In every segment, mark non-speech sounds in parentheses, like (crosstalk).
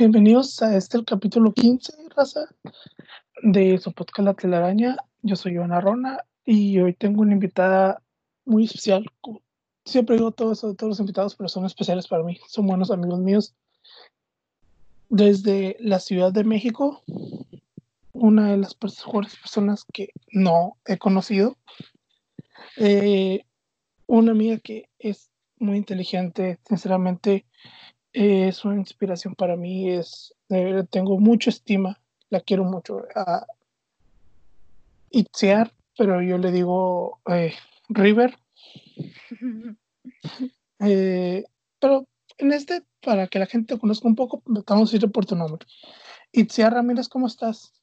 Bienvenidos a este capítulo 15, raza, de su podcast La Telaraña. Yo soy Ivana Rona y hoy tengo una invitada muy especial. Siempre digo todo eso de todos los invitados, pero son especiales para mí. Son buenos amigos míos. Desde la Ciudad de México, una de las mejores personas que no he conocido. Eh, una amiga que es muy inteligente, sinceramente es una inspiración para mí, es, tengo mucha estima, la quiero mucho a Itziar, pero yo le digo eh, River. (laughs) Eh, pero en este, para que la gente te conozca un poco, vamos a ir por tu nombre. Itziar Ramírez, ¿cómo estás?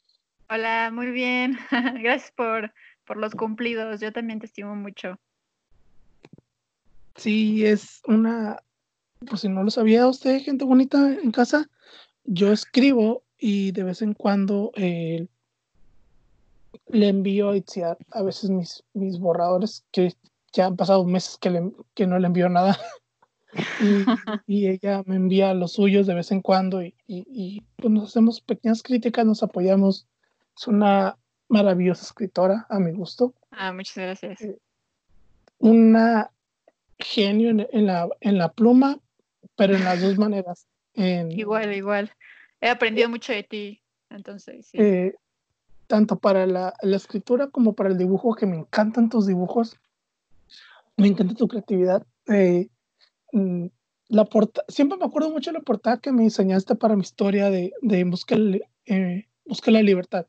Hola, muy bien. (laughs) Gracias por, por los cumplidos. Yo también te estimo mucho. Sí, es una por si no lo sabía usted, gente bonita en casa, yo escribo y de vez en cuando eh, le envío a Itziar a veces mis, mis borradores, que ya han pasado meses que, le, que no le envío nada. (laughs) y, ella me envía los suyos de vez en cuando y, y, pues nos hacemos pequeñas críticas, nos apoyamos. Es una maravillosa escritora, a mi gusto. Ah, muchas gracias. Eh, una genio en, la, en la pluma, pero en las dos maneras. igual, igual. He aprendido mucho de ti, entonces. Sí. Eh, tanto para la, la, escritura como para el dibujo, que me encantan tus dibujos, me encanta tu creatividad. Eh, mm, la porta siempre me acuerdo mucho de la portada que me enseñaste para mi historia de, de Busca, eh, Busca la Libertad.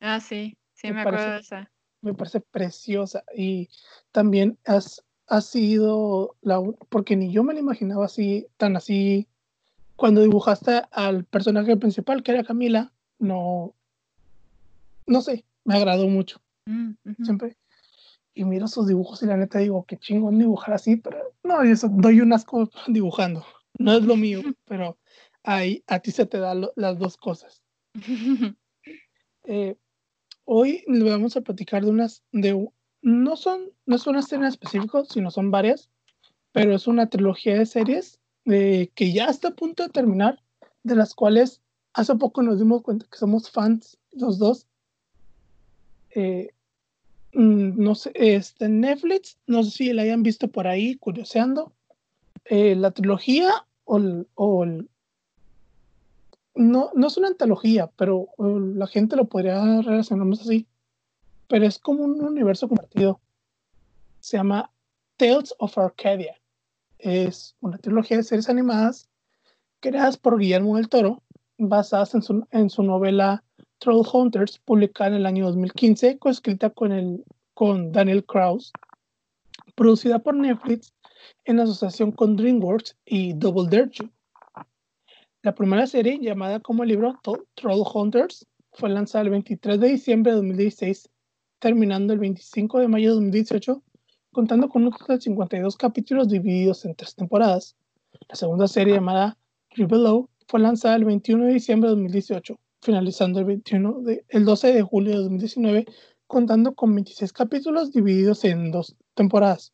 Ah, sí, sí, me, acuerdo de esa. Me parece preciosa y también has ha sido la porque ni yo me la imaginaba así, tan así. Cuando dibujaste al personaje principal, que era Camila, no, no sé, me agradó mucho. Mm, Siempre. Y miro sus dibujos y la neta digo, qué chingón dibujar así, pero no, eso, doy un asco (laughs) dibujando. No es lo mío, (laughs) pero ahí a ti se te dan las dos cosas. (laughs) eh, hoy le vamos a platicar de unas, de no son, no es una serie específica, sino son varias, pero es una trilogía de series que ya está a punto de terminar, de las cuales hace poco nos dimos cuenta que somos fans los dos. Eh, mm, no sé, este Netflix, no sé si la hayan visto por ahí, curioseando. Eh, la trilogía o, o no, no es una antología, pero la gente lo podría relacionar más así pero es como un universo compartido. Se llama Tales of Arcadia. Es una trilogía de series animadas creadas por Guillermo del Toro, basadas en su, en su novela Troll Hunters, publicada en el año 2015, coescrita con, con Daniel Krauss, producida por Netflix en asociación con DreamWorks y Double Dare La primera serie, llamada como el libro Troll Hunters, fue lanzada el 23 de diciembre de 2016 terminando el 25 de mayo de 2018, contando con un total de 52 capítulos divididos en tres temporadas. La segunda serie llamada Below fue lanzada el 21 de diciembre de 2018, finalizando el, 21 de, el 12 de julio de 2019, contando con 26 capítulos divididos en dos temporadas.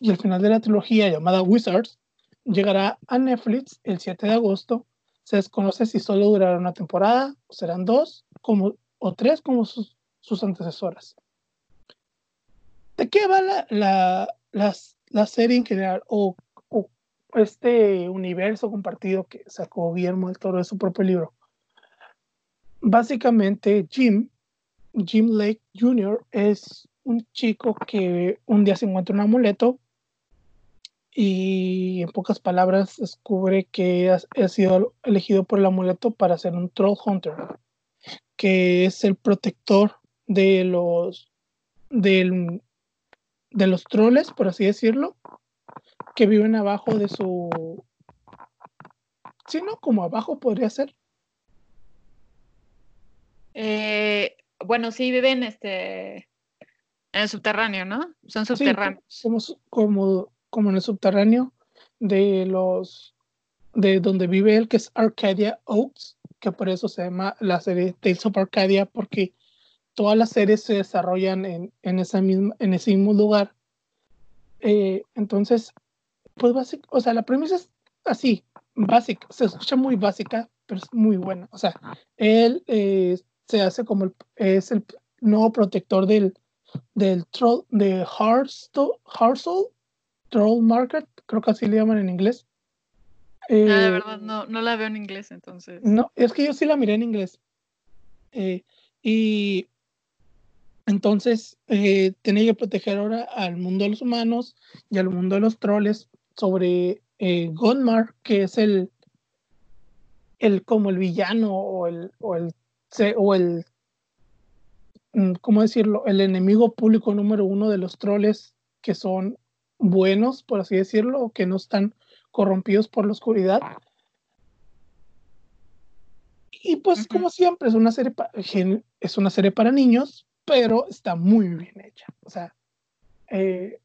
Y el final de la trilogía llamada Wizards llegará a Netflix el 7 de agosto. Se desconoce si solo durará una temporada, serán dos, como, o tres como sus sus antecesoras. ¿De qué va la, la, la, serie en general o, este universo compartido que sacó Guillermo del Toro de su propio libro? Básicamente, Jim, Jim Lake Jr., es un chico que un día se encuentra un amuleto y en pocas palabras descubre que ha, ha, sido elegido por el amuleto para ser un troll hunter, que es el protector de los del, de los troles, por así decirlo, que viven abajo de su sí, no, como abajo podría ser. Eh, bueno, sí viven este en el subterráneo, ¿no? Son subterráneos. somos como, como en el subterráneo de los de donde vive él, que es Arcadia Oaks, que por eso se llama la serie Tales of Arcadia, porque todas las series se desarrollan en, en, esa misma, en ese mismo lugar. Eh, entonces, pues básico, o sea, la premisa es así, básica, se escucha muy básica, pero es muy buena. O sea, él eh, se hace como el, es el nuevo protector del, del troll, de Hearthstone, Troll Market, creo que así le llaman en inglés. ah, de verdad, no, no la veo en inglés entonces. No, es que yo sí la miré en inglés. Eh, y entonces eh, tenía que proteger ahora al mundo de los humanos y al mundo de los troles sobre eh, que es el, el como el villano o el, o el, o el mm, ¿cómo decirlo? El enemigo público número uno de los troles que son buenos, por así decirlo, o que no están corrompidos por la oscuridad. Y pues, como siempre, es una serie, es una serie para niños, pero está muy bien hecha. O sea, eh,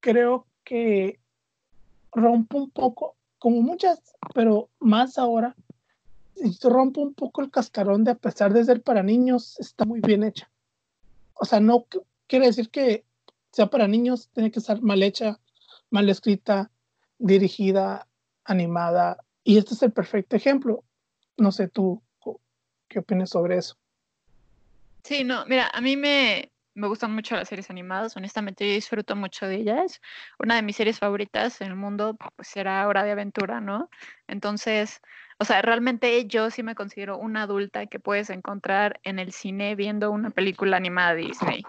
creo que rompe un poco, como muchas, pero más ahora, rompe un poco el cascarón de a pesar de ser para niños, está muy bien hecha. O sea, no quiere decir que sea para niños, tiene que estar mal hecha, mal escrita, dirigida, animada. Y este es el perfecto ejemplo. No sé tú qué opinas sobre eso. Sí, no, mira, a mí me, me gustan mucho las series animadas, honestamente yo disfruto mucho de ellas. Una de mis series favoritas en el mundo pues era Hora de Aventura, ¿no? Entonces, o sea, realmente yo sí me considero una adulta que puedes encontrar en el cine viendo una película animada Disney,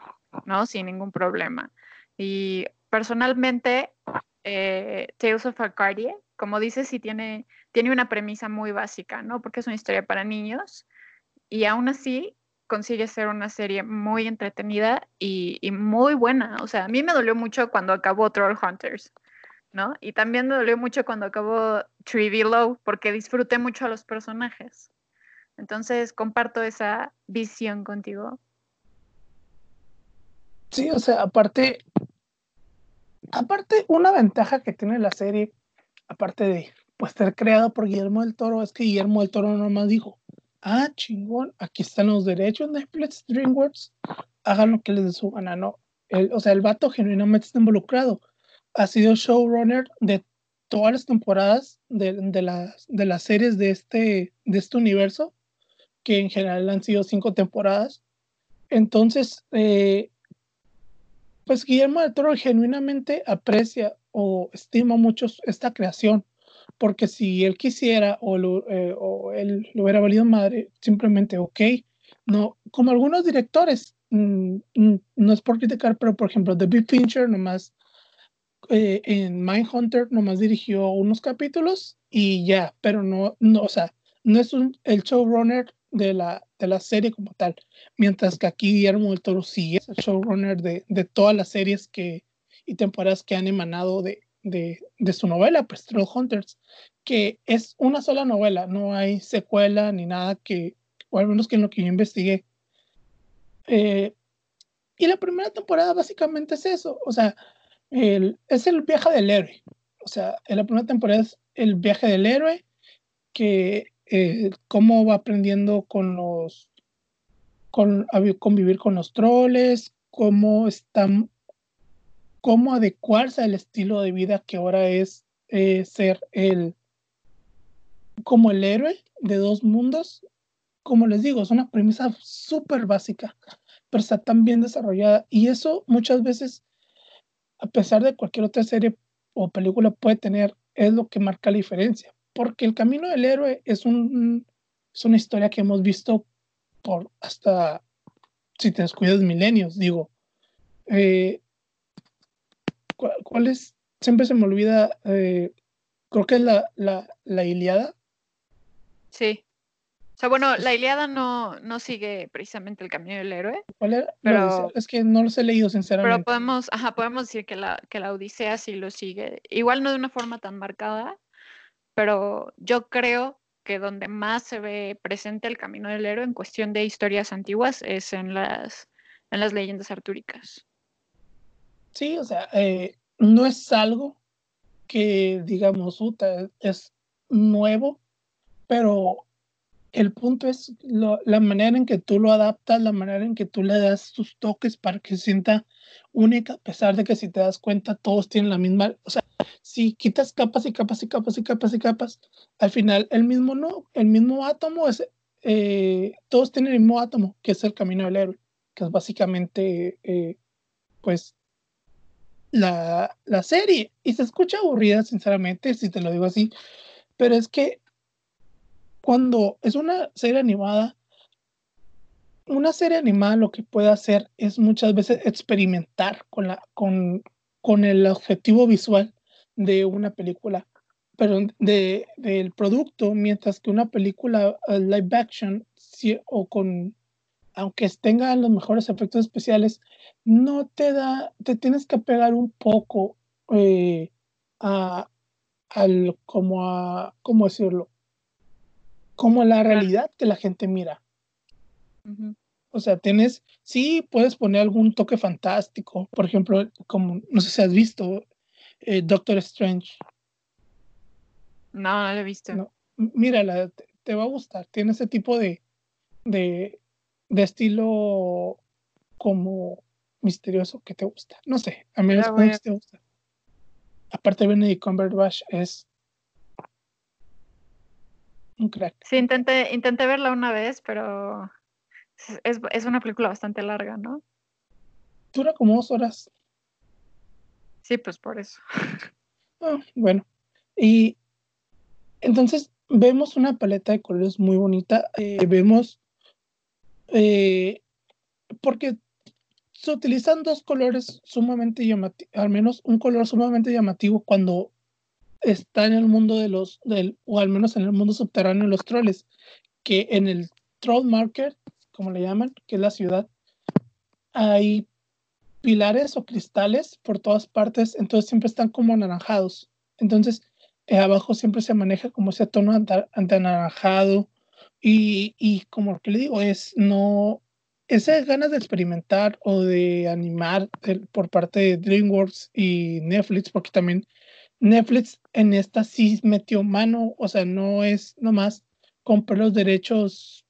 ¿no? Sin ningún problema. Y personalmente, eh, Tales of Arcadia, como dices, sí tiene, tiene una premisa muy básica, ¿no? Porque es una historia para niños y aún así consigue ser una serie muy entretenida y, muy buena. O sea, a mí me dolió mucho cuando acabó Troll Hunters, ¿no? Y también me dolió mucho cuando acabó Tree Low, porque disfruté mucho a los personajes. Entonces, comparto esa visión contigo. Sí, o sea, aparte, aparte, una ventaja que tiene la serie, aparte de pues ser creado por Guillermo del Toro, es que Guillermo del Toro nomás dijo, ah, chingón, aquí están los derechos de Netflix, DreamWorks, hagan lo que les dé su gana, ¿no? o sea, el vato genuinamente está involucrado. Ha sido showrunner de todas las temporadas de, las, series de este, de este universo, que en general han sido cinco temporadas. Entonces, eh, pues Guillermo del Toro genuinamente aprecia o estima mucho esta creación porque si él quisiera o, eh, o él lo hubiera valido madre, simplemente, ok, no, como algunos directores, mm, mm, no es por criticar, pero por ejemplo, David Fincher nomás eh, en Mindhunter nomás dirigió unos capítulos y ya, pero no, no, o sea, no es un, el showrunner de la, de la serie como tal, mientras que aquí Guillermo del Toro sí es el showrunner de, de todas las series que, y temporadas que han emanado de, de, de su novela, pues Troll Hunters, que es una sola novela, no hay secuela ni nada que, o al menos que en lo que yo investigué. Eh, y la primera temporada básicamente es eso, o sea, el, es el viaje del héroe. O sea, en la primera temporada es el viaje del héroe, que eh, cómo va aprendiendo con los, con, a convivir con los troles, cómo están cómo adecuarse al estilo de vida que ahora es eh, ser el como el héroe de dos mundos. Como les digo, es una premisa súper básica, pero está tan bien desarrollada. Y eso muchas veces, a pesar de cualquier otra serie o película puede tener, es lo que marca la diferencia. Porque el camino del héroe es, un, es una historia que hemos visto por hasta, si te descuidas, milenios, digo. Eh, ¿Cuál, es? Siempre se me olvida, eh, creo que es la, la, la, Iliada. Sí. O sea, bueno, la Iliada no, no sigue precisamente el camino del héroe. ¿Cuál Pero, es que no los he leído, sinceramente. Pero podemos, ajá, podemos decir que la, que la Odisea sí lo sigue. Igual no de una forma tan marcada, pero yo creo que donde más se ve presente el camino del héroe en cuestión de historias antiguas es en las, en las leyendas artúricas. Sí, o sea, eh, no es algo que digamos, es nuevo, pero el punto es la manera en que tú lo adaptas, la manera en que tú le das tus toques para que se sienta única, a pesar de que si te das cuenta todos tienen la misma, o sea, si quitas capas y capas y capas y capas y capas, al final el mismo no, el mismo átomo es, eh, todos tienen el mismo átomo, que es el camino del héroe, que es básicamente, eh, pues, la, la serie. Y se escucha aburrida, sinceramente, si te lo digo así, pero es que cuando es una serie animada, una serie animada lo que puede hacer es muchas veces experimentar con, la, con, con el objetivo visual de una película, pero de, del producto, mientras que una película uh, live action o con, aunque tenga los mejores efectos especiales, no te da, te tienes que pegar un poco eh, a, al, como a, ¿cómo decirlo? como la realidad que la gente mira. O sea, tienes, sí, puedes poner algún toque fantástico, por ejemplo, como, no sé si has visto eh, Doctor Strange. No, no lo he visto. No. Mírala, te, va a gustar. Tiene ese tipo de, de, de estilo como misterioso que te gusta. No sé, a mí me te gusta. Aparte, Benedict Cumberbatch es un crack. Sí, intenté, intenté verla una vez, pero es, una película bastante larga, ¿no? Dura como dos horas. Sí, pues por eso. Ah, bueno, y entonces vemos una paleta de colores muy bonita. Eh, vemos, eh, porque se utilizan dos colores sumamente llamativos, al menos un color sumamente llamativo cuando está en el mundo de los, del, o al menos en el mundo subterráneo de los troles, que en el Troll Market, como le llaman, que es la ciudad, hay pilares o cristales por todas partes, entonces siempre están como anaranjados. Entonces, eh, abajo siempre se maneja como ese tono anaranjado y, y como que le digo, es no, esas ganas de experimentar o de animar por parte de DreamWorks y Netflix, porque también Netflix en esta sí metió mano, o sea, no es nomás comprar los derechos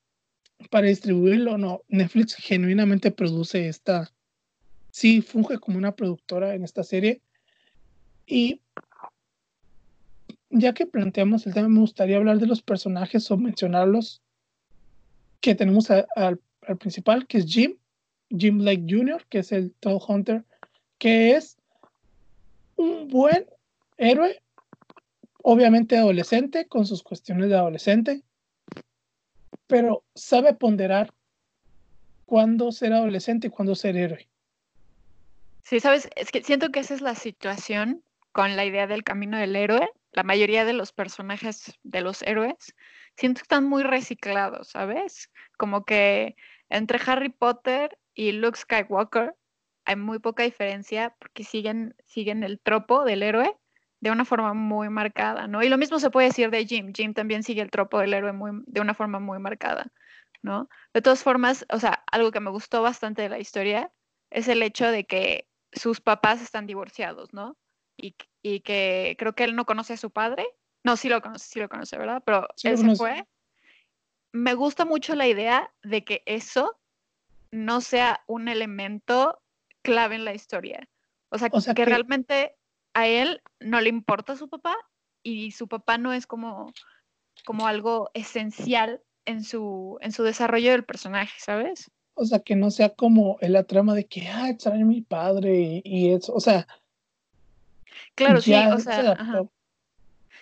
para distribuirlo, no. Netflix genuinamente produce esta, sí funge como una productora en esta serie. Y ya que planteamos el tema, me gustaría hablar de los personajes o mencionarlos que tenemos al principal, que es Jim, Jim Lake Jr., que es el Troll Hunter, que es un buen héroe, obviamente adolescente, con sus cuestiones de adolescente, pero sabe ponderar cuándo ser adolescente y cuándo ser héroe. Sí, sabes, es que siento que esa es la situación con la idea del camino del héroe. La mayoría de los personajes de los héroes siento que están muy reciclados, ¿sabes? Como que entre Harry Potter y Luke Skywalker hay muy poca diferencia porque siguen, siguen el tropo del héroe de una forma muy marcada, ¿no? Y lo mismo se puede decir de Jim. Jim también sigue el tropo del héroe muy, de una forma muy marcada, ¿no? De todas formas, o sea, algo que me gustó bastante de la historia es el hecho de que sus papás están divorciados, ¿no? Y, y que creo que él no conoce a su padre. No, sí lo conoce, sí lo conoce, ¿verdad? Pero él se fue. Me gusta mucho la idea de que eso no sea un elemento clave en la historia. O sea, que, realmente a él no le importa su papá y su papá no es como, como algo esencial en su, en su desarrollo del personaje, ¿sabes? O sea, que no sea como la trama de que, ah, extraño a mi padre y, eso, o sea. Claro, sí, o sea.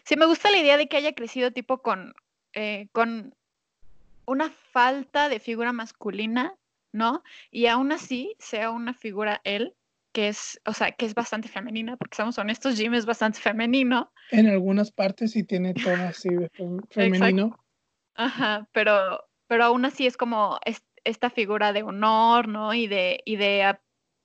Sí, me gusta la idea de que haya crecido tipo con, eh, con una falta de figura masculina, ¿no? Y aún así sea una figura él que es, o sea, que es bastante femenina, porque somos honestos, Jim es bastante femenino. En algunas partes sí tiene tono así (laughs) femenino. Ajá, pero, pero aún así es como esta figura de honor, ¿no? Y de, y de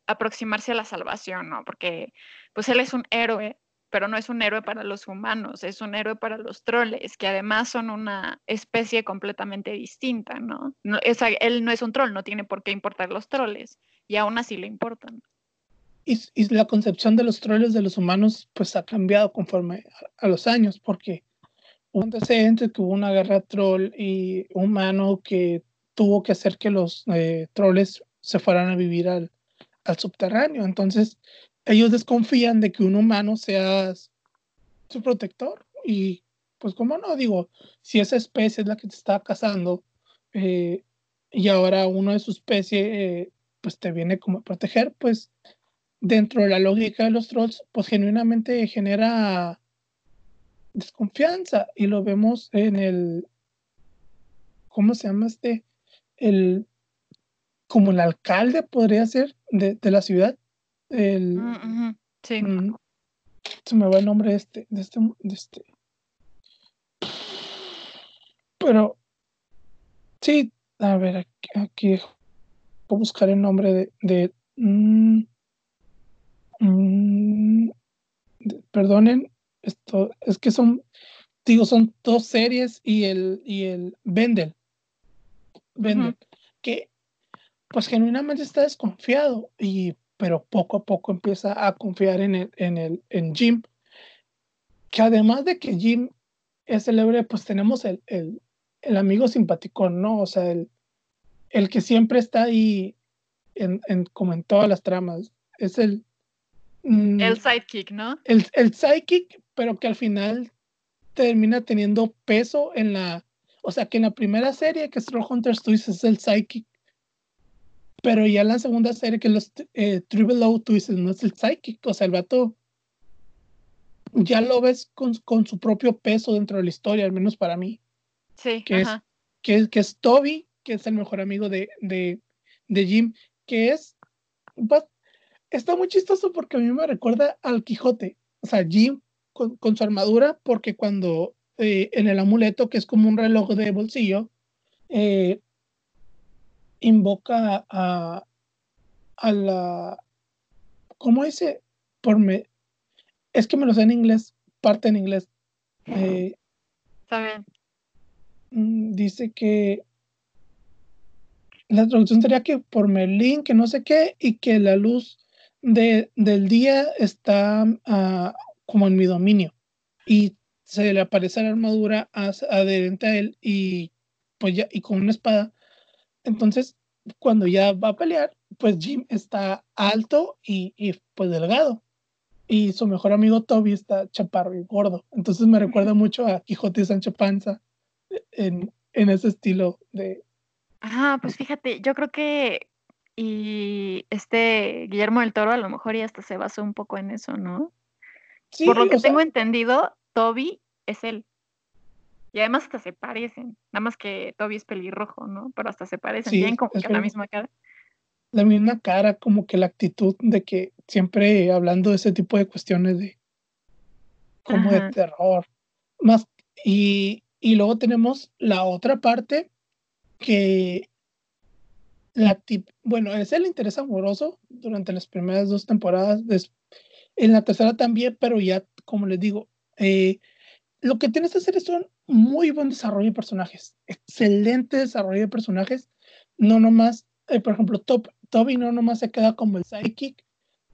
aproximarse a la salvación, ¿no? Porque pues él es un héroe, pero no es un héroe para los humanos, es un héroe para los troles, que además son una especie completamente distinta, ¿no? no él no es un troll, no tiene por qué importar los troles, y aún así le importan y, la concepción de los troles de los humanos pues ha cambiado conforme a, los años, porque un antecedente que hubo una guerra troll y humano que tuvo que hacer que los eh, troles se fueran a vivir al, al subterráneo. Entonces, ellos desconfían de que un humano sea su protector. Y pues, ¿cómo no? Digo, si esa especie es la que te está cazando eh, y ahora uno de su especie eh, pues te viene como a proteger, pues dentro de la lógica de los trolls, pues genuinamente genera desconfianza y lo vemos en el, ¿cómo se llama este? El, como el alcalde podría ser de, la ciudad. El, mm, Sí. Mm, se me va el nombre de este, de este, de este. Pero, sí, a ver, aquí, aquí voy a buscar el nombre de, de mm, perdonen, esto es que son, digo, son dos series y el, y el Vendel, Vendel, que pues genuinamente está desconfiado, y, pero poco a poco empieza a confiar en el, en el, en Jim, que además de que Jim es célebre, pues tenemos el, el, el amigo simpático, ¿no? O sea, el, el que siempre está ahí en, en, como en todas las tramas. Es el... Mm, el sidekick, ¿no? El, el sidekick, pero que al final termina teniendo peso en la... O sea, que en la primera serie, que es Troll Hunters, tú dices es el psychic, pero ya en la segunda serie, que los eh, Triple O, tú dices, no es el psychic, o sea, el vato ya lo ves con, con, su propio peso dentro de la historia, al menos para mí. Sí. Que, Es, que, que, es Toby, que es el mejor amigo de, de, de Jim, que es. Está muy chistoso porque a mí me recuerda al Quijote. O sea, Jim con, con su armadura, porque cuando eh, en el amuleto, que es como un reloj de bolsillo, eh, invoca a, a la. ¿Cómo dice? Por me, es que me lo sé en inglés, parte en inglés. Eh, Está bien. Mm, dice que la traducción sería que por Merlín, que no sé qué, y que la luz de, del día está uh, como en mi dominio. Y se le aparece la armadura adherente a él y pues ya, y con una espada. Entonces, cuando ya va a pelear, pues Jim está alto y, y pues delgado. Y su mejor amigo Toby está chaparro y gordo. Entonces me recuerda mucho a Quijote y Sancho Panza en, en ese estilo de... Ah, pues fíjate, yo creo que y este Guillermo del Toro a lo mejor ya hasta se basó un poco en eso, ¿no? Sí, Por lo que tengo entendido, Toby es él. Y además hasta se parecen. Nada más que Toby es pelirrojo, ¿no? Pero hasta se parecen. Sí, Tienen como que la misma cara. La misma cara, como que la actitud de que siempre hablando de ese tipo de cuestiones de como de terror. Más, y, y luego tenemos la otra parte que la bueno, es el interés amoroso durante las primeras dos temporadas, en la tercera también, pero ya, como les digo, eh, lo que tiene esta serie es un muy buen desarrollo de personajes, excelente desarrollo de personajes, no nomás, eh, por ejemplo, Top, Toby no nomás se queda como el psychic,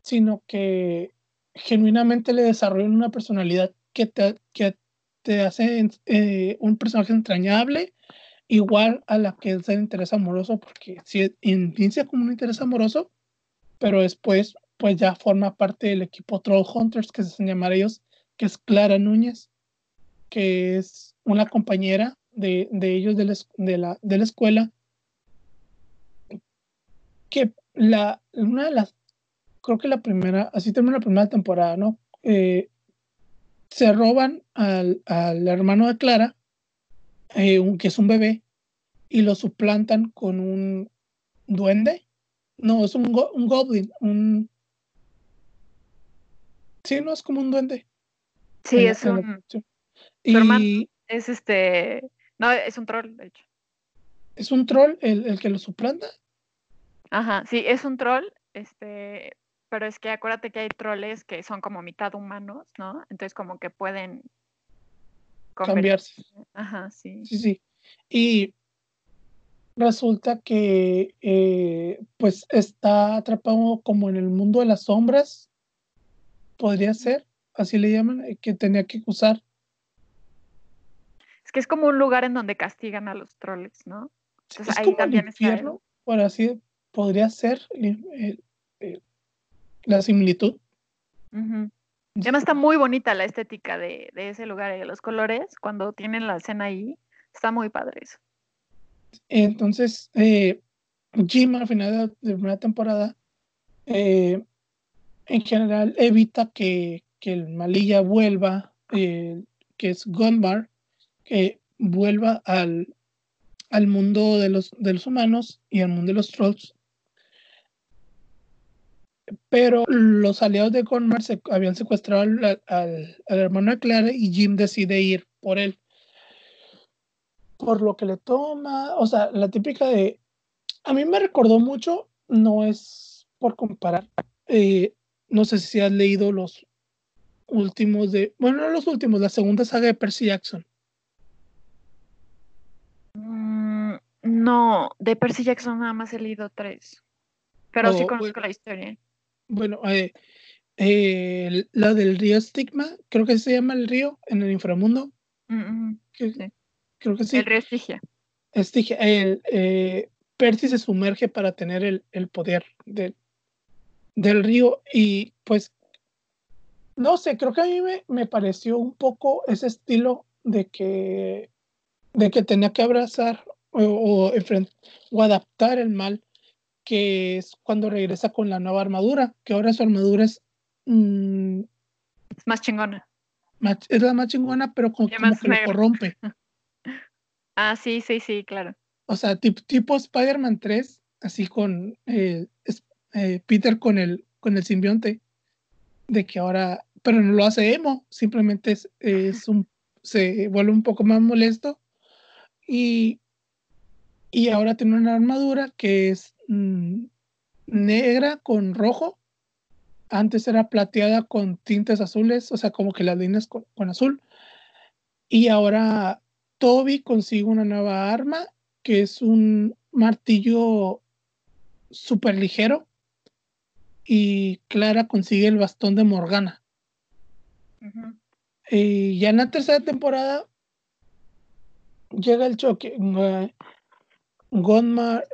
sino que genuinamente le desarrollan una personalidad que te, que te hace eh, un personaje entrañable, igual a la que es el interés amoroso, porque si inicia como un interés amoroso, pero después pues ya forma parte del equipo Troll Hunters, que se hacen llamar ellos, que es Clara Núñez, que es una compañera de, de ellos de la, de, la, de la escuela, que la, una de las, creo que la primera, así termina la primera temporada, ¿no? Eh, se roban al, al, hermano de Clara, eh, un, que es un bebé, y lo suplantan con un duende. No, es un, go, un goblin, un... Sí, no, es como un duende. Sí, es un... Y... es este... No, es un troll, de hecho. ¿Es un troll el, el que lo suplanta? Ajá, sí, es un troll, este, pero es que acuérdate que hay troles que son como mitad humanos, ¿no? Entonces como que pueden cambiarse. Ajá, sí. Sí, sí. Y resulta que eh, pues está atrapado como en el mundo de las sombras, podría ser, así le llaman, eh, que tenía que usar que es como un lugar en donde castigan a los troles, ¿no? Entonces, es ahí como también el infierno, por así podría ser eh, eh, la similitud. Además está muy bonita la estética de, ese lugar y de los colores. Cuando tienen la escena ahí, está muy padre eso. Entonces, eh, Jim al final de la primera temporada, en general evita que, que el Malilla vuelva, que es Gunbar, que vuelva al, al mundo de los, de los humanos y al mundo de los trolls. Pero los aliados de Gunmar se habían secuestrado al, al, hermano de Clara y Jim decide ir por él. Por lo que le toma, o sea, la típica de... A mí me recordó mucho, no es por comparar, eh, no sé si has leído los últimos de, bueno, no los últimos, la segunda saga de Percy Jackson. No, de Percy Jackson nada más he leído tres. Pero sí oh, conozco la historia. Bueno, eh, eh, la del río Stigma, creo que se llama el río en el inframundo. Mm, creo que sí. El río Estigia. Estigia. El, eh, Percy se sumerge para tener el, el poder del río y pues no sé, creo que a mí me, me, pareció un poco ese estilo de que de que tenía que abrazar o, o, adaptar el mal, que es cuando regresa con la nueva armadura, que ahora su armadura es... Mm, más chingona. es la más chingona, pero como, que lo corrompe. (laughs) ah, sí, sí, sí, claro. O sea, tipo, tipo Spider-Man 3, así con eh, eh, Peter con el, con el simbionte, de que ahora, pero no lo hace emo, simplemente es, es un, se vuelve un poco más molesto y y ahora tiene una armadura que es mm, negra con rojo. Antes era plateada con tintes azules, o sea, como que las líneas con, azul. Y ahora Toby consigue una nueva arma que es un martillo súper ligero. Y Clara consigue el bastón de Morgana. Y ya en la tercera temporada llega el choque. Gonmar,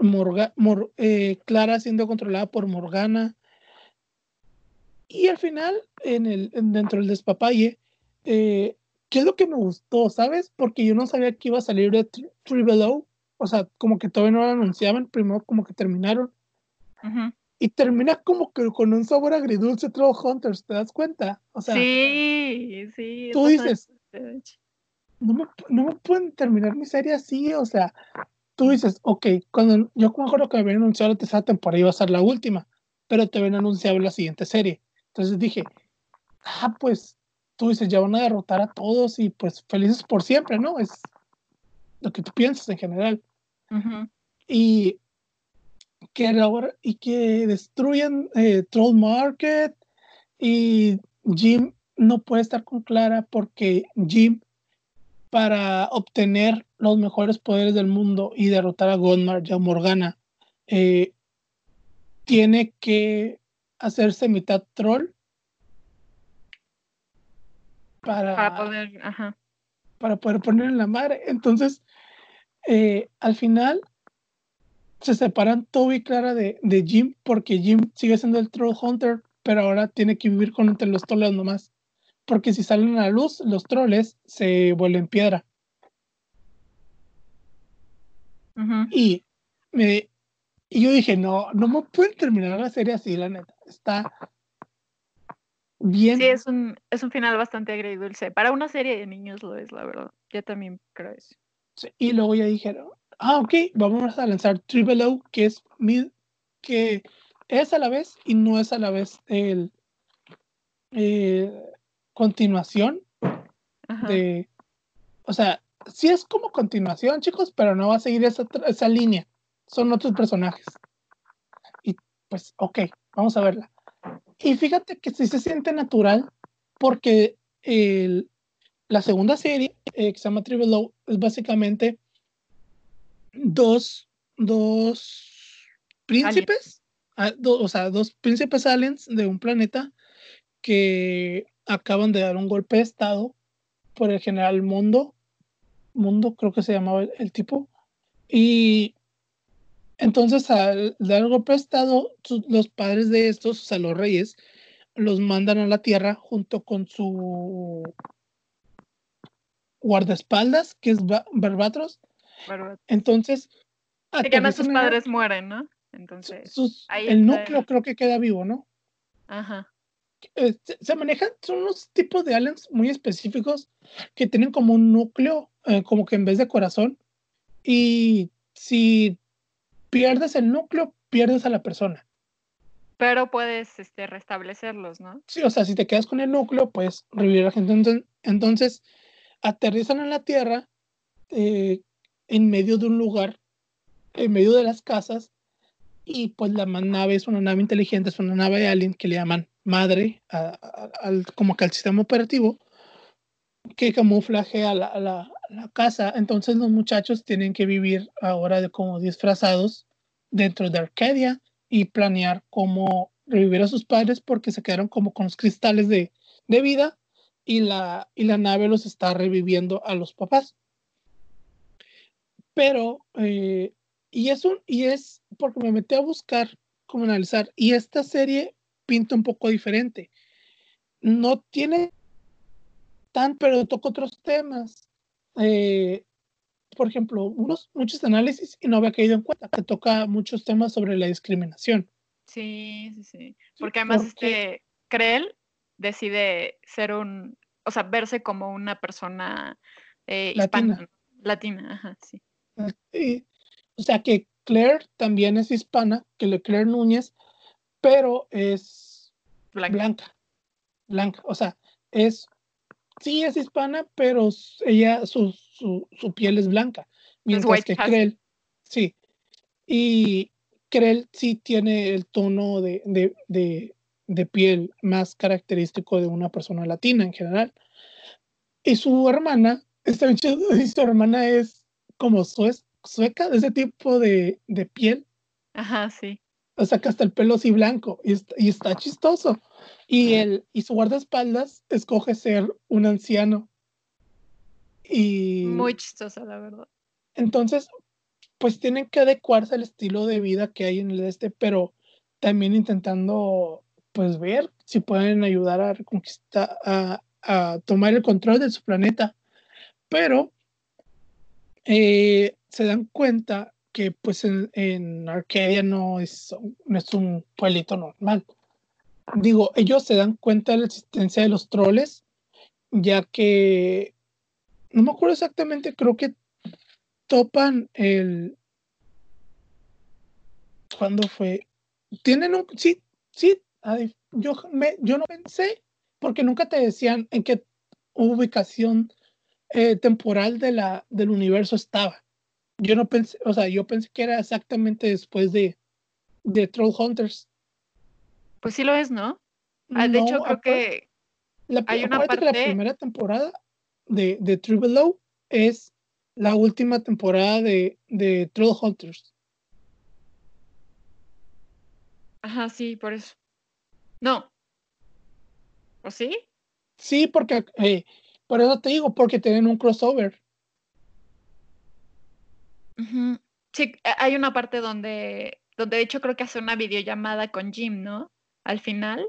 eh, Clara siendo controlada por Morgana. Y al final, en el, dentro del despapalle, eh, ¿qué es lo que me gustó? ¿Sabes? Porque yo no sabía que iba a salir de Three Below. O sea, como que todavía no lo anunciaban, primero como que terminaron. Y termina como que con un sabor agridulce Troll Hunters, ¿te das cuenta? O sea, sí, sí. Tú dices, no me, no me pueden terminar mi serie así, o sea, tú dices, ok, cuando yo me acuerdo que me habían anunciado la tercera temporada iba a ser la última, pero te habían anunciado la siguiente serie. Entonces dije, ah, pues tú dices, ya van a derrotar a todos y pues felices por siempre, ¿no? Es lo que tú piensas en general. Y que ahora, y que destruyan eh, Troll Market y Jim no puede estar con Clara porque Jim para obtener los mejores poderes del mundo y derrotar a Gunmar y a Morgana, eh, tiene que hacerse mitad troll para, poder, para poder poner en la madre. Entonces, eh, al final se separan Toby y Clara de, de, Jim porque Jim sigue siendo el troll hunter, pero ahora tiene que vivir con entre los trolls nomás. Porque si salen a la luz, los troles se vuelven piedra. y, me, y yo dije, no, no me pueden terminar la serie así, la neta. Está bien. Sí, es un, es un final bastante agridulce. Para una serie de niños lo es, la verdad. Yo también creo eso. y luego ya dijeron, ah, ok, vamos a lanzar Triple O, que es mid, que es a la vez y no es a la vez el, eh, continuación de, o sea, sí es como continuación, chicos, pero no va a seguir esa, esa línea. Son otros personajes. Y pues, ok, vamos a verla. Y fíjate que sí se siente natural porque el, la segunda serie, eh, que se llama Triple es básicamente dos, dos príncipes, ah, o sea, dos príncipes aliens de un planeta que acaban de dar un golpe de estado por el general Mondo, mundo, creo que se llamaba el, tipo. Y entonces al dar el golpe de estado, los padres de estos, o sea, los reyes, los mandan a la tierra junto con su guardaespaldas, que es Barbatros. Entonces, que además sus padres mueren, ¿no? Entonces, el núcleo creo que queda vivo, ¿no? Ajá. Eh, se, manejan, son unos tipos de aliens muy específicos que tienen como un núcleo, eh, como que en vez de corazón. Y si pierdes el núcleo, pierdes a la persona. Pero puedes este, restablecerlos, ¿no? Sí, o sea, si te quedas con el núcleo, puedes revivir a la gente. Entonces, aterrizan en la Tierra eh, en medio de un lugar, en medio de las casas, y pues la nave es una nave inteligente, es una nave de alien que le llaman madre, al, como que al sistema operativo, que camuflaje a la, la, casa. Entonces los muchachos tienen que vivir ahora como disfrazados dentro de Arcadia y planear cómo revivir a sus padres porque se quedaron como con los cristales de, de vida y la, y la nave los está reviviendo a los papás. Pero eh, y es un, y es porque me metí a buscar cómo analizar, y esta serie pinta un poco diferente. No tiene tan, pero toca otros temas. Eh, por ejemplo, unos, muchos análisis y no había caído en cuenta que toca muchos temas sobre la discriminación. Sí, sí, sí. Porque además este Krell decide ser un, o sea, verse como una persona eh, hispana. Latina, ajá, sí. Y, o sea que Claire también es hispana, que le Claire Núñez, pero es blanca. blanca. O sea, es, sí es hispana, pero ella, su, su, piel es blanca. Mientras que Krell, sí. Y Krell sí tiene el tono de, de, de, piel más característico de una persona latina en general. Y su hermana, esta (laughs) su hermana es como sueca, de ese tipo de, piel. Ajá, sí. O sea, que hasta el pelo así blanco y está, chistoso. Y, el, y su guardaespaldas escoge ser un anciano. Y... Muy chistoso, la verdad. Entonces, pues tienen que adecuarse al estilo de vida que hay en el este, pero también intentando, pues, ver si pueden ayudar a reconquistar, a, a tomar el control de su planeta. Pero eh, se dan cuenta que pues en, Arcadia no es, no es un pueblito normal. Digo, ellos se dan cuenta de la existencia de los troles, ya que no me acuerdo exactamente, creo que topan el... ¿Cuándo fue? Tienen un... Sí, sí, yo, me, yo no pensé, porque nunca te decían en qué ubicación eh, temporal de la, del universo estaba yo no pensé, o sea, yo pensé que era exactamente después de, de Troll Hunters. Pues sí lo es, ¿no? Ah, de hecho, creo que la, hay una parte... la primera temporada de, de Low es la última temporada de, de Troll Hunters. Ajá, sí, por eso. No. ¿O sí? Sí, porque, eh, por eso te digo, porque tienen un crossover. Sí, hay una parte donde, donde de hecho creo que hace una videollamada con Jim, ¿no? Al final.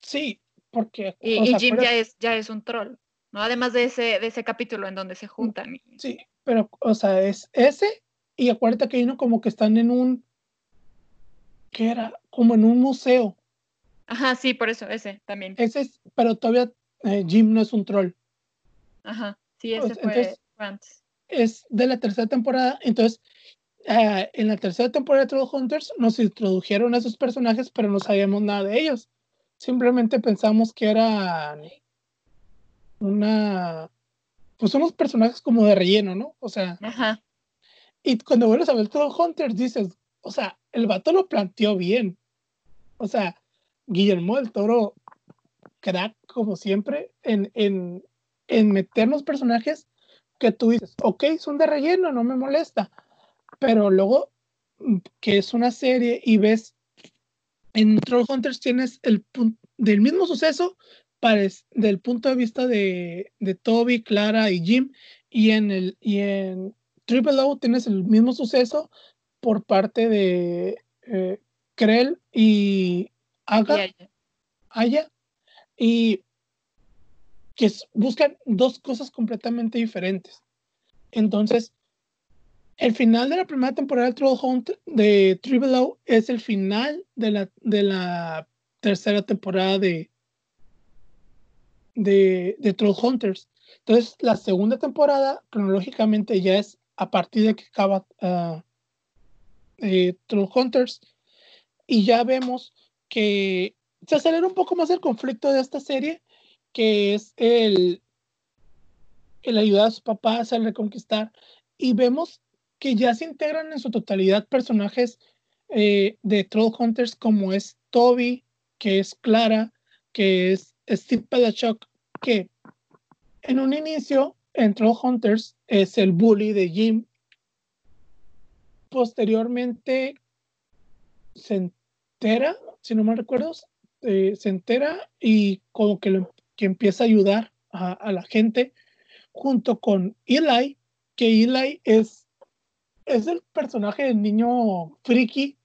Sí, porque... Y, Jim ya es, ya es un troll, ¿no? Además de ese, de ese capítulo en donde se juntan. Sí, pero, o sea, es ese y acuérdate que hay uno como que están en un... ¿Qué era? Como en un museo. Ajá, sí, por eso, ese también. Ese es, pero todavía eh, Jim no es un troll. Ajá, sí, ese fue antes es de la tercera temporada. Entonces, eh, en la tercera temporada de Troll Hunters nos introdujeron a esos personajes, pero no sabíamos nada de ellos. Simplemente pensamos que eran una. Pues unos personajes como de relleno, ¿no? O sea. Y cuando vuelves a ver Troll Hunters, dices, o sea, el vato lo planteó bien. O sea, Guillermo del Toro, crack, como siempre, en, en, en meternos personajes que tú dices, ok, son de relleno, no me molesta, pero luego mm, que es una serie y ves en Troll Hunters tienes el del mismo suceso del punto de vista de, de Toby, Clara y Jim Y en el y en Triple O tienes el mismo suceso por parte de eh, Krell y Aga, Aya, y que buscan dos cosas completamente diferentes. Entonces, el final de la primera temporada de Troll Hunt de Triple O es el final de la, de la tercera temporada de, de, de Hunters. Entonces, la segunda temporada, cronológicamente, ya es a partir de que acaba uh, Troll Hunters. Y ya vemos que se acelera un poco más el conflicto de esta serie, que es el, el ayudar a sus papás a reconquistar. Y vemos que ya se integran en su totalidad personajes eh, de Troll Hunters como es Toby, que es Clara, que es Steve Pedachuk, que en un inicio en Troll Hunters es el bully de Jim. Posteriormente se entera, si no me recuerdo, eh, se entera y como que, que empieza a ayudar a, a la gente junto con Eli, que Eli es es el personaje del niño friki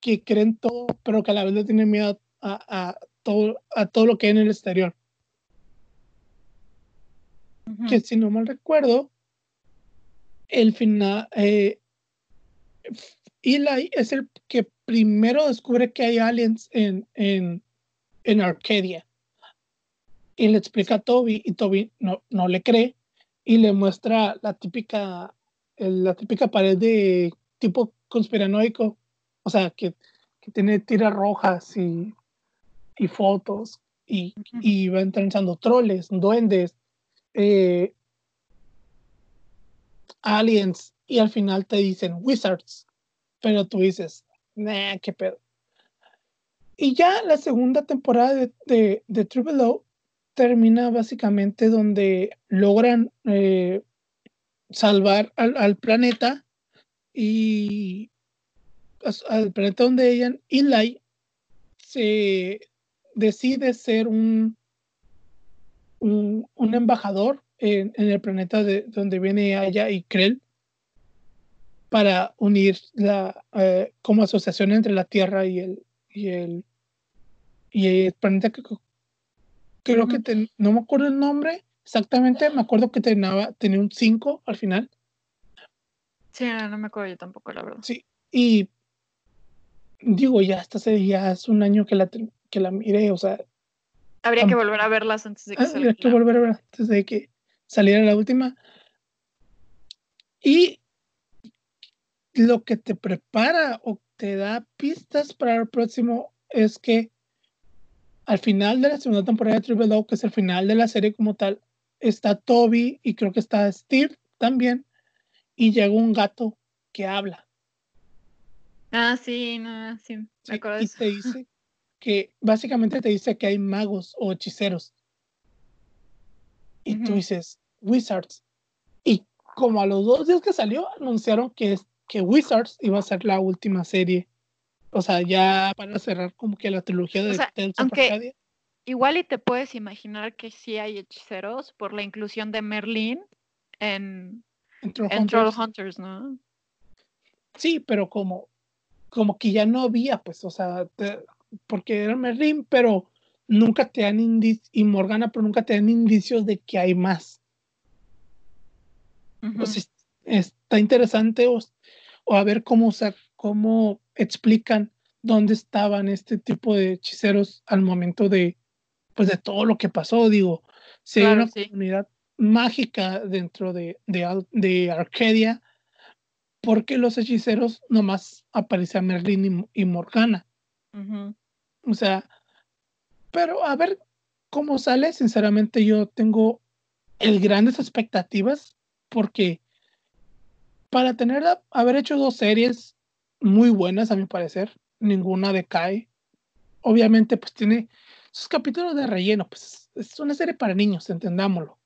que creen todo, pero que a la vez le tiene miedo a, todo, a todo lo que hay en el exterior. Que si no mal recuerdo, el final, eh, Eli es el que primero descubre que hay aliens en, en, en Arcadia. Y le explica a Toby y Toby no, no le cree y le muestra la típica la típica pared de tipo conspiranoico, o sea, que, que tiene tiras rojas y, y fotos y, y, van trenzando troles, duendes, eh, aliens y al final te dicen wizards, pero tú dices, nah, qué pedo. Y ya la segunda temporada de, de, de Triple O termina básicamente donde logran eh, salvar al, planeta y al planeta donde ella, Eli, se decide ser un, un, embajador en, el planeta de donde viene ella y Krell para unir la eh, como asociación entre la Tierra y el y el y el planeta que creo que no me acuerdo el nombre exactamente, me acuerdo que tenía, tenía un 5 al final. Sí, no, me acuerdo yo tampoco, la verdad. Sí, y digo, ya hasta hace ya es un año que la, que la miré, o sea. Habría que volver a verlas antes de que saliera. Habría que volver a verlas antes de que saliera la última. Y lo que te prepara o te da pistas para el próximo es que al final de la segunda temporada de Triple O, que es el final de la serie como tal, está Toby y creo que está Steve también, y llega un gato que habla. Ah, sí, no, sí, me acuerdo y te dice (laughs) que básicamente te dice que hay magos o hechiceros. Y tú dices, Wizards. Y como a los dos días que salió, anunciaron que, que Wizards iba a ser la última serie. O sea, ya para cerrar como que la trilogía de o Igual y te puedes imaginar que sí hay hechiceros por la inclusión de Merlin en, en, Troll, Hunters. ¿no? Sí, pero como, como que ya no había, pues, o sea, porque era Merlin, pero nunca te dan indicios, y Morgana, pero nunca te dan indicios de que hay más. está interesante o, o, a ver cómo, cómo explican dónde estaban este tipo de hechiceros al momento de, pues de todo lo que pasó, digo, si hay una comunidad mágica dentro de, de, Arcadia, porque los hechiceros nomás aparecen Merlin y, Morgana. O sea, pero a ver cómo sale, sinceramente yo tengo el grandes expectativas porque para tener haber hecho dos series muy buenas a mi parecer, ninguna decae. Obviamente pues tiene sus capítulos de relleno, pues es una serie para niños, entendámoslo.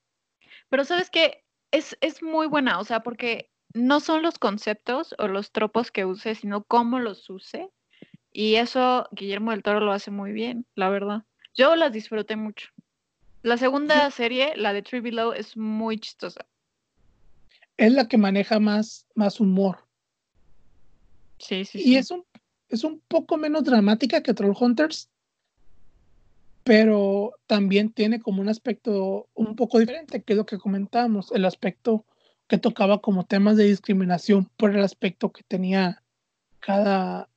Pero sabes que es, es muy buena, o sea, porque no son los conceptos o los tropos que use, sino cómo los use. Y eso Guillermo del Toro lo hace muy bien, la verdad. Yo las disfruté mucho. La segunda serie, la de Tree Below, es muy chistosa. es la que maneja más, más humor. Sí, sí, Y sí. es un, es un poco menos dramática que Trollhunters, pero también tiene como un aspecto un poco diferente, que es lo que comentábamos, el aspecto que tocaba como temas de discriminación por el aspecto que tenía cada,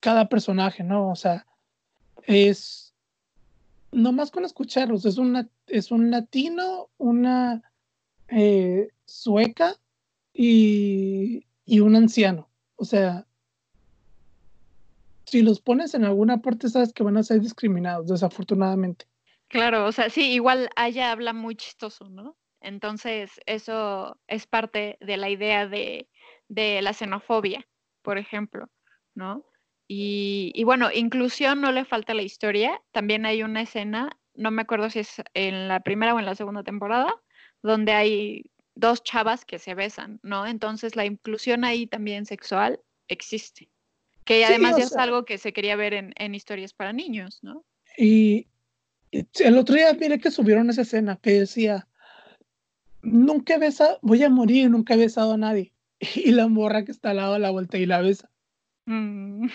cada personaje, ¿no? O sea, es, no más con escucharlos, es, una, es un latino, una eh, sueca y, y un anciano. O sea, si los pones en alguna parte, sabes que van a ser discriminados, desafortunadamente. Claro, o sea, sí, igual Aya habla muy chistoso, ¿no? Entonces, eso es parte de la idea de, de la xenofobia, por ejemplo, ¿no? Y, y bueno, inclusión no le falta la historia. También hay una escena, no me acuerdo si es en la primera o en la segunda temporada, donde hay dos chavas que se besan, ¿no? Entonces la inclusión ahí también sexual existe. Que además ya es algo que se quería ver en, en historias para niños, ¿no? Y y el otro día miré que subieron esa escena que decía, nunca he besado, voy a morir, nunca he besado a nadie. (laughs) Y la morra que está al lado la vuelta y la besa. Mm,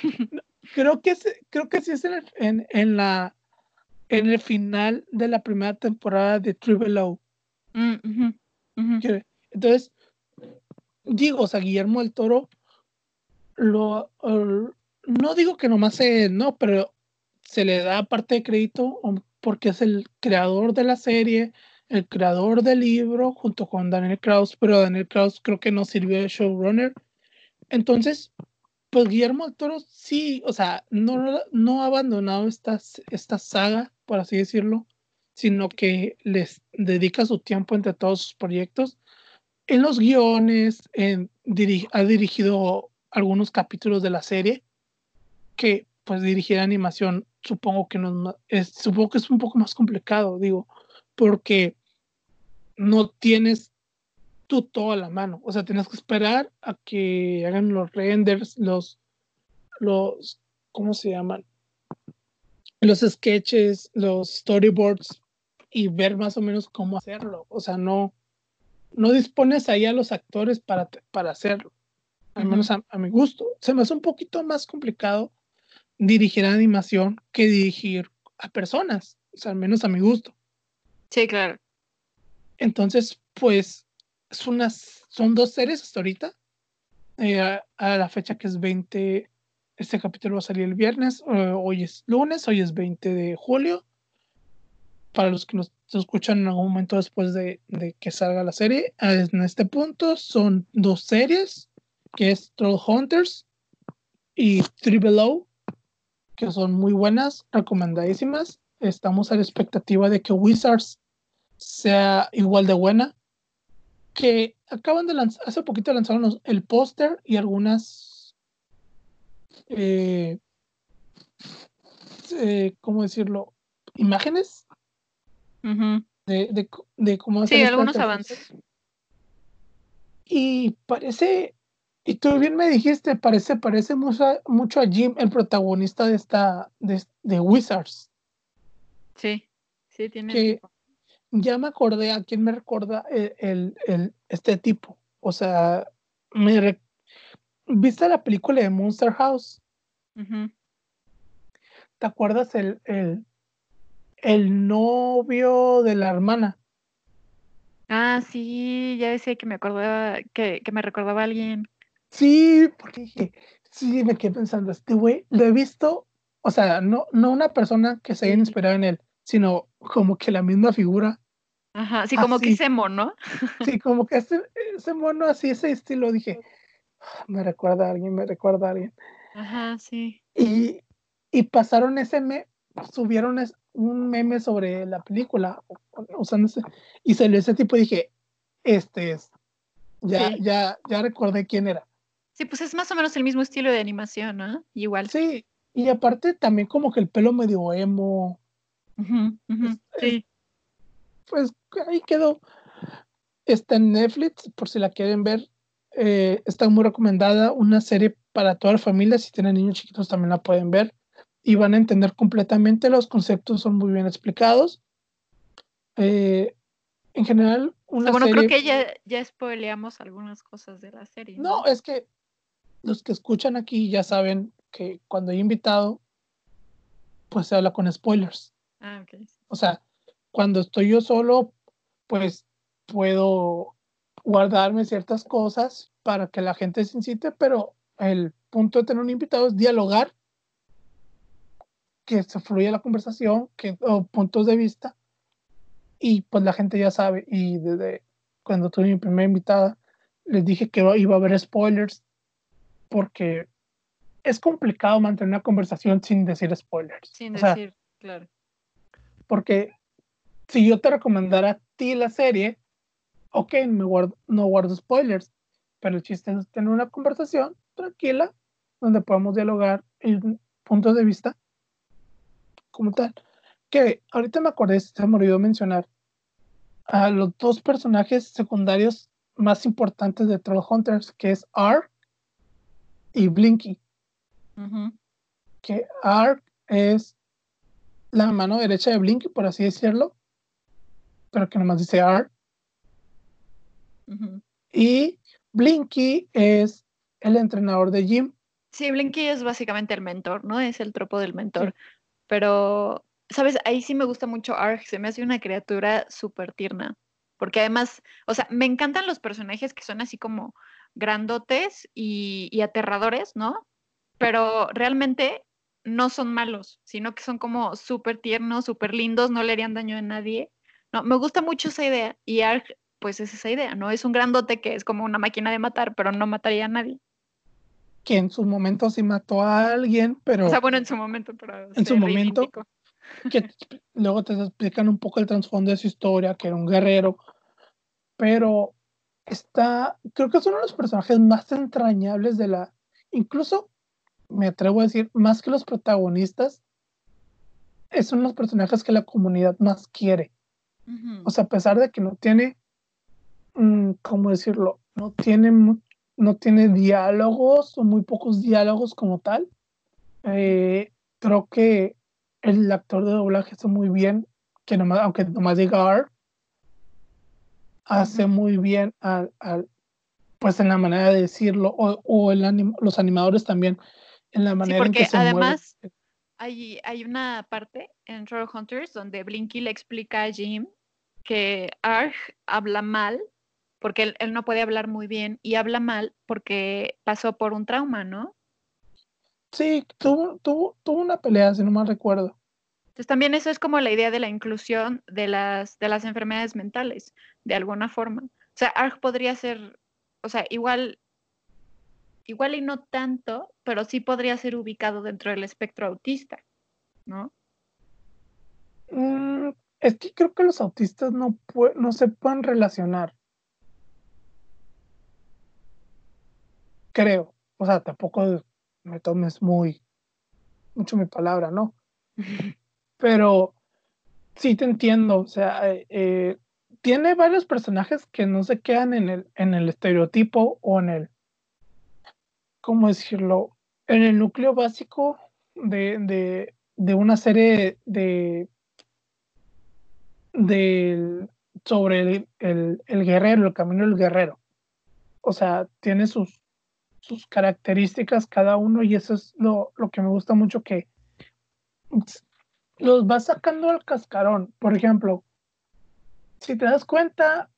Creo que, es, creo que sí es en, el- en, en la, en el final de la primera temporada de True Below. mm, ujú, Entonces, digo, o sea, Guillermo del Toro, lo, no digo que nomás se, no, pero se le da parte de crédito porque es el creador de la serie, el creador del libro, junto con Daniel Kraus, pero Daniel Kraus creo que no sirvió de showrunner. Entonces, pues Guillermo del Toro sí, o sea, no, no ha abandonado esta, esta saga, por así decirlo, sino que les dedica su tiempo entre todos sus proyectos. En los guiones, ha dirigido algunos capítulos de la serie, que pues dirigir animación supongo que no es- supongo que es un poco más complicado, digo, porque no tienes tú todo a la mano, o sea, tienes que esperar a que hagan los renders, los, los, ¿cómo se llaman? Los sketches, los storyboards y ver más o menos cómo hacerlo, o sea, no, no dispones ahí a los actores para, para hacerlo, al menos a, a mi gusto. Se me hace un poquito más complicado dirigir animación que dirigir a personas, o sea, al menos a mi gusto. Sí, claro. Entonces, pues, es unas, son dos series hasta ahorita. Eh, a, a la fecha que es 20, este capítulo va a salir el viernes, eh, hoy es lunes, hoy es 20 de julio. Para los que nos escuchan en algún momento después de, que salga la serie, en este punto son dos series, que es Troll Hunters y Three Below, que son muy buenas, recomendadísimas. Estamos a la expectativa de que Wizards sea igual de buena. Que acaban de lanzar, hace poquito lanzaron el póster y algunas, eh, eh, ¿cómo decirlo? Imágenes De, de, de cómo Sí, hacer esta algunos avances. Y parece, y tú bien me dijiste, parece, parece mucho, a- mucho a Jim, el protagonista de esta, de, de Wizards. Sí, sí, tiene Que- ya me acordé a quién me recuerda el, el- el- este tipo. O sea, me re- ¿viste la película de Monster House? Ujú. ¿Te acuerdas el, el, el novio de la hermana? Ah, sí, ya decía que me acordaba, que, que me recordaba a alguien. Sí, porque dije, sí, me quedé pensando, este güey, lo he visto, o sea, no, no una persona que se haya Sí. inspirado en él, sino como que la misma figura. Ajá, sí, como que Así. ese mono. (laughs) Sí, como que ese, ese mono así, ese estilo, dije, "Ah, me recuerda a alguien, me recuerda a alguien. Ajá, sí. Y, y pasaron ese me, subieron es- un meme sobre la película, usando ese- y salió ese tipo y dije, este es. Ya, Sí. ya, ya recordé quién era. Sí, pues es más o menos el mismo estilo de animación, ¿no? Igual. Sí, y aparte también como que el pelo medio emo, Ujú, ujú, Es- Sí. pues ahí quedó. Está en Netflix, por si la quieren ver. Eh, está muy recomendada, una serie para toda la familia. Si tienen niños chiquitos también la pueden ver y van a entender completamente. Los conceptos son muy bien explicados. Eh, en general, una bueno, creo que ya, ya spoileamos algunas cosas de la serie. No, es que los que escuchan aquí ya saben que cuando hay invitado, pues se habla con spoilers. Ah, ok. O sea, cuando estoy yo solo, pues puedo guardarme ciertas cosas para que la gente se incite, pero el punto de tener un invitado es dialogar, que se fluya la conversación, que o puntos de vista, y pues la gente ya sabe. Y desde cuando tuve mi primera invitada, les dije que iba iba a haber spoilers, porque es complicado mantener una conversación sin decir spoilers. Sin O sea, decir, claro. porque si yo te recomendara a ti la serie, ok, me guardo, no guardo spoilers, pero el chiste es tener una conversación tranquila donde podamos dialogar en puntos de vista como tal. Que ahorita me acordé, se me olvidó mencionar a los dos personajes secundarios más importantes de Trollhunters, que es Ark y Blinky. Que Ark es la mano derecha de Blinky, por así decirlo, pero que nomás dice Ark. Y Blinky es el entrenador de Jim. Sí, Blinky es básicamente el mentor, ¿no? Es el tropo del mentor. Pero, ¿sabes? Ahí sí me gusta mucho Ark. Se me hace una criatura súper tierna. Porque además, o sea, me encantan los personajes que son así como grandotes y, y aterradores, ¿no? Pero realmente no son malos, sino que son como súper tiernos, súper lindos, no le harían daño a nadie. No, me gusta mucho esa idea. Y Ark, pues es esa idea, ¿no? Es un grandote que es como una máquina de matar, pero no mataría a nadie. Que en su momento sí mató a alguien, pero O sea, bueno, en su momento, pero En su momento. que luego te explican un poco el trasfondo de su historia, que era un guerrero, pero está, creo que es uno de los personajes más entrañables de la, incluso me atrevo a decir, más que los protagonistas, es uno de los personajes que la comunidad más quiere. Ujú. O sea, a pesar de que no tiene, mm, ¿cómo decirlo? No tiene, no tiene diálogos o muy pocos diálogos como tal. eh, creo que el actor de doblaje hace muy bien, que nomás, aunque nomás diga R, hace muy bien al, al- pues en la manera de decirlo, o, o el anim- los animadores también, en la manera en que porque se mueve. además- Hay, hay una parte en Trollhunters donde Blinky le explica a Jim que Arg habla mal, porque él, él no puede hablar muy bien, y habla mal porque pasó por un trauma, ¿no? Sí, tuvo, tuvo, tuvo una pelea, si no mal recuerdo. Entonces también eso es como la idea de la inclusión de las, de las enfermedades mentales, de alguna forma. O sea, ARG podría ser, o sea, igual, igual y no tanto, pero sí podría ser ubicado dentro del espectro autista, ¿no? Mm, es que creo que los autistas no, no se pueden relacionar. Creo. O sea, tampoco me tomes muy mucho mi palabra, ¿no? (laughs) Pero sí te entiendo. O sea, eh, tiene varios personajes que no se quedan en el, en el estereotipo o en el, ¿cómo decirlo? En el núcleo básico de, de, de una serie de, del sobre el, el, el guerrero, el camino del guerrero. O sea, tiene sus, sus características cada uno y eso es lo, lo que me gusta mucho que los va sacando al cascarón. Por ejemplo, si te das cuenta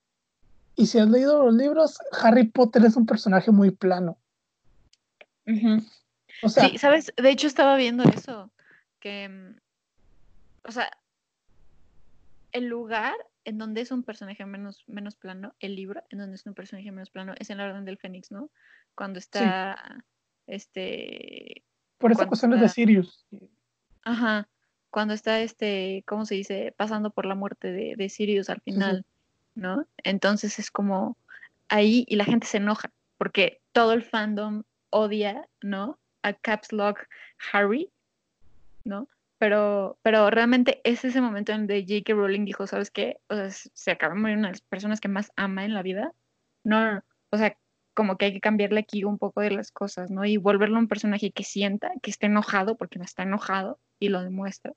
y si has leído los libros, Harry Potter es un personaje muy plano. Ujú. O sea, Sí, sabes, de hecho estaba viendo eso, que, o sea, el lugar en donde es un personaje menos, menos plano, el libro en donde es un personaje menos plano, es en la Orden del Fénix, ¿no? Cuando está, este, por esas cuando cuestiones de Sirius. ajá, cuando está, este, ¿cómo se dice? Pasando por la muerte de, de Sirius al sí. final, ¿no? Entonces es como ahí y la gente se enoja, porque todo el fandom odia, ¿no? A Caps Lock Harry, ¿no? Pero, pero realmente es ese momento en donde J.K. Rowling dijo, ¿sabes qué? O sea, se acaba de morir una de las personas que más ama en la vida. No, no, no. o sea, como que hay que cambiarle aquí un poco de las cosas, ¿no? Y volverlo un personaje que sienta, que esté enojado, porque no está enojado y lo demuestra,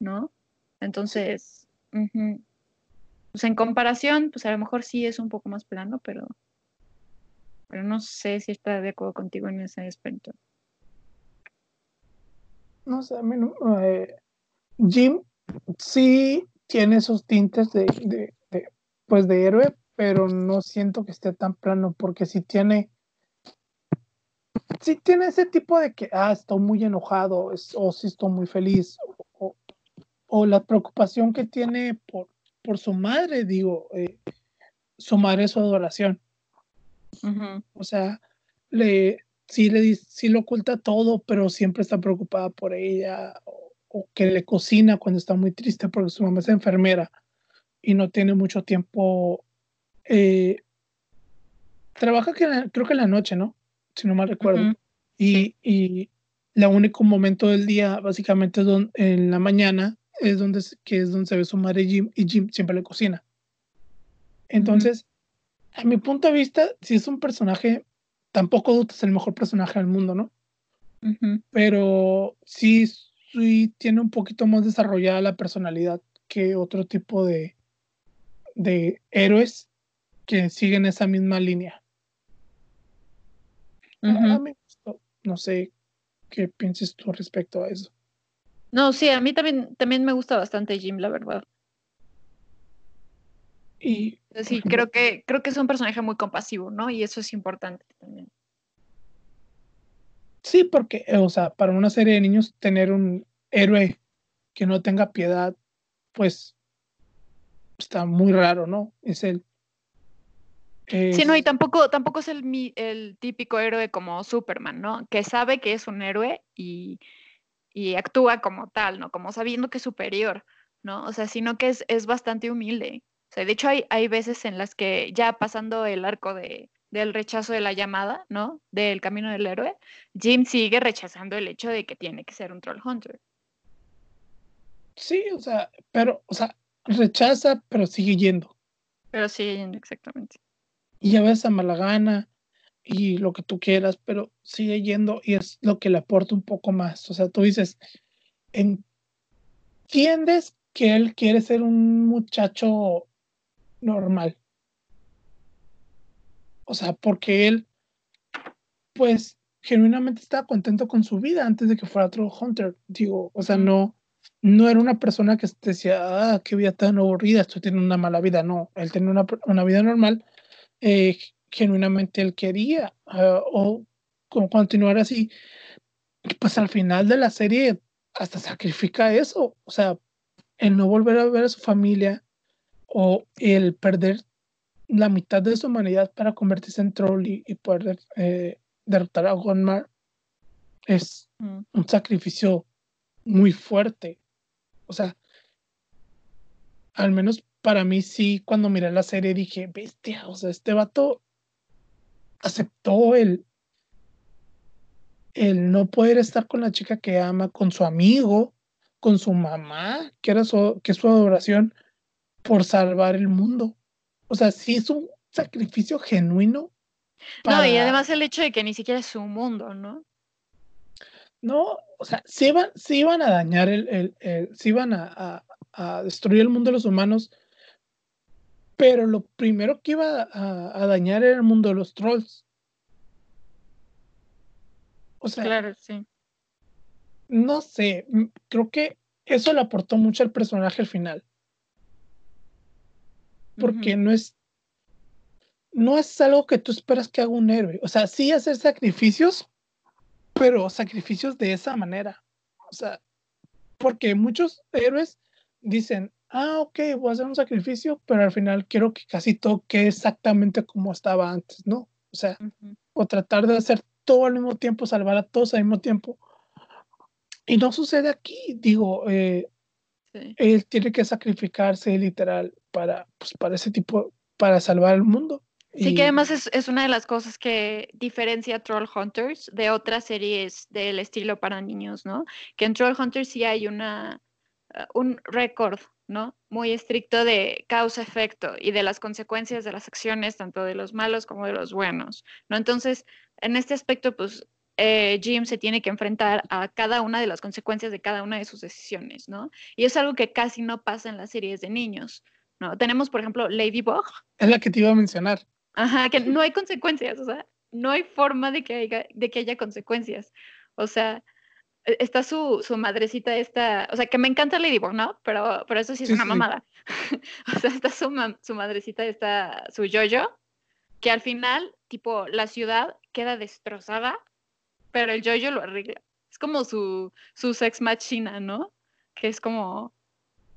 ¿no? Entonces, ujú, pues en comparación, pues a lo mejor sí es un poco más plano, pero, pero no sé si está de acuerdo contigo en ese aspecto. No sé, a mí no, eh, Jim sí tiene esos tintes de, de, de, pues de héroe, pero no siento que esté tan plano, porque si tiene, si tiene ese tipo de que, ah, estoy muy enojado, o si estoy muy feliz, o, o, la preocupación que tiene por, por su madre, digo, eh, su madre es su adoración. Uh -huh. O sea, le, sí, le, sí lo oculta todo, pero siempre está preocupada por ella, o, o que le cocina cuando está muy triste porque su mamá es enfermera y no tiene mucho tiempo eh, trabaja que la, creo que en la noche, ¿no? Si no mal recuerdo. Uh -huh. y, y el único momento del día, básicamente, es donde, en la mañana, es donde, que es donde se ve su madre Jim, y Jim siempre le cocina. Entonces, uh -huh. a mi punto de vista, si es un personaje, tampoco es el mejor personaje del mundo, ¿no? Uh -huh. Pero sí, sí tiene un poquito más desarrollada la personalidad que otro tipo de, de héroes que siguen esa misma línea. Uh -huh. no sé qué pienses tú respecto a eso. No, sí, a mí también, también me gusta bastante Jim, la verdad. Y sí, creo que creo que es un personaje muy compasivo, ¿no? Y eso es importante también. Sí, porque, o sea, para una serie de niños tener un héroe que no tenga piedad, pues está muy raro, ¿no? Es el es... Sí, no, y tampoco, tampoco es el, el, típico héroe como Superman, ¿no? Que sabe que es un héroe y, y, actúa como tal, ¿no? Como sabiendo que es superior, ¿no? O sea, sino que es, es bastante humilde. O sea, de hecho, hay, hay veces en las que ya pasando el arco de, del rechazo de la llamada, ¿no? Del camino del héroe, Jim sigue rechazando el hecho de que tiene que ser un troll hunter. Sí, o sea, pero, o sea, rechaza, pero sigue yendo. Pero sigue yendo, exactamente y a veces a mala gana y lo que tú quieras, pero sigue yendo y es lo que le aporta un poco más. O sea, tú dices, entiendes que él quiere ser un muchacho normal. O sea, porque él, pues, genuinamente estaba contento con su vida antes de que fuera otro Hunter. Digo, o sea, no, no era una persona que decía, ah, qué vida tan aburrida, estoy teniendo una mala vida. No, él tenía una, una vida normal eh, genuinamente él quería uh, o con continuar así. Pues al final de la serie hasta sacrifica eso, o sea, el no volver a ver a su familia o el perder la mitad de su humanidad para convertirse en troll y, y poder eh, derrotar a Gonmar es mm. un sacrificio muy fuerte. O sea, al menos para mí sí, cuando miré la serie dije, bestia, o sea, este vato aceptó el, el no poder estar con la chica que ama, con su amigo, con su mamá, que era su, que es su adoración, por salvar el mundo. O sea, sí es un sacrificio genuino. Para... No, y además el hecho de que ni siquiera es su mundo, ¿no? No, o sea, sí iban, sí iban a dañar el, el, el iban a, a, a, destruir el mundo de los humanos, pero lo primero que iba a, a, dañar era el mundo de los trolls. O sea, claro, sí. No sé, creo que eso le aportó mucho al personaje al final. Porque uh -huh. no es no es algo que tú esperas que haga un héroe. O sea, sí hacer sacrificios, pero sacrificios de esa manera. O sea, porque muchos héroes dicen, ah, ok, voy a hacer un sacrificio, pero al final quiero que casi todo quede exactamente como estaba antes, ¿no? O sea, uh -huh. o tratar de hacer todo al mismo tiempo, salvar a todos al mismo tiempo. Y no sucede aquí, digo, eh, sí. él tiene que sacrificarse literal para, pues, para ese tipo, para salvar el mundo. Sí, y... que además es, es, una de las cosas que diferencia Troll Hunters de otras series del estilo para niños, ¿no? Que en Troll Hunters sí hay una, uh, un récord ¿no? Muy estricto de causa-efecto y de las consecuencias de las acciones, tanto de los malos como de los buenos, ¿no? Entonces, en este aspecto, pues eh, Jim se tiene que enfrentar a cada una de las consecuencias de cada una de sus decisiones, ¿no? Y es algo que casi no pasa en las series de niños, ¿no? Tenemos, por ejemplo, Ladybug. Es la que te iba a mencionar. Ajá, que no hay consecuencias, o sea, no hay forma de que haya, de que haya consecuencias. O sea, está su, su madrecita esta, o sea, que me encanta Ladybug, ¿no? Pero, pero eso sí es una mamada. (laughs) o sea, está su, su madrecita, está su yoyo, que al final, tipo, la ciudad queda destrozada, pero el yoyo lo arregla. Es como su, su sex machina, ¿no? Que es como,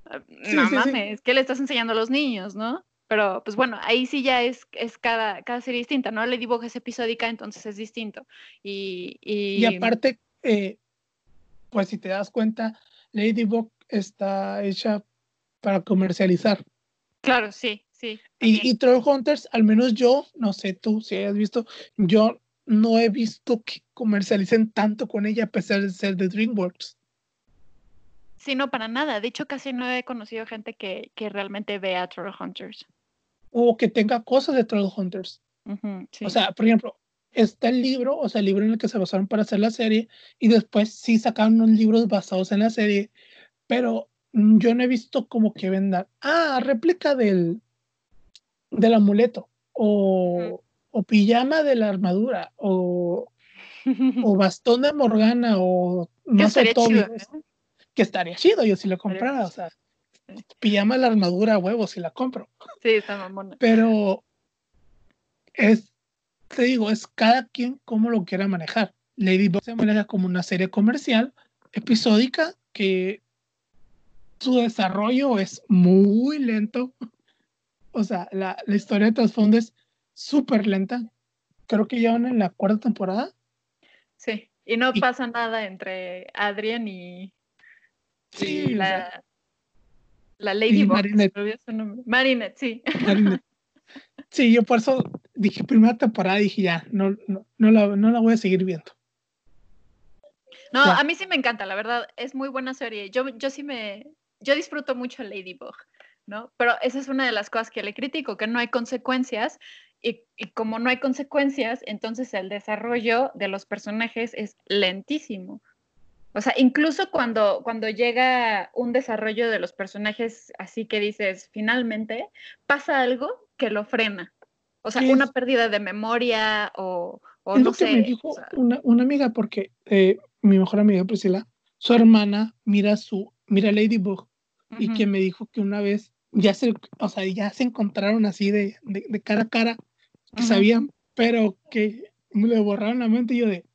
ah, no mames, ¿qué le estás enseñando a los niños, no? Pero, pues bueno, ahí sí ya es, es cada, cada serie distinta, ¿no? Ladybug es episódica, entonces es distinto. Y, y... y aparte, eh, pues si te das cuenta, Ladybug está hecha para comercializar. Claro, sí, sí. Y, y Troll Hunters, al menos yo, no sé tú si hayas visto, yo no he visto que comercialicen tanto con ella a pesar de ser de DreamWorks. Sí, no, para nada. De hecho, casi no he conocido gente que, que realmente vea Troll Hunters. O que tenga cosas de Troll Hunters. sí. O sea, por ejemplo, está el libro, o sea, el libro en el que se basaron para hacer la serie, y después sí sacaron unos libros basados en la serie, pero yo no he visto como que vendan, ah, réplica del, del amuleto, o, o pijama de la armadura, o, o (laughs) bastón de Morgana, o no sé, todo. Que estaría chido, yo si lo comprara, o sea, pijama de la armadura, huevos, si la compro. Sí, está mamona. Pero es te digo, es cada quien como lo quiera manejar. Ladybug se maneja como una serie comercial, episódica, que su desarrollo es muy lento. O sea, la, la historia de trasfondo es súper lenta. Creo que llevan en la cuarta temporada. Sí, y no pasa nada entre Adrian y, sí, y la, la Ladybug. Marinette. Marinette, sí. Marinette. Sí, yo por eso dije primera temporada, dije ya, no, no, no, la, no la voy a seguir viendo. No, a mí sí me encanta, la verdad, es muy buena serie. Yo, yo sí me, yo disfruto mucho Ladybug, ¿no? Pero esa es una de las cosas que le critico, que no hay consecuencias y, y, como no hay consecuencias, entonces el desarrollo de los personajes es lentísimo. O sea, incluso cuando, cuando llega un desarrollo de los personajes así que dices, finalmente, pasa algo que lo frena. O sea, una pérdida de memoria o, o no sé. me dijo una, una, amiga, porque eh, mi mejor amiga Priscila, su hermana mira su, mira Ladybug, uh -huh. y que me dijo que una vez ya se, o sea, ya se encontraron así de, de, de cara a cara, que uh -huh. sabían, pero que me le borraron la mente y yo de.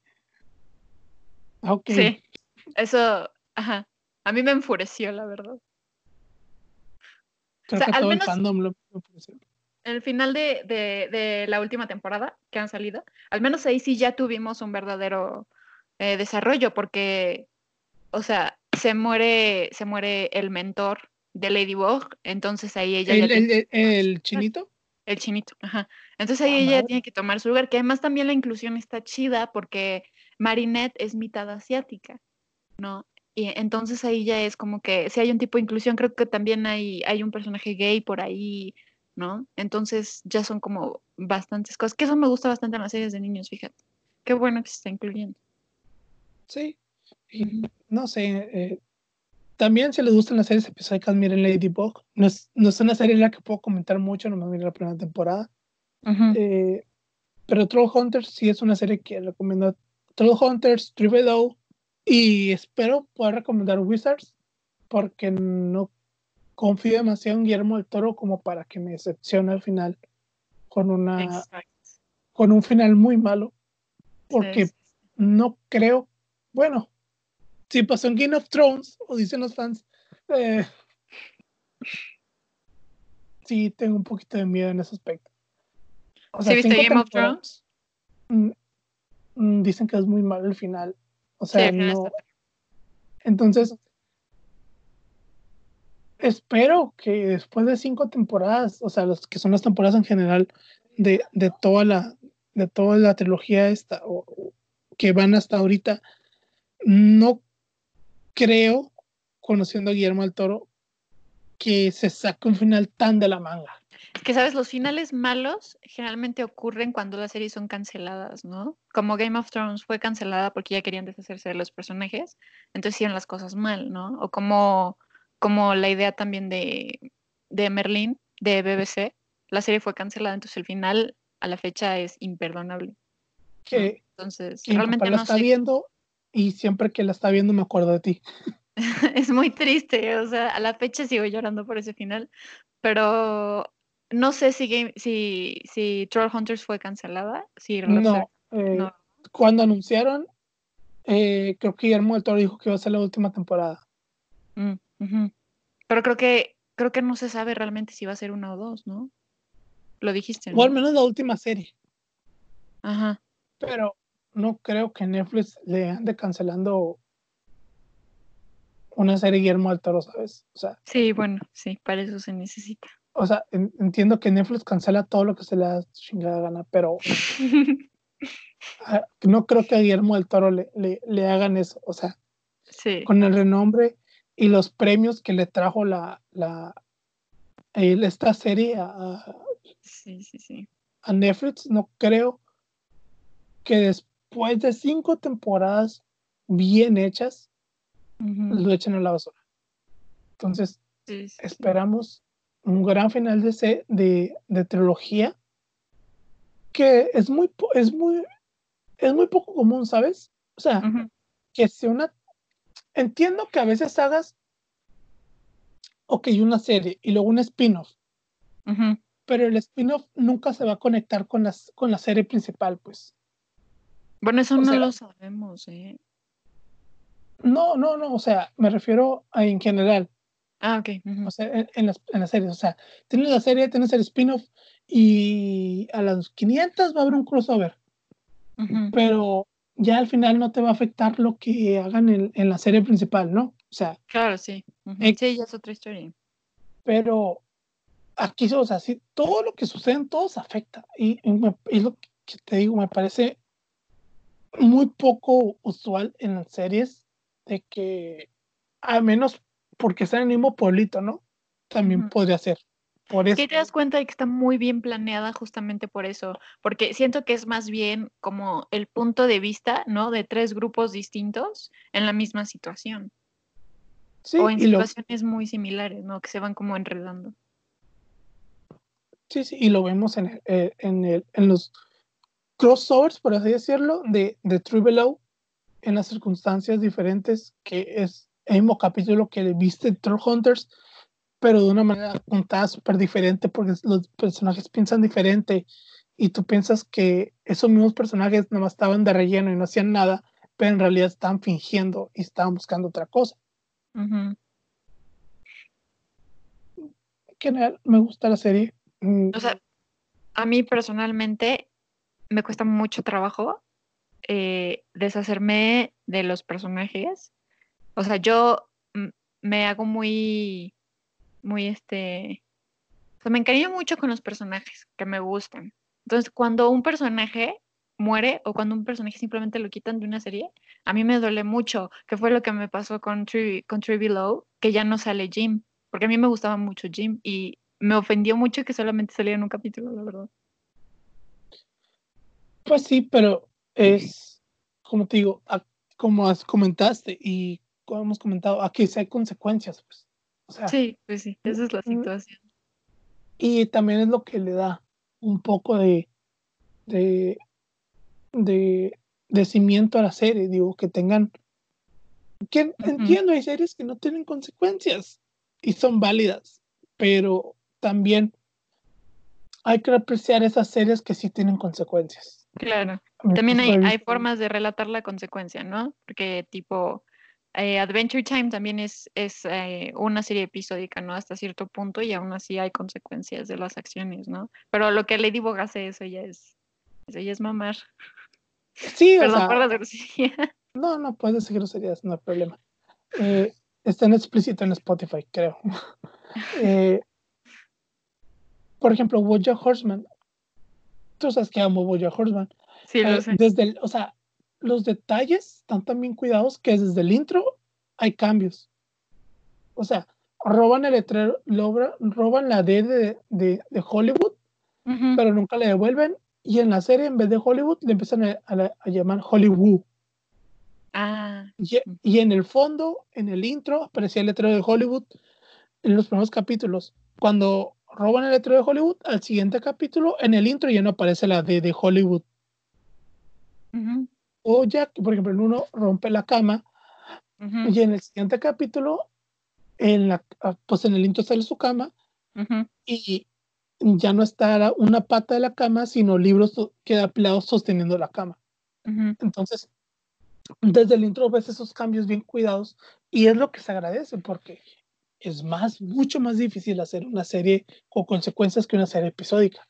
Ah, ok. Sí, eso, ajá. A mí me enfureció, la verdad. Creo o sea, que todo menos... el fandom lo enfureció en el final de, de, de, la última temporada que han salido, al menos ahí sí ya tuvimos un verdadero eh, desarrollo, porque, o sea, se muere, se muere el mentor de Ladybug, entonces ahí ella... ¿El, el, el, el chinito? El chinito, ajá. Entonces ahí ah, ella madre. tiene que tomar su lugar, que además también la inclusión está chida porque Marinette es mitad asiática, ¿no? Y entonces ahí ya es como que si hay un tipo de inclusión, creo que también hay, hay un personaje gay por ahí, ¿no? Entonces ya son como bastantes cosas, que eso me gusta bastante en las series de niños, fíjate. Qué bueno que se está incluyendo. Sí, y no sé, eh, también si les gustan las series episódicas, miren Ladybug. No es, no es una serie en la que puedo comentar mucho, no me miré la primera temporada. Uh -huh. eh, pero Troll Hunters sí es una serie que recomiendo. Troll Hunters, Triple O, y espero poder recomendar Wizards, porque no confío demasiado en Guillermo del Toro como para que me decepcione al final con una Exacto. con un final muy malo porque sí. no creo bueno si pasó en Game of Thrones o dicen los fans eh, sí tengo un poquito de miedo en ese aspecto o sea, ¿Sí viste Game of Thrones? Mm, dicen que es muy malo el final o sea sí, no entonces espero que después de cinco temporadas, o sea, los que son las temporadas en general de, de toda la de toda la trilogía esta o, que van hasta ahorita, no creo, conociendo a Guillermo del Toro, que se saque un final tan de la manga. Que, ¿sabes? Los finales malos generalmente ocurren cuando las series son canceladas, ¿no? Como Game of Thrones fue cancelada porque ya querían deshacerse de los personajes, entonces hicieron las cosas mal, ¿no? O como como la idea también de, de Merlín de BBC. La serie fue cancelada, entonces el final a la fecha es imperdonable. Que, Entonces, que realmente la no está sé. viendo y siempre que la está viendo me acuerdo de ti. (laughs) Es muy triste, o sea, a la fecha sigo llorando por ese final, pero no sé si, Game- si, si Troll Hunters fue cancelada. Si la- No, eh, no. cuando anunciaron, eh, creo que Guillermo del Toro dijo que iba a ser la última temporada. Mm, Pero creo que creo que no se sabe realmente si va a ser una o dos, ¿no? Lo dijiste, O al ¿no? menos la última serie. Ajá. Pero no creo que Netflix le ande cancelando una serie Guillermo del Toro, ¿sabes? O sea, Sí, bueno, sí, para eso se necesita. o sea, en- entiendo que Netflix cancela todo lo que se le da chingada gana, pero (laughs) no creo que a Guillermo del Toro le, le, le hagan eso. O sea, Sí. con el renombre y los premios que le trajo la, la esta serie a, Sí, sí, sí. a Netflix, no creo que después de cinco temporadas bien hechas, Ujú. lo echen a la basura. Entonces, esperamos un gran final de, se- de, de trilogía que es muy, es muy, es muy poco común, ¿sabes? O sea, Ujú. que sea una... Entiendo que a veces hagas, ok, una serie y luego un spin-off, pero el spin-off nunca se va a conectar con, las, con la serie principal, pues. Bueno, eso O no sea- lo sabemos, ¿eh? No, no, no, o sea, me refiero a en general, Ah, ok. o sea, en, en las, en las series, o sea, tienes la serie, tienes el spin-off y a las 500 va a haber un crossover, pero ya al final no te va a afectar lo que hagan en, en la serie principal, ¿no? O sea, Claro, sí. Eh, Sí, ya es otra historia. pero aquí, o sea, sí, todo lo que sucede en todos afecta. Y, y me- y lo que te digo, me parece muy poco usual en las series de que, al menos porque está en el mismo pueblito, ¿no? También Ujú. podría ser. Por eso. Que te das cuenta de que está muy bien planeada justamente por eso, porque siento que es más bien como el punto de vista, ¿no? De tres grupos distintos en la misma situación Sí, o en y lo, situaciones muy similares, ¿no? Que se van como enredando. sí, sí, y lo vemos en, el- eh, en, el, en los crossovers, por así decirlo, de, de True Below, en las circunstancias diferentes, que es el mismo capítulo que viste Troll Hunters, pero de una manera contada súper diferente, porque los personajes piensan diferente, y tú piensas que esos mismos personajes nada más estaban de relleno y no hacían nada, pero en realidad estaban fingiendo y estaban buscando otra cosa. En general, me gusta la serie. Mm, O sea, a mí personalmente me cuesta mucho trabajo eh, deshacerme de los personajes. O sea, yo me hago muy, muy este, o sea, me encariño mucho con los personajes que me gustan. Entonces, cuando un personaje muere o cuando un personaje simplemente lo quitan de una serie, a mí me duele mucho, que fue lo que me pasó con Tree, con Tree Below, que ya no sale Jim, porque a mí me gustaba mucho Jim y me ofendió mucho que solamente saliera en un capítulo, la verdad. Pues sí, pero es, como te digo, como has- comentaste y como hemos comentado, aquí sí hay consecuencias, pues. O sea, Sí, pues sí, esa es la situación. y también es lo que le da un poco de, de, de, de cimiento a la serie, digo, que tengan, que entiendo, hay series que no tienen consecuencias y son válidas, pero también hay que apreciar esas series que sí tienen consecuencias. Claro. También hay, hay formas de relatar la consecuencia, ¿no? Porque tipo, eh, Adventure Time también es, es eh, una serie episódica, ¿no? Hasta cierto punto y aún así hay consecuencias de las acciones, ¿no? Pero lo que Ladybug hace, eso ya es, eso ya es mamar. Sí, o Perdón sea, por la grosería. (laughs) No, no puedes seguir groserías, no hay problema. Eh, está en explícito en Spotify, creo. (laughs) Eh, por ejemplo, Bojack Horseman. Tú sabes que amo Bojack Horseman. Sí, lo sé. desde el, o sea, los detalles están tan bien cuidados que desde el intro hay cambios. O sea, roban el letrero, roban la D de, de- de Hollywood, pero nunca le devuelven. Y en la serie, en vez de Hollywood, le empiezan a, a- a llamar Hollywood. Ah, Y, y en el fondo, en el intro, aparecía el letrero de Hollywood en los primeros capítulos. cuando roban el letrero de Hollywood, al siguiente capítulo, en el intro ya no aparece la D de Hollywood. O ya, por ejemplo, en uno rompe la cama y en el siguiente capítulo, en la, ah, pues en el intro sale su cama y ya no está una pata de la cama, sino libros queda pelados sosteniendo la cama. Entonces, desde el intro ves esos cambios bien cuidados y es lo que se agradece porque es más, mucho más difícil hacer una serie con consecuencias que una serie episódica.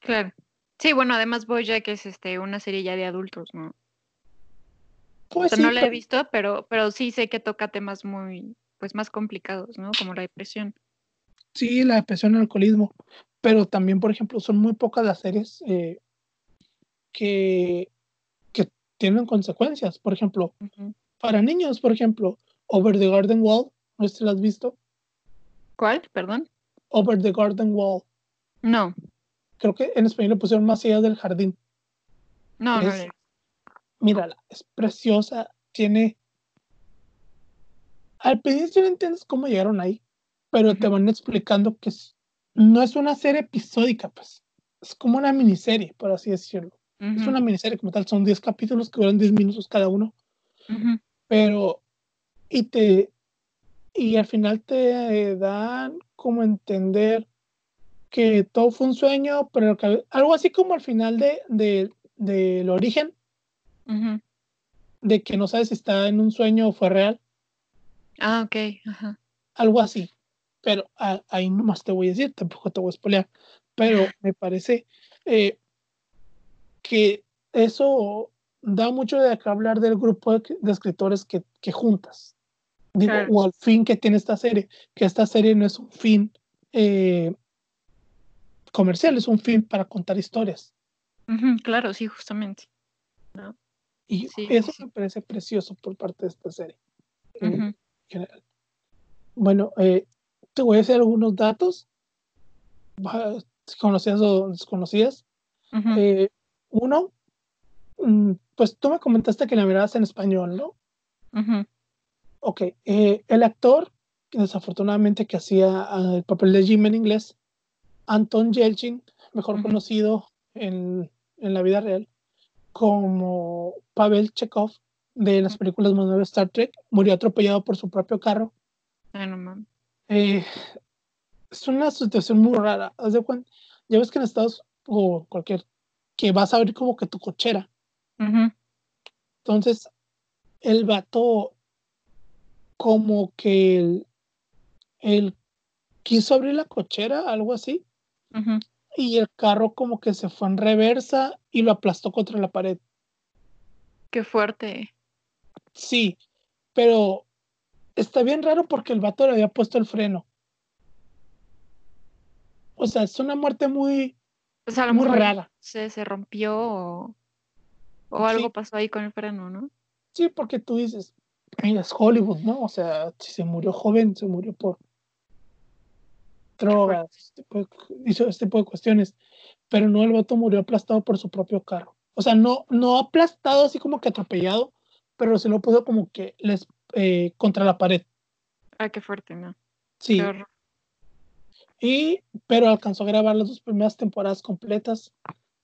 Claro. Sí, bueno, además que es este, una serie ya de adultos, ¿no? Pues no la he visto, pero, pero sí sé que toca temas muy, pues más complicados, ¿no? Como la depresión. Sí, la depresión, el alcoholismo. Pero también, por ejemplo, son muy pocas las series eh, que, que tienen consecuencias. Por ejemplo, para niños, por ejemplo, Over the Garden Wall, no sé si la has visto. ¿Cuál? Perdón. Over the Garden Wall. No. Creo que en español le pusieron más allá del jardín. No, no. Mírala, es preciosa. Tiene. Al principio no entiendes cómo llegaron ahí, pero te van explicando que no es una serie episódica, pues. Es como una miniserie, por así decirlo. Es una miniserie como tal, son 10 capítulos que duran 10 minutos cada uno. Pero. Y te, y al final te dan como entender que todo fue un sueño, pero algo así como al final de, de, del origen, de que no sabes si está en un sueño o fue real. Ah, ok. Ajá. Algo así. Pero ahí nomás te voy a decir, tampoco te voy a spoilear. Pero me parece eh, que eso da mucho de acá hablar del grupo de, escritores que, que juntas digo, o al fin que tiene esta serie, que esta serie no es un fin eh, comercial, es un fin para contar historias. claro, sí, justamente. Y eso me parece precioso por parte de esta serie. Bueno, eh, te voy a decir algunos datos, si conocías o desconocías. Eh, uno, mm, pues tú me comentaste que la mirabas en español, ¿no? Ok, eh, el actor, desafortunadamente que hacía ah, el papel de Jim en inglés, Anton Yelchin, mejor conocido en, en, la vida real como Pavel Chekhov de las películas más nuevas de Star Trek, murió atropellado por su propio carro. Ay, no mames. Eh, es una situación muy rara. Haz de cuenta, ya ves que en Estados o cualquier que vas a abrir como que tu cochera. Entonces, el vato como que él, quiso abrir la cochera, algo así, y el carro como que se fue en reversa y lo aplastó contra la pared. Qué fuerte. Sí, pero está bien raro porque el vato le había puesto el freno. O sea, es una muerte muy, muy rara. Se, se rompió o, algo pasó ahí con el freno, ¿no? Sí, porque tú dices, es Hollywood, ¿no? O sea, si se murió joven, se murió por drogas, hizo este tipo de cuestiones. Pero no, el vato murió aplastado por su propio carro. O sea, no, no aplastado así como que atropellado, pero se lo puso como que les eh, contra la pared. Ah, qué fuerte, ¿no? Sí. Y, pero alcanzó a grabar las dos primeras temporadas completas,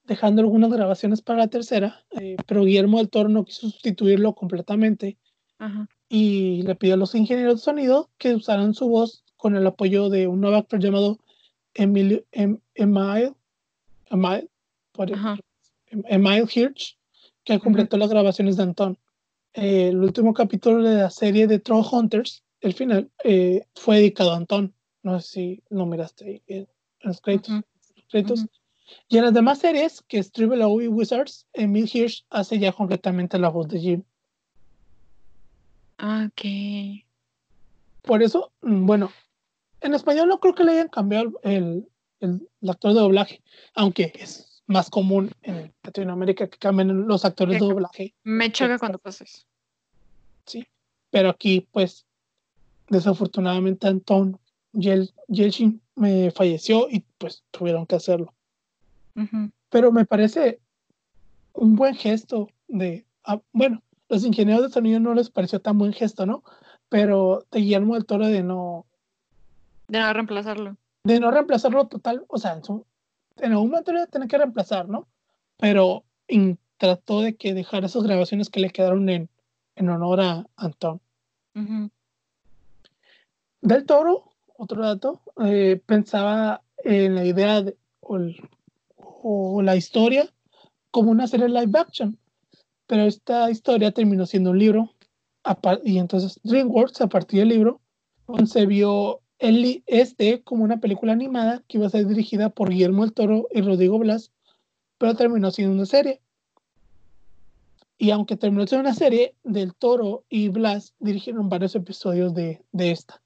dejando algunas grabaciones para la tercera, eh, pero Guillermo del Toro no quiso sustituirlo completamente y le pidió a los ingenieros de sonido que usaran su voz con el apoyo de un nuevo actor llamado Emilio, em, Emile, Emile, Emile Hirsch, que completó las grabaciones de Anton. Eh, el último capítulo de la serie de Troll Hunters, el final, eh, fue dedicado a Anton. No sé si lo miraste ahí en, los créditos. Y en las demás series, que es Triple O y Wizards, Emil Hirsch hace ya completamente la voz de Jim. Ah, ok. Por eso, mm, bueno, en español no creo que le hayan cambiado el, el, actor de doblaje, aunque es más común en Latinoamérica que cambien los actores de doblaje. Me choca cuando pasa eso. Sí, pero aquí, pues, desafortunadamente Anton Yel Yelchin me falleció y pues tuvieron que hacerlo. Pero me parece un buen gesto de, ah, bueno, los ingenieros de sonido no les pareció tan buen gesto, ¿no? Pero de Guillermo del Toro de no... De no reemplazarlo. De no reemplazarlo total, o sea, en, algún momento tenía que reemplazar, ¿no? Pero trató de que dejar esas grabaciones que le quedaron en, en honor a Antón. Del Toro, otro dato, eh, pensaba en la idea o, la historia como una serie live action, pero esta historia terminó siendo un libro y entonces DreamWorks a partir del libro concebió el, este como una película animada que iba a ser dirigida por Guillermo el Toro y Rodrigo Blas, pero terminó siendo una serie. Y aunque terminó siendo una serie, Del Toro y Blas dirigieron varios episodios de, de esta.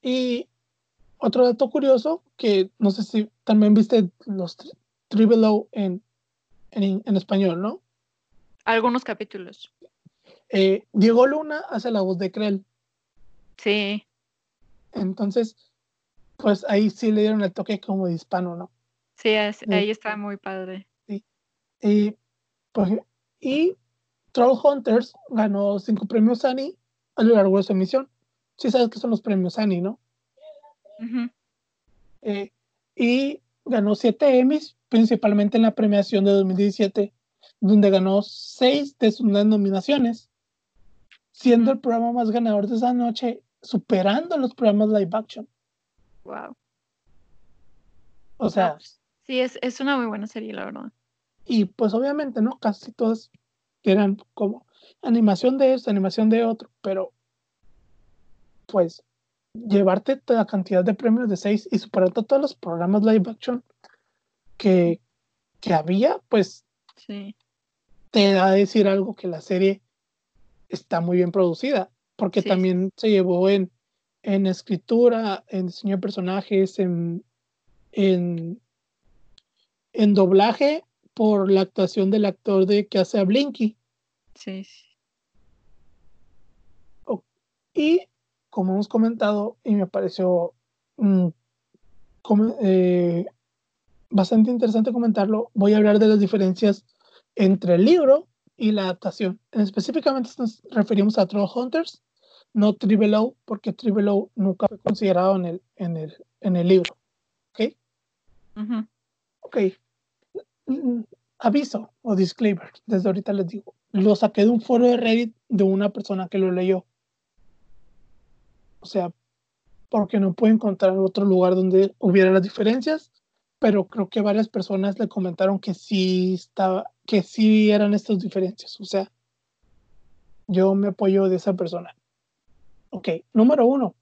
Y otro dato curioso, que no sé si también viste los Tribelow en, en, en español, ¿no? Algunos capítulos. Eh, Diego Luna hace la voz de Krell. Sí. Entonces, pues ahí sí le dieron el toque como de hispano, ¿no? Sí, ahí está muy padre. Sí. Y y Troll Hunters ganó cinco premios Annie a lo largo de su emisión. Sí sabes que son los premios Annie, ¿no? Eh, y ganó siete Emmys, principalmente en la premiación de 2017, donde ganó seis de sus nominaciones, siendo el programa más ganador de esa noche, superando los programas live action. Wow. O sea. Pues, sí, es, es una muy buena serie, la verdad. Y pues obviamente, ¿no? Casi todas eran como animación de esto, animación de otro, pero pues llevarte toda la cantidad de premios de seis y superar todos los programas live action que, que había, pues sí. te da a decir algo que la serie está muy bien producida, porque también se llevó en, en escritura, en diseño de personajes, en, en, en doblaje por la actuación del actor de que hace a Blinky. Sí. Y como hemos comentado, y me pareció mm, eh, bastante interesante comentarlo, voy a hablar de las diferencias entre el libro y la adaptación. Específicamente nos referimos a Troll Hunters, no Tribelow, porque Tribelow nunca fue considerado en el, en el, en el libro. ¿Ok? Ok. Mm, aviso o disclaimer, desde ahorita les digo, lo saqué de un foro de Reddit de una persona que lo leyó. O sea, porque no puedo encontrar otro lugar donde hubiera las diferencias, pero creo que varias personas le comentaron que sí estaba, que sí eran estas diferencias. O sea, yo me apoyo de esa persona. Ok, número uno.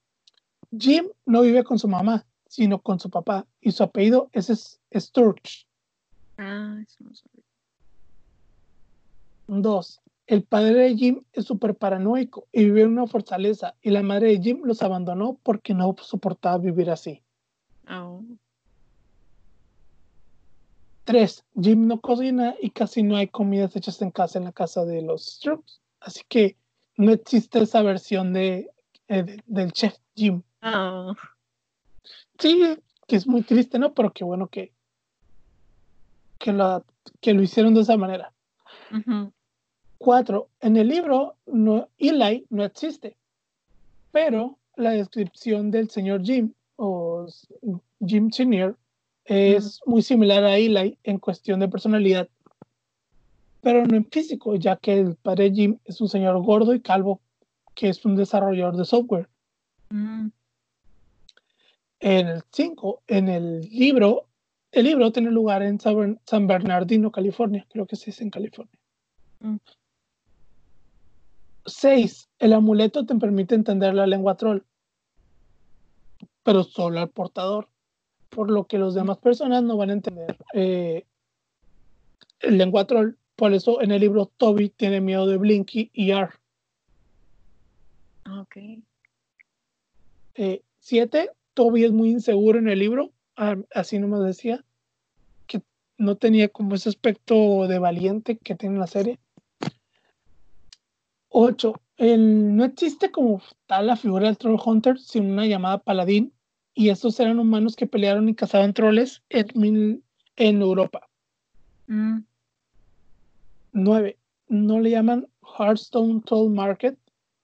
Jim no vive con su mamá, sino con su papá, y su apellido es Sturge. Ah, eso no Dos, el padre de Jim es súper paranoico y vive en una fortaleza y la madre de Jim los abandonó porque no soportaba vivir así. Oh. Tres, Jim no cocina y casi no hay comidas hechas en casa en la casa de los Strokes. Así que no existe esa versión de, eh, del chef Jim. Oh. Sí, que es muy triste, ¿no? Pero qué bueno que, que lo, que lo hicieron de esa manera. Cuatro, en el libro no, Eli no existe, pero la descripción del señor Jim o Jim Senior es muy similar a Eli en cuestión de personalidad, pero no en físico, ya que el padre Jim es un señor gordo y calvo que es un desarrollador de software. Mm. En el 5, en el libro, el libro tiene lugar en San Bernardino, California. Creo que sí es en California. 6. Mm. El amuleto te permite entender la lengua troll, pero solo al portador, por lo que los demás personas no van a entender eh, el lengua troll. Por eso en el libro Toby tiene miedo de Blinky y R. Ok. 7. Eh, Toby es muy inseguro en el libro, ah, así no me decía no tenía como ese aspecto de valiente que tiene la serie. 8. no existe como tal la figura del Troll Hunter, sino una llamada paladín, y estos eran humanos que pelearon y cazaban troles en, en Europa. 9. Mm. No le llaman Hearthstone Troll Market,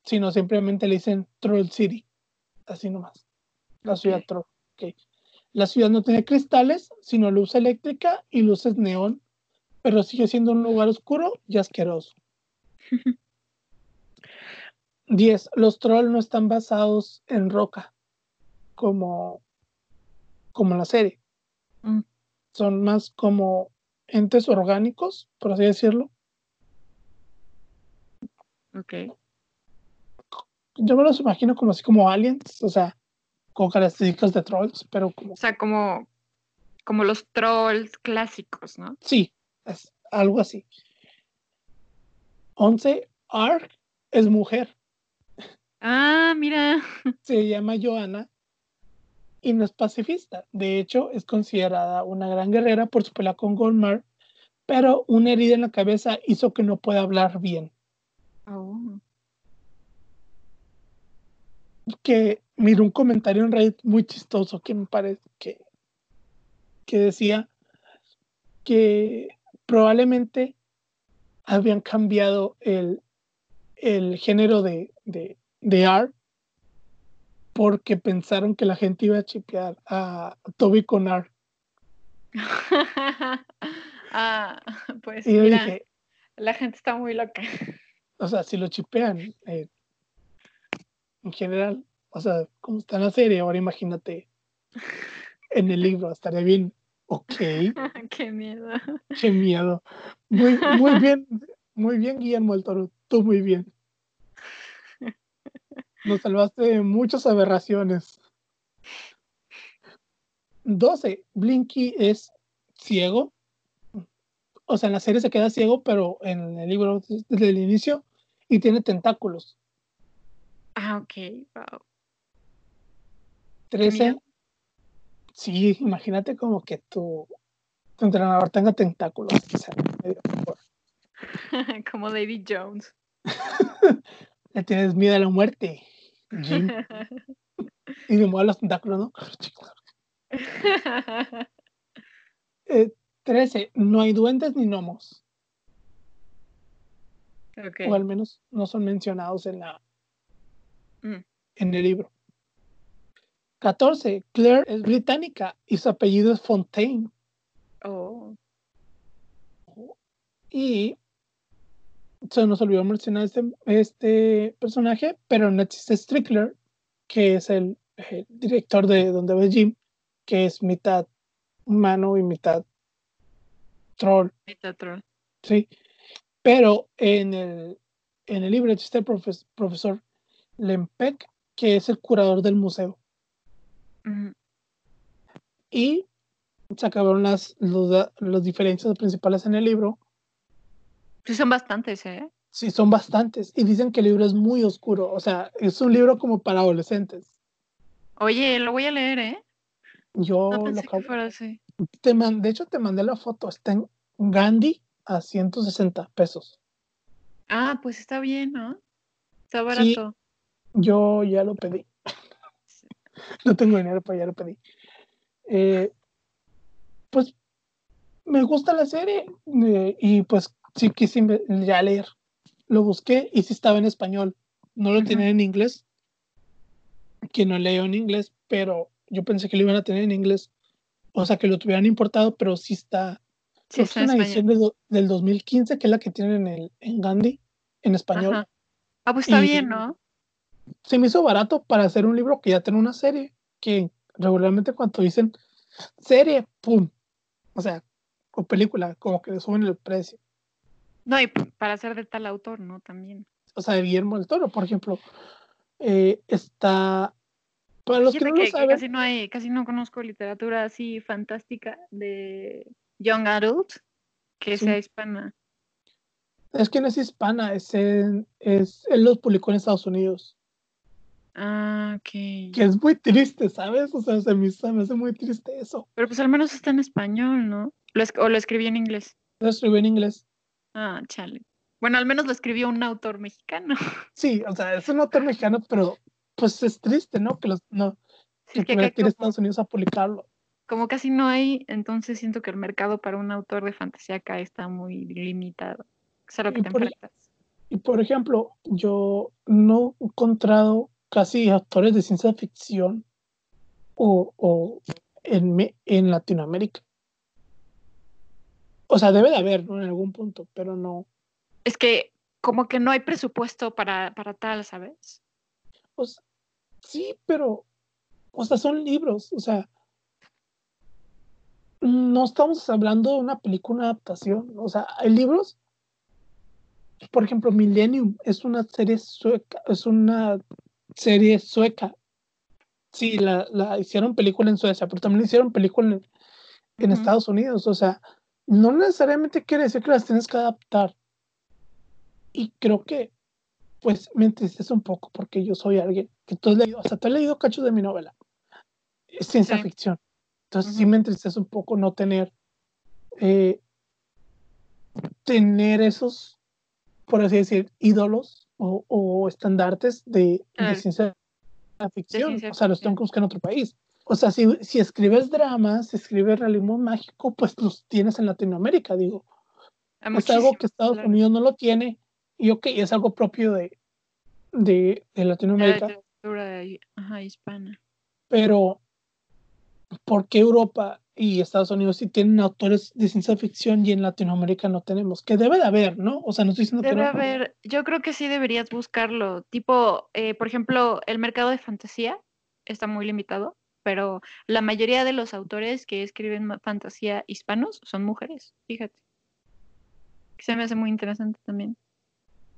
sino simplemente le dicen Troll City. Así nomás. La ciudad Troll. La ciudad no tiene cristales, sino luz eléctrica y luces neón, pero sigue siendo un lugar oscuro y asqueroso. (laughs) 10. Los trolls no están basados en roca, como, como la serie. Mm. Son más como entes orgánicos, por así decirlo. Ok. Yo me los imagino como así como aliens, o sea, con características de trolls, pero como... O sea, como, como los trolls clásicos, ¿no? Sí, es algo así. 11. Ark es mujer. Ah, mira. Se llama Joanna y no es pacifista. De hecho, es considerada una gran guerrera por su pelea con Golmar, pero una herida en la cabeza hizo que no pueda hablar bien. Oh. Que mira un comentario en Reddit muy chistoso que me parece que, que decía que probablemente habían cambiado el, el género de, de, de art porque pensaron que la gente iba a chipear a Toby con Art. (laughs) ah, pues Y yo mira, dije, la gente está muy loca. o sea, si lo chipean eh, en general, o sea, como está en la serie, ahora imagínate en el libro, estaría bien, ok, (laughs) Qué miedo. qué miedo. Muy, muy bien, muy bien, Guillermo del Toro, tú muy bien. Nos salvaste de muchas aberraciones. 12. Blinky es ciego. O sea, en la serie se queda ciego, pero en el libro desde el inicio y tiene tentáculos. Ah, ok, wow. 13. miedo. Sí, imagínate como que tu, tu entrenador tenga tentáculos. Horror. (laughs) Como David Jones. (laughs) Le tienes miedo a la muerte, Jim. (laughs) Y le mueve los tentáculos, ¿no? Eh, 13. No hay duendes ni gnomos. ok. O al menos no son mencionados en, la, Mm. en el libro. 14. Claire es británica y su apellido es Fontaine. Oh. Y se nos olvidó mencionar este, este personaje, pero no existe Strickler, que es el, el director de Donde ves Jim, que es mitad humano y mitad troll, Mitad troll. ¿sí? Pero en el, en el libro existe el profes- profesor Lempec, que es el curador del museo. Y se acabaron las, los, diferencias principales en el libro. Sí, son bastantes, ¿eh? Sí, son bastantes. Y dicen que el libro es muy oscuro. O sea, es un libro como para adolescentes. Oye, lo voy a leer, ¿eh? Yo No lo que acabo- fuera así. te man- de hecho, te mandé la foto. Está en Gandhi a 160 pesos. Ah, pues está bien, ¿no? Está Sí. barato. Yo ya lo pedí. (laughs) no tengo dinero, pero ya lo pedí. Eh, pues me gusta la serie eh, y pues sí quise ya leer. Lo busqué y sí estaba en español. No lo Ujú. tienen en inglés. Que no leo en inglés, pero yo pensé que lo iban a tener en inglés. O sea, que lo tuvieran importado, pero sí está. Sí, está es una edición de do- del 2015, que es la que tienen en, el, en Gandhi, en español. Ajá. Ah, pues está Y- bien, ¿no? Se me hizo barato para hacer un libro que ya tiene una serie, que regularmente cuando dicen serie, ¡pum! O sea, o película, como que le suben el precio. No, y para ser de tal autor, ¿no? También. O sea, de Guillermo del Toro, por ejemplo, eh, está... Para los que no que, lo que saben, casi no hay, casi no conozco literatura así fantástica de young adult que Sí. sea hispana. es que no es hispana, es, en- es él los publicó en Estados Unidos, Ah, ok. que es muy triste, ¿sabes? O sea, se me, se me hace muy triste eso. Pero pues al menos está en español, ¿no? Lo es- o lo escribí en inglés. Lo escribió en inglés. Ah, chale. Bueno, al menos lo escribió un autor mexicano. (laughs) Sí, o sea, es un autor mexicano, pero pues es triste, ¿no? Que los, no, Sí, que es que acá como, Estados Unidos a publicarlo. como casi no hay, entonces siento que el mercado para un autor de fantasía acá está muy limitado. Es a lo que Y te por- enfrentas. Y por ejemplo, yo no he encontrado casi autores de ciencia ficción o, o en, en Latinoamérica. O sea, debe de haber, ¿no? En algún punto, pero no. Es que como que no hay presupuesto para, para tal, ¿sabes? Pues sí, pero, o sea, son libros, o sea, no estamos hablando de una película, adaptación, o sea, hay libros, por ejemplo, Millennium es una serie sueca, es una serie sueca. Sí, la, la hicieron película en Suecia, pero también hicieron película en, en Estados Unidos, o sea, no necesariamente quiere decir que las tienes que adaptar. Y creo que, pues, me entristece un poco porque yo soy alguien que tú has leído, hasta te he leído cachos de mi novela. Es ciencia ficción. Entonces sí me entristece un poco no tener, eh, tener esos, por así decir, ídolos o, estandartes de, ciencia ficción. o sea, los tengo que buscar en otro país. O sea, si, si escribes dramas, si escribes realismo mágico, pues los tienes en Latinoamérica, digo. es algo que Estados Unidos no lo tiene y ok, es algo propio de, de, de Latinoamérica. La literatura ajá, hispana. Pero ¿por qué Europa y Estados Unidos sí tienen autores de ciencia ficción y en Latinoamérica no tenemos? Que debe de haber, ¿no? O sea, no estoy diciendo debe que no. Haber, yo creo que sí deberías buscarlo. Tipo, eh, por ejemplo, el mercado de fantasía está muy limitado, pero la mayoría de los autores que escriben fantasía hispanos son mujeres, fíjate. Se me hace muy interesante también.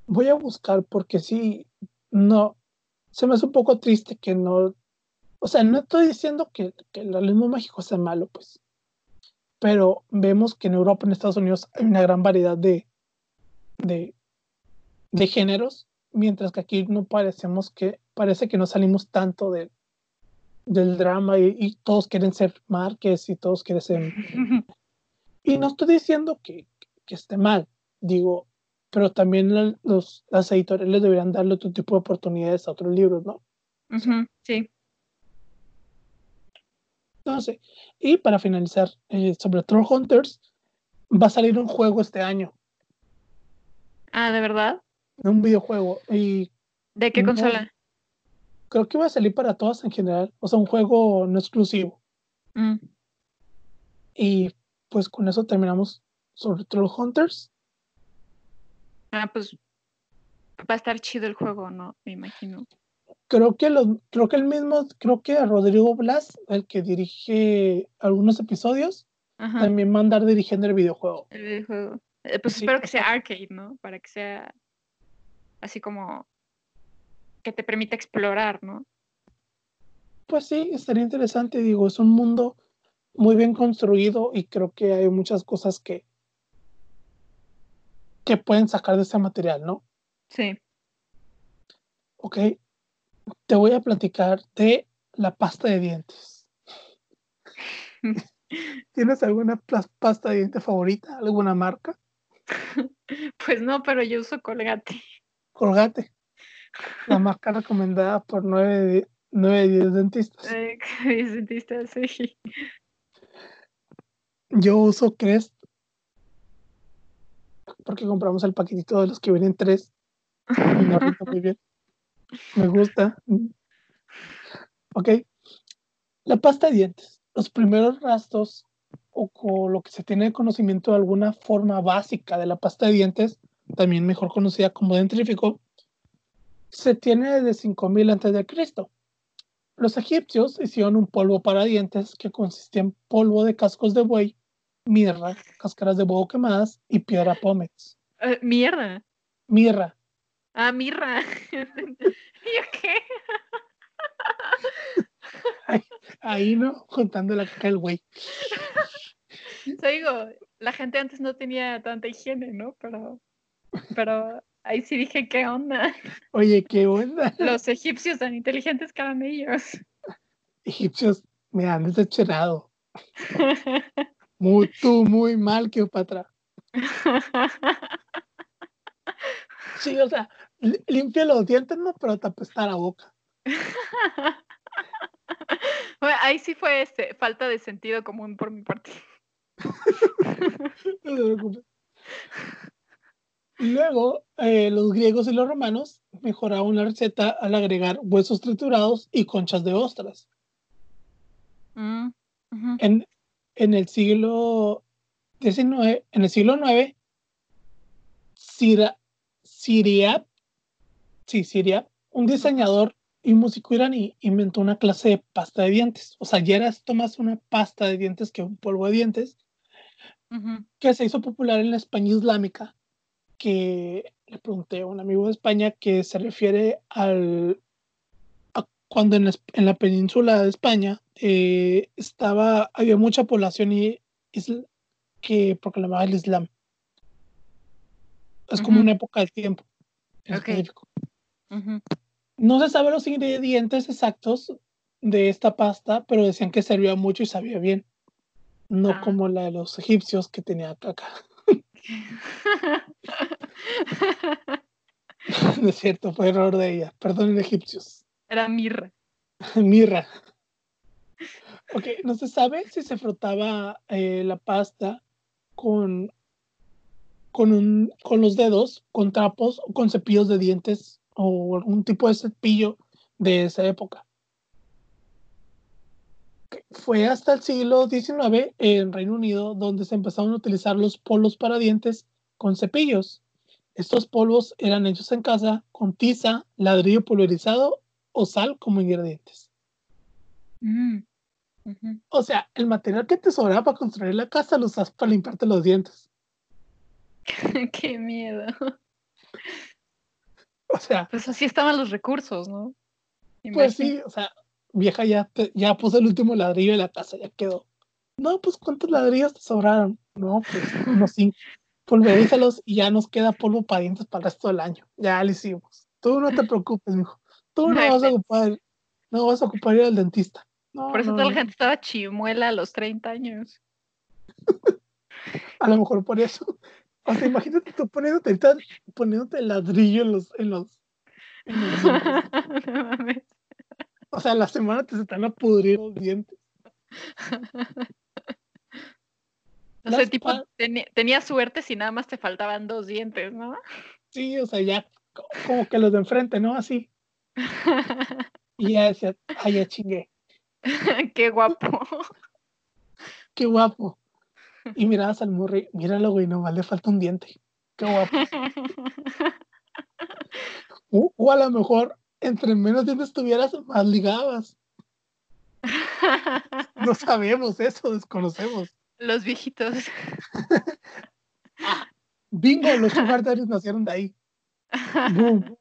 Voy a buscar porque sí, no, se me hace un poco triste que no o sea, no estoy diciendo que, el realismo mágico sea malo, pues. Pero vemos que en Europa, en Estados Unidos, hay una gran variedad de, de, géneros, mientras que aquí no parecemos que, parece que no salimos tanto de, del drama y, todos quieren ser Márquez y todos quieren ser... (laughs) y no estoy diciendo que, que esté mal, digo, pero también los, las editoriales deberían darle otro tipo de oportunidades a otros libros, ¿no? sí. Entonces, y para finalizar, eh, sobre Troll Hunters, va a salir un juego este año. Ah, ¿de verdad? Un videojuego. Y ¿De qué consola? Creo que va a salir para todas en general. O sea, un juego no exclusivo. Mm. Y pues con eso terminamos sobre Troll Hunters. Ah, pues va a estar chido el juego, ¿no? Me imagino creo que los, creo que el mismo, creo que Rodrigo Blas, el que dirige algunos episodios, también va a andar dirigiendo el videojuego. El videojuego. Eh, pues espero que sea arcade, ¿no? Para que sea así como que te permita explorar, ¿no? Pues sí, estaría interesante, digo, es un mundo muy bien construido y creo que hay muchas cosas que que pueden sacar de ese material, ¿no? Sí. Ok, te voy a platicar de la pasta de dientes. (laughs) ¿Tienes alguna pasta de dientes favorita? ¿Alguna marca? (laughs) Pues no, pero yo uso Colgate. Colgate. La (laughs) marca recomendada por 9 de 10 dentistas. Eh, 10 dentistas, sí. Yo uso Crest porque compramos el paquetito de los que vienen tres y muy bien. Me gusta. Ok. La pasta de dientes. Los primeros rastros o con lo que se tiene conocimiento de alguna forma básica de la pasta de dientes, también mejor conocida como dentrífico, se tiene desde 5000 a.C. Los egipcios hicieron un polvo para dientes que consistía en polvo de cascos de buey, mirra, cáscaras de huevo quemadas y piedra pómez. Uh, ¿Mierda? Mirra. Ah, mirra. (laughs) ¿Y qué? ahí, no, contando la caca del güey. Te digo, la gente antes no tenía tanta higiene, ¿no? Pero, pero ahí sí dije, ¿qué onda? Oye, ¿qué onda? Los egipcios tan inteligentes que eran ellos. Egipcios me han decepcionado. Muy, tú muy mal, Cleopatra. (laughs) Sí, o sea, limpia los dientes, no, pero te apesta la boca. (laughs) ahí sí fue este, falta de sentido común por mi parte. (laughs) no te preocupes. Luego, eh, los griegos y los romanos mejoraron la receta al agregar huesos triturados y conchas de ostras. Mm. En, en el siglo XIX, en el siglo IX, Sira, Siriab, sí, Siriab, un diseñador y músico iraní inventó una clase de pasta de dientes. O sea, ya era esto más una pasta de dientes que un polvo de dientes, que se hizo popular en la España islámica, que le pregunté a un amigo de España que se refiere al a cuando en la, en la península de España eh, estaba había mucha población y, isl- que proclamaba el Islam. Es como una época del tiempo. en específico. No se saben los ingredientes exactos de esta pasta, pero decían que servía mucho y sabía bien. No Ah. como la de los egipcios que tenía caca. (laughs) No es cierto, fue error de ella. Perdonen, egipcios. Era mirra. (laughs) Mirra. Ok, no se sabe si se frotaba eh, la pasta con, con, un, con los dedos, con trapos o con cepillos de dientes o algún tipo de cepillo de esa época. Fue hasta el siglo XIX en Reino Unido donde se empezaron a utilizar los polvos para dientes con cepillos. Estos polvos eran hechos en casa con tiza, ladrillo pulverizado o sal como ingredientes. Mm. O sea, el material que te sobraba para construir la casa lo usas para limpiarte los dientes. (laughs) Qué miedo. O sea, Pues así estaban los recursos, ¿no? pues sí, o sea, vieja ya, te- ya puso el último ladrillo de la casa, ya quedó. No, pues ¿cuántos ladrillos te sobraron? No, pues unos cinco. Pulverízalos y ya nos queda polvo para dientes para el resto del año. Ya lo hicimos. Tú no te preocupes, mijo. Tú no vas a ocupar, no vas a ocupar ir al dentista. No, Por eso no, toda la gente estaba chimuela a los 30 años. (laughs) A lo mejor por eso. O sea, imagínate tú poniéndote, poniéndote ladrillo en los, en los, en los. (laughs) No mames. O sea, la semana te se van a pudrir los dientes. O sea, tipo, tenía suerte si nada más te faltaban dos dientes, ¿no? Sí, o sea, ya co- como que los de enfrente, ¿no? Así. Y ya decía, ay, ya chingué. (laughs) Qué guapo. Qué guapo. (laughs) Y mirabas al Murray, míralo, güey, nomás le falta un diente. Qué guapo. (laughs) O, o a lo mejor, entre menos dientes tuvieras, más ligabas. No (laughs) sabemos eso, desconocemos. Los viejitos. Bingo, los sugar daddies nacieron de ahí. Boom.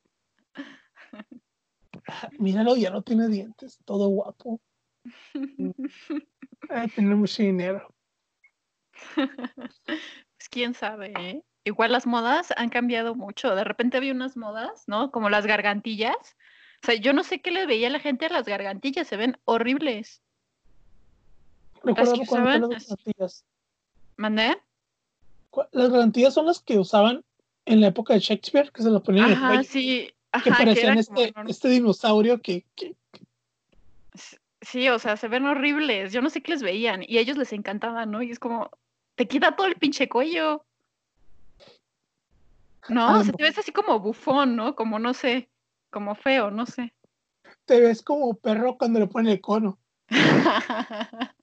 Míralo, ya no tiene dientes, todo guapo. Ay, tiene mucho dinero. (laughs) Pues quién sabe, ¿eh? Igual las modas han cambiado mucho. De repente había unas modas, ¿no? Como las gargantillas. O sea, yo no sé qué le veía a la gente a las gargantillas, se ven horribles. Recuerdo que usaban las garantías. ¿Mandé? Las garantías son las que usaban en la época de Shakespeare, que se las ponían en el Ajá, cuello, sí. que Ajá, que parecían este, este dinosaurio que, que- Sí, o sea, se ven horribles. Yo no sé qué les veían y a ellos les encantaba, ¿no? Y es como, te quita todo el pinche cuello. No, A o lo sea, te ves así como bufón, ¿no? Como no sé, como feo, no sé. te ves como perro cuando le ponen el cono. (laughs)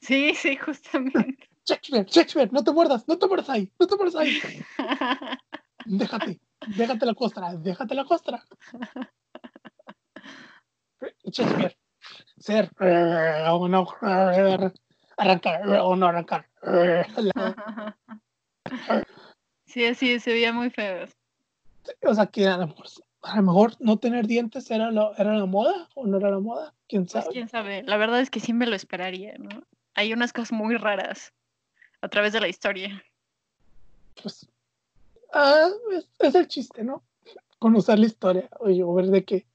Sí, sí, justamente. (laughs) Shakespeare, Shakespeare, no te muerdas, no te muerdas ahí, no te muerdas ahí. (laughs) Déjate, déjate la costra, déjate la costra. Shakespeare, ser o no, arrancar o no arrancar. (laughs) Sí, así se veía muy feo. O sea, que a lo mejor, a lo mejor no tener dientes era, lo, era la moda o no era la moda, quién Pues sabe. quién sabe. La verdad es que sí me lo esperaría, ¿no? Hay unas cosas muy raras a través de la historia. Pues, ah, es, es el chiste, ¿no? Conocer la historia, oye, o ver de qué,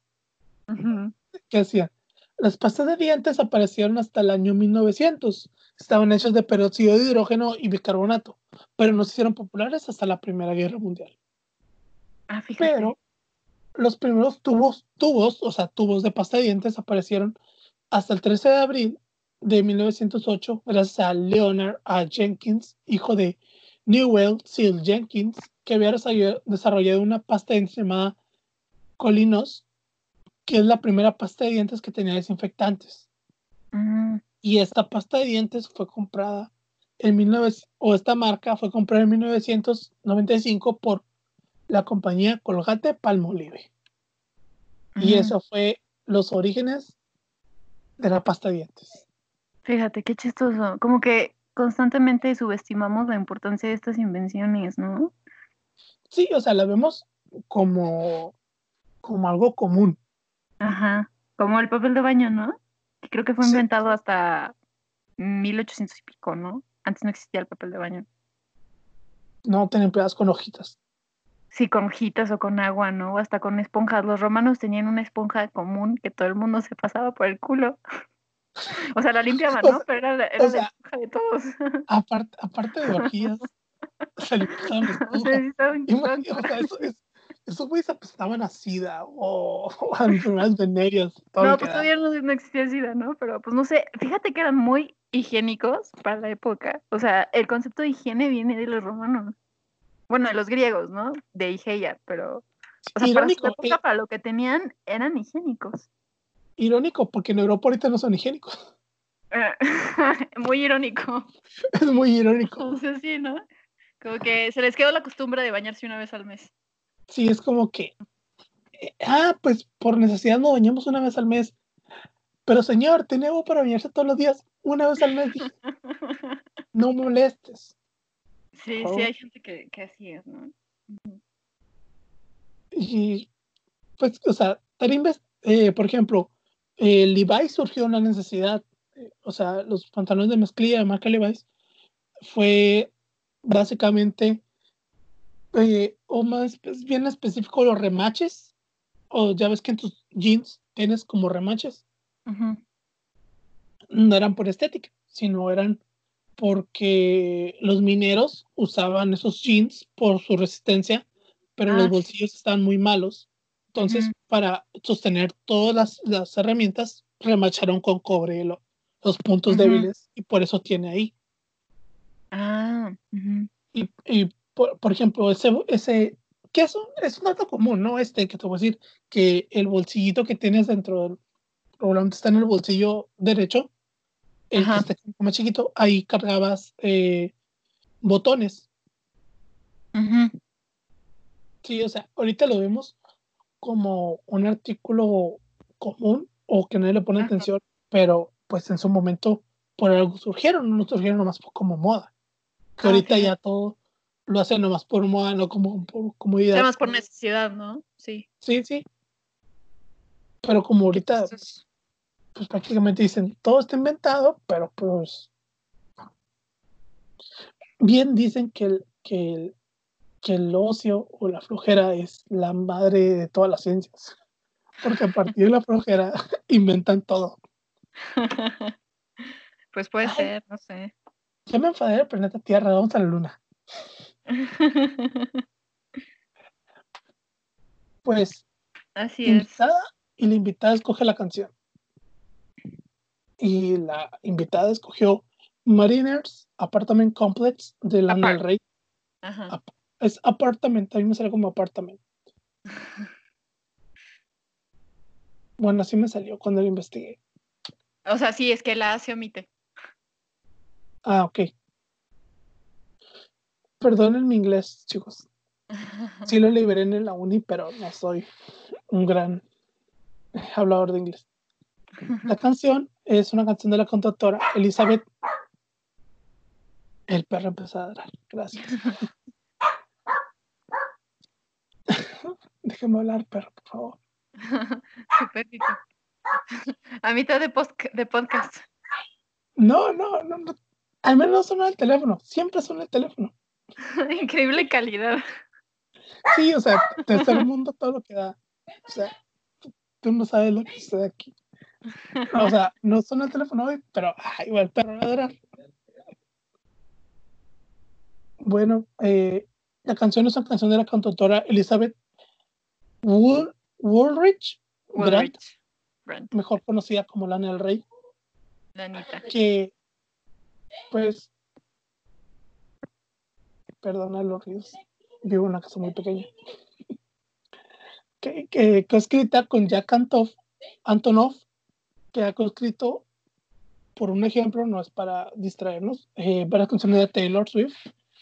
qué hacían. Las pastas de dientes aparecieron hasta el año 1900. Estaban hechas de peróxido de hidrógeno y bicarbonato, pero no se hicieron populares hasta la Primera Guerra Mundial. Ah, fíjate. Pero los primeros tubos, tubos, o sea, tubos de pasta de dientes aparecieron hasta el 13 de abril de 1908 gracias a Leonard A. Jenkins, hijo de Newell Seal Jenkins, que había desarrollado- desarrollado una pasta de dientes llamada Colinos, que es la primera pasta de dientes que tenía desinfectantes. Mm, Y esta pasta de dientes fue comprada en 19... o esta marca fue comprada en 1995 por la compañía Colgate Palmolive. Y eso fue los orígenes de la pasta de dientes. Fíjate, qué chistoso. Como que constantemente subestimamos la importancia de estas invenciones, ¿no? Sí, o sea, la vemos como, como algo común. Ajá. Como el papel de baño, ¿no? Que creo que fue Sí. inventado hasta 1800 y pico, ¿no? Antes no existía el papel de baño. No tener empleadas con hojitas. Sí, con hojitas o con agua, ¿no? O hasta con esponjas. Los romanos tenían una esponja común que todo el mundo se pasaba por el culo. O sea, la limpiaban, (laughs) ¿no? Pero era, la- era o la sea- esponja de todos. (laughs) Aparte, aparte de orgías, se le pasaban O sea, esponjas. sí o sea, eso, es, esos güeyes apestaban a sida o, o (laughs) a enfermedades venéreas. No, pues da. todavía no, no existía SIDA, ¿no? Pero pues no sé, fíjate que eran muy higiénicos para la época. O sea, el concepto de higiene viene de los romanos. Bueno, de los griegos, ¿no? De higeia, pero... O sea, para Irónico, época, eh, para lo que tenían, eran higiénicos. irónico, porque en Europa ahorita no son higiénicos. (laughs) (laughs) muy irónico. Es muy irónico. Entonces sí, ¿no? Como que se les quedó la costumbre de bañarse una vez al mes. Sí, es como que, eh, ah, pues por necesidad nos bañamos una vez al mes. Pero señor, agua para bañarse todos los días, una vez al mes. (laughs) no molestes. Sí, sí, favor. hay gente que, que así es, ¿no? Y pues, o sea, eh, por ejemplo, el Levi's surgió una necesidad, eh, o sea, los pantalones de mezclilla de marca Levi's fue básicamente, eh, o más pues, bien específico, los remaches, o ya ves que en tus jeans tienes como remaches, no eran por estética, sino eran porque los mineros usaban esos jeans por su resistencia, pero Ah, los sí. bolsillos estaban muy malos. Entonces, para sostener todas las, las herramientas, remacharon con cobre lo- los puntos débiles y por eso tiene ahí. Ah. Y, y, por, por ejemplo, ese, ese que es un, es un dato común, ¿no? Este que te voy a decir, que el bolsillito que tienes dentro del, probablemente está en el bolsillo derecho, el Ajá. que está como más chiquito, ahí cargabas eh, botones. Sí, o sea, ahorita lo vemos como un artículo común o que nadie le pone atención, pero pues en su momento por algo surgieron, no surgieron nomás como moda. Que Ah, ahorita ya todo lo hacen nomás por moda, no como por comodidad. Además por necesidad, ¿no? Sí. Sí, sí. Pero como ahorita, Entonces, pues prácticamente dicen, todo está inventado, pero pues bien dicen que el, que el, que el ocio o la flojera es la madre de todas las ciencias. Porque a partir de la flojera (laughs) inventan todo. (laughs) pues puede Ay. ser, no sé. Ya me enfadé del planeta Tierra, vamos a la luna. Pues Así es. invitada y la invitada escoge la canción. Y la invitada escogió Mariners Apartment Complex de Lana del Apart. Rey. Ajá. Es apartament, a mí me sale como apartament. (laughs) Bueno, así me salió cuando lo investigué. O sea, sí, es que la A se omite. Ah, ok. Perdonen mi inglés, chicos. (laughs) Sí lo liberé en la uni, pero no soy un gran hablador de inglés. La (laughs) canción es una canción de la cantautora Elizabeth. El perro empezó a ladrar. Gracias. (laughs) Déjeme hablar, perro, por favor. Su perrito. A mitad de, de podcast. No, no, no, no. Al menos no suena el teléfono. Siempre suena el teléfono. (laughs) Increíble calidad. Sí, o sea, tercer mundo todo lo que da. O sea, tú, tú no sabes lo que sucede aquí. O sea, no suena el teléfono hoy, pero ay, va el perro a ladrar. Bueno, eh, la canción es una canción de la cantautora Elizabeth Wool, Woolrich, Woolrich. Grant, mejor conocida como Lana del Rey, la Anita. que pues perdona los ríos, vivo en una casa muy pequeña. Que, que, escrita con Jack Antoff, Antonoff, que ha escrito por un ejemplo, no es para distraernos, eh, varias canciones de Taylor Swift,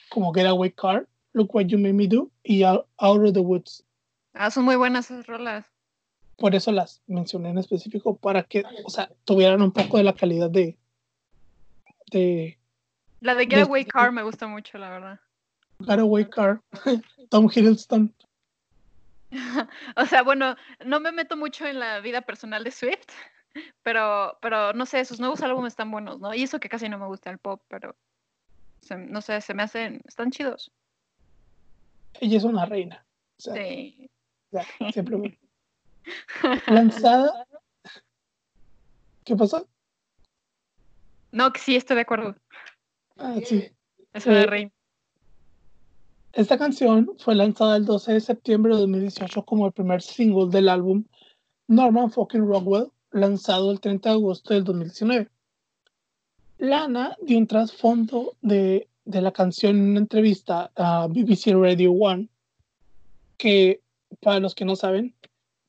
como Getaway Car, Look What You Made Me Do y Out, of the Woods. Ah, son muy buenas esas rolas. Por eso las mencioné en específico, para que, o sea, tuvieran un poco de la calidad de... de la de Getaway Car me gusta mucho, la verdad. Getaway Car, (laughs) Tom Hiddleston. (laughs) o sea, bueno, no me meto mucho en la vida personal de Swift, pero, pero no sé, sus nuevos álbumes están buenos, ¿no? Y eso que casi no me gusta el pop, pero no sé, se me hacen, están chidos. Ella es una reina. sí. Ya, (laughs) simplemente. Lanzada. ¿Qué pasó? No, que sí, estoy de acuerdo. Ah, sí. Es una eh, reina. Esta canción fue lanzada el 12 de septiembre de 2018 como el primer single del álbum Norman Fucking Rockwell, lanzado el 30 de agosto del 2019. Lana dio un trasfondo de, de la canción en una entrevista a BBC Radio One, que para los que no saben,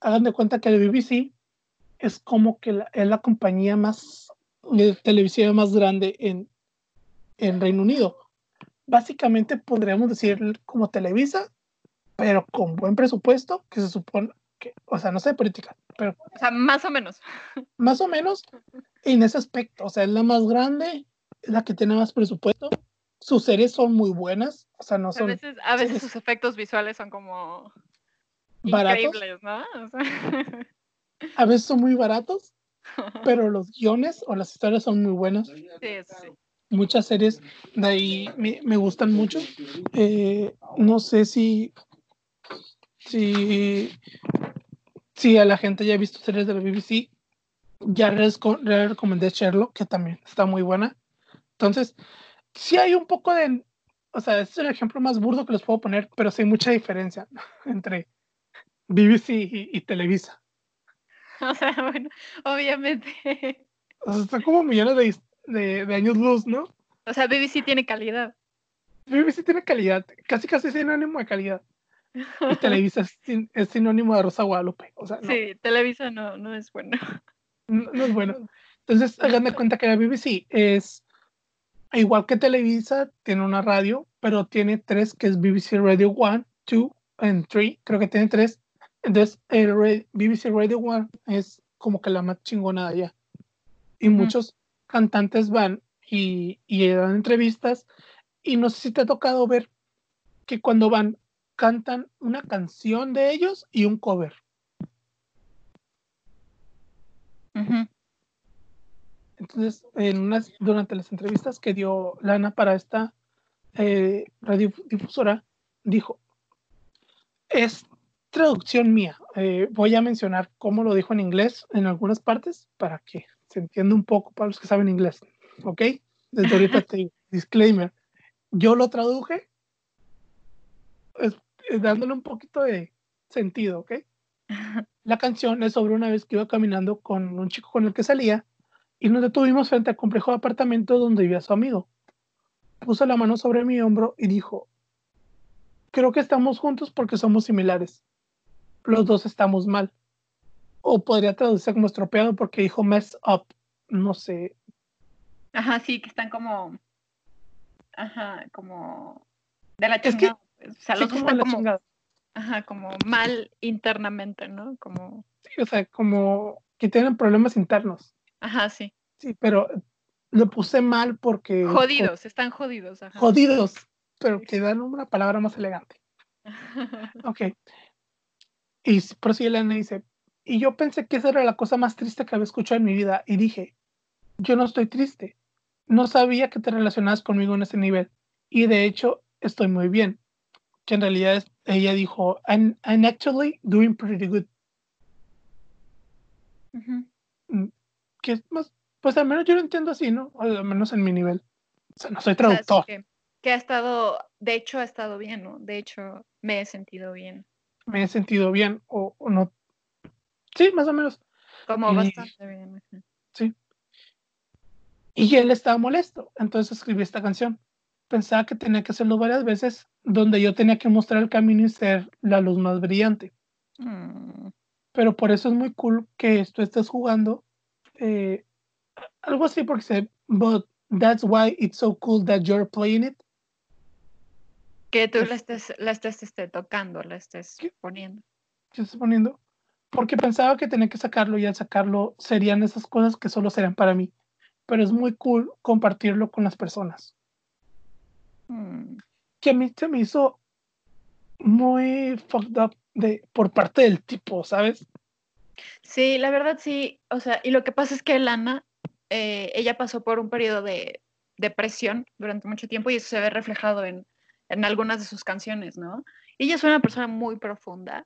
hagan de cuenta que el BBC es como que es la compañía más de televisiva más grande en, en Reino Unido básicamente podríamos decir como Televisa, pero con buen presupuesto, que se supone que, o sea, no sé de política, pero... O sea, más o menos. (laughs) Más o menos en ese aspecto, o sea, es la más grande, es la que tiene más presupuesto, sus series son muy buenas, o sea, no son... A veces, a veces sus efectos visuales son como... Increíbles, ¿no? A veces son muy baratos, (laughs) pero los guiones o las historias son muy buenas. Sí, sí muchas series de ahí me, gustan mucho. Eh, no sé si, si, si a la gente ya ha visto series de la BBC. Ya les, recomendé Sherlock, que también está muy buena. Entonces, sí hay un poco de, o sea, este es el ejemplo más burdo que les puedo poner, pero sí hay mucha diferencia (laughs) entre BBC y, Televisa. (laughs) O sea, bueno, obviamente. O sea, están como millones de, de, de años luz, ¿no? O sea, BBC tiene calidad. BBC tiene calidad, casi casi es sinónimo de calidad. Y (laughs) Televisa es, sinónimo de Rosa Guadalupe. O sea, Sí, Televisa no, no es bueno. No, es bueno. Entonces, hagan de cuenta que la BBC es igual que Televisa, tiene una radio, pero tiene tres, que es BBC Radio 1, 2 y 3. Creo que tiene tres. Entonces, el BBC Radio 1 es como que la más chingona de allá. Y muchos cantantes van y, y dan entrevistas y no sé si te ha tocado ver que cuando van cantan una canción de ellos y un cover. Entonces, en unas, durante las entrevistas que dio Lana para esta eh, radiodifusora, dijo, es traducción mía. Eh, voy a mencionar cómo lo dijo en inglés en algunas partes para que se entienda un poco para los que saben inglés. ¿ok? Desde ahorita te (laughs) disclaimer. Yo lo traduje dándole un poquito de sentido, ¿ok? (laughs) La canción es sobre una vez que iba caminando con un chico con el que salía y nos detuvimos frente al complejo de apartamento donde vivía su amigo. Puso la mano sobre mi hombro y dijo, creo que estamos juntos porque somos similares. Los dos estamos mal. O podría traducirse como estropeado porque dijo mess up. No sé, Ajá, sí, que están como. Ajá, como. De la chingada. Pues, o sea, los como están como. Ajá, como mal internamente, ¿no? Como. Sí, o sea, como que tienen problemas internos. Ajá, sí. Sí, pero lo puse mal porque. Jodidos, están jodidos. Ajá. Jodidos, pero que dan una palabra más elegante. (laughs) ok. Y prosigue Elena y dice, y yo pensé que esa era la cosa más triste que había escuchado en mi vida y dije, yo no estoy triste, no sabía que te relacionabas conmigo en ese nivel. Y de hecho, estoy muy bien. Que en realidad ella dijo, I'm, actually doing pretty good. Mm, que es más, pues al menos yo lo entiendo así, ¿no? Al menos en mi nivel. O sea, no soy traductor. que, ha estado, de hecho, ha estado bien, ¿no? De hecho, me he sentido bien. Me he sentido bien, o, no. Sí, más o menos. Como bastante bien. Sí. Y él estaba molesto, entonces escribí esta canción. Pensaba que tenía que hacerlo varias veces, donde yo tenía que mostrar el camino y ser la luz más brillante. Mm. Pero por eso es muy cool que tú estés jugando eh, algo así porque se, but that's why it's so cool that you're playing it. Que tú la estés, la estés este, tocando, la estés poniendo. ¿Qué estás poniendo? Porque pensaba que tenía que sacarlo y al sacarlo serían esas cosas que solo serían para mí. Pero es muy cool compartirlo con las personas. Mm. Que a mí se me hizo muy fucked up de, por parte del tipo, ¿sabes? Sí, la verdad sí. O sea, y lo que pasa es que Lana, eh, ella pasó por un periodo de depresión durante mucho tiempo y eso se ve reflejado en, en algunas de sus canciones, ¿no? Ella es una persona muy profunda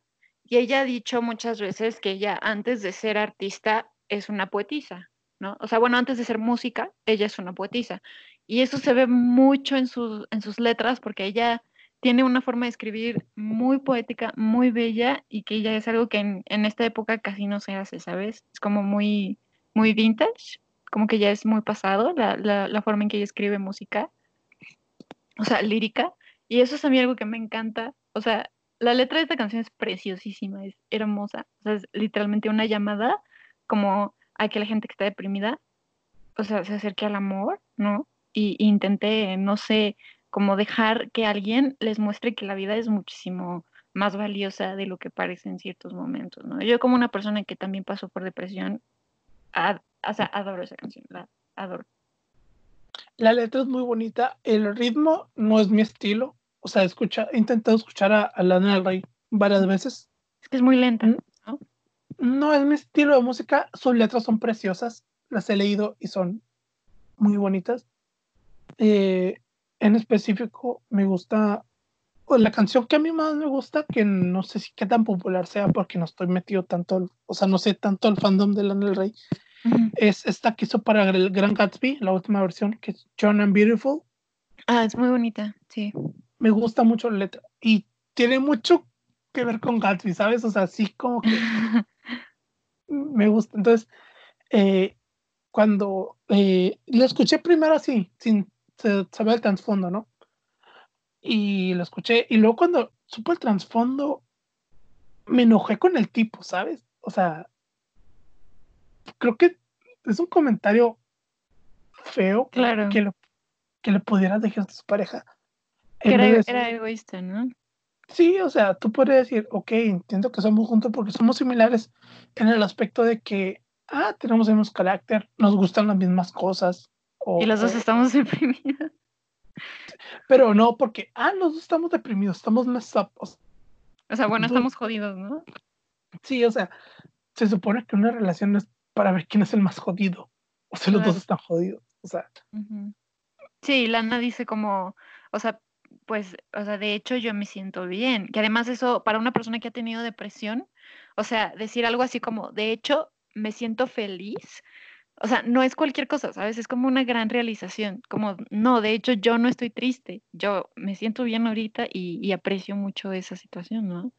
y ella ha dicho muchas veces que ella antes de ser artista es una poetisa, ¿no? O sea, bueno, antes de ser música, ella es una poetisa. Y eso se ve mucho en sus, en sus letras porque ella tiene una forma de escribir muy poética, muy bella y que ya es algo que en, en, esta época casi no se hace, ¿sabes? Es como muy, muy vintage, como que ya es muy pasado la, la, la forma en que ella escribe música, o sea, lírica. Y eso es a mí algo que me encanta. O sea, la letra de esta canción es preciosísima, es hermosa. O sea, es literalmente una llamada como a que la gente que está deprimida, o sea, se acerque al amor, ¿no? Y, y intente, no sé, como dejar que alguien les muestre que la vida es muchísimo más valiosa de lo que parece en ciertos momentos, ¿no? Yo como una persona que también pasó por depresión, adoro esa canción, la adoro. La letra es muy bonita, el ritmo no es mi estilo, o sea, escucha, he intentado escuchar a, a Lana del Rey varias veces. Es que es muy lenta, ¿no? No es mi estilo de música, sus letras son preciosas, las he leído y son muy bonitas. Eh, en específico me gusta la canción que a mí más me gusta, que no sé si qué tan popular sea porque no estoy metido tanto, o sea, no sé tanto el fandom de Lana del Rey, uh -huh. es esta que hizo para el Gran Gatsby, la última versión, que es John and Beautiful. Ah, es muy bonita, sí. Me gusta mucho la letra y tiene mucho que ver con Gatsby, ¿sabes? O sea, sí como que (laughs) me gusta. Entonces, eh, cuando eh, la escuché primero así, sin saber el trasfondo, ¿no? Y lo escuché, y luego cuando supo el trasfondo, me enojé con el tipo, ¿sabes? O sea, creo que es un comentario feo claro. que, lo, que le pudieras dejar a su pareja. Que era, decir, era, egoísta, ¿no? Sí, o sea, tú puedes decir, ok, entiendo que somos juntos porque somos similares en el aspecto de que, ah, tenemos el mismo carácter, nos gustan las mismas cosas, o, y los dos estamos (laughs) deprimidos. Pero no, porque, ah, los dos estamos deprimidos, estamos messed up. O sea, o sea bueno, estamos jodidos, ¿no? Sí, o sea, se supone que una relación es para ver quién es el más jodido. O sea, los dos están jodidos. O sea. Uh -huh. Sí, Lana dice como, o sea, pues, o sea, de hecho yo me siento bien. Que además eso, para una persona que ha tenido depresión, o sea, decir algo así como, de hecho, me siento feliz, o sea, no es cualquier cosa, ¿sabes? Es como una gran realización, como, no, de hecho yo no estoy triste, yo me siento bien ahorita y, y aprecio mucho esa situación, ¿no?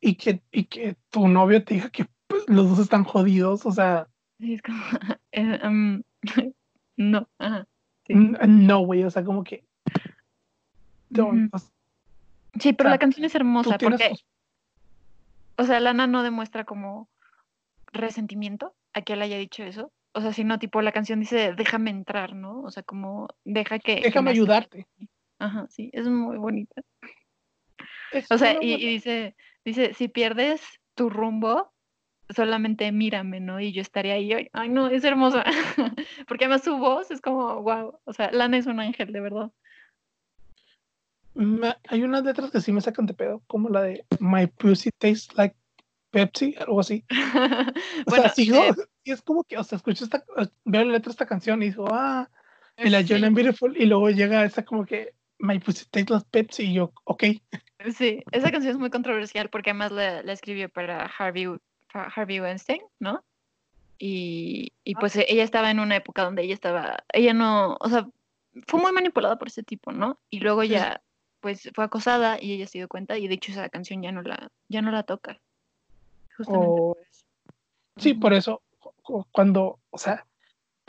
Y que, y que tu novio te diga que pues, los dos están jodidos, o sea... Es como, um, (laughs) (laughs) no, ajá. Sí. No, güey, o sea, como que... Don't. Sí, pero o sea, la canción es hermosa porque... O sea, Lana no demuestra como resentimiento a que él haya dicho eso. O sea, sino tipo la canción dice, déjame entrar, ¿no? O sea, como deja que... Déjame que ayudarte. Ajá, sí, es muy bonita. Es o sea, y, y, dice, dice, si pierdes tu rumbo, solamente mírame, ¿no? Y yo estaré ahí. Ay, no, es hermosa. (laughs) Porque además su voz es como, wow. O sea, Lana es un ángel, de verdad. Me, hay unas letras que sí me sacan de pedo, como la de My Pussy Tastes Like Pepsi, algo así. (laughs) o bueno, sea, sigo, eh, y es como que, o sea, escucho esta, veo la letra de esta canción y digo, ah, y la sí. John and Beautiful, y luego llega esa como que, My Pussy Tastes Like Pepsi, y yo, ok. Sí, esa canción es muy controversial porque además la, la escribió para Harvey, Harvey Weinstein, ¿no? Y, y pues ah. ella estaba en una época donde ella estaba, ella no, o sea, fue muy manipulada por ese tipo, ¿no? Y luego ya, pues fue acosada y ella se dio cuenta y de hecho esa canción ya no la, ya no la toca. Justamente oh, por eso. Sí, por eso, cuando, o sea,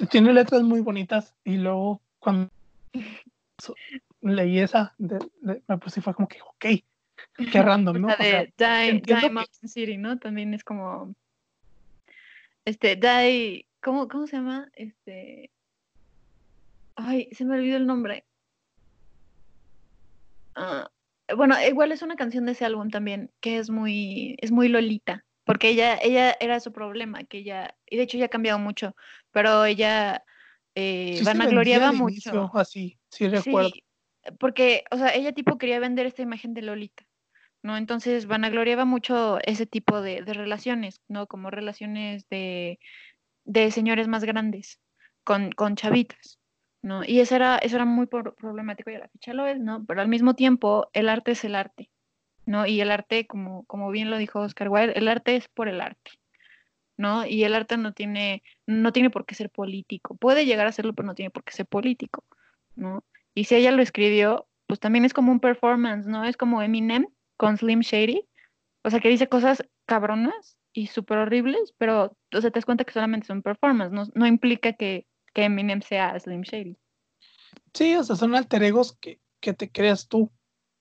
tiene letras muy bonitas y luego cuando (laughs) leí esa, de, de, me puse fue como que, ok, qué (laughs) random, ¿no? La de o sea, Die, Die Mountain. City, ¿no? También es como, este, Die ¿cómo, ¿cómo se llama? Este. Ay, se me olvidó el nombre. Ah, bueno, igual es una canción de ese álbum también, que es muy, es muy Lolita, porque ella, ella era su problema, que ella, y de hecho ya ha cambiado mucho, pero ella eh, vanagloriaba mucho. así, sí recuerdo. porque, o sea, ella tipo quería vender esta imagen de Lolita, ¿no? Entonces vanagloriaba mucho ese tipo de, de relaciones, ¿no? Como relaciones de, de señores más grandes con, con chavitas. ¿No? Y eso era, eso era muy problemático y a la fecha lo es, ¿no? Pero al mismo tiempo, el arte es el arte, ¿no? Y el arte, como, como bien lo dijo Oscar Wilde, el arte es por el arte, ¿no? Y el arte no tiene, no tiene por qué ser político. Puede llegar a serlo, pero no tiene por qué ser político, ¿no? Y si ella lo escribió, pues también es como un performance, ¿no? Es como Eminem con Slim Shady, o sea, que dice cosas cabronas y súper horribles, pero, o sea, te das cuenta que solamente son performance, no, no implica que que Eminem sea Slim Shady. Sí, o sea, son alter egos que, te creas tú.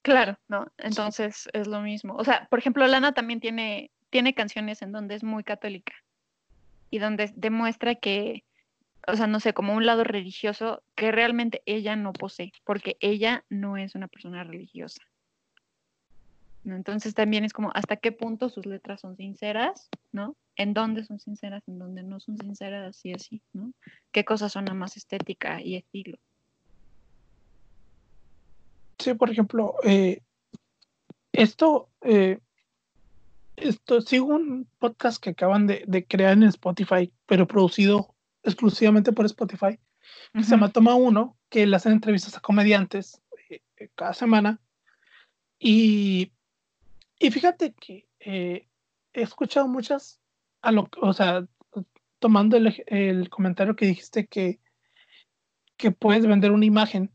Claro, ¿no? Entonces es lo mismo. O sea, por ejemplo, Lana también tiene, tiene canciones en donde es muy católica y donde demuestra que, o sea, no sé, como un lado religioso que realmente ella no posee, porque ella no es una persona religiosa. Entonces también es como hasta qué punto sus letras son sinceras, ¿no? En dónde son sinceras, en dónde no son sinceras y así, ¿no? ¿Qué cosas son más estética y estilo? Sí, por ejemplo, eh, esto, eh, esto sigo un podcast que acaban de, crear en Spotify, pero producido exclusivamente por Spotify. Se llama Toma Uno, que le hacen entrevistas a comediantes eh, cada semana. Y y fíjate que eh, he escuchado muchas, a lo, o sea, tomando el, comentario que dijiste que, que puedes vender una imagen,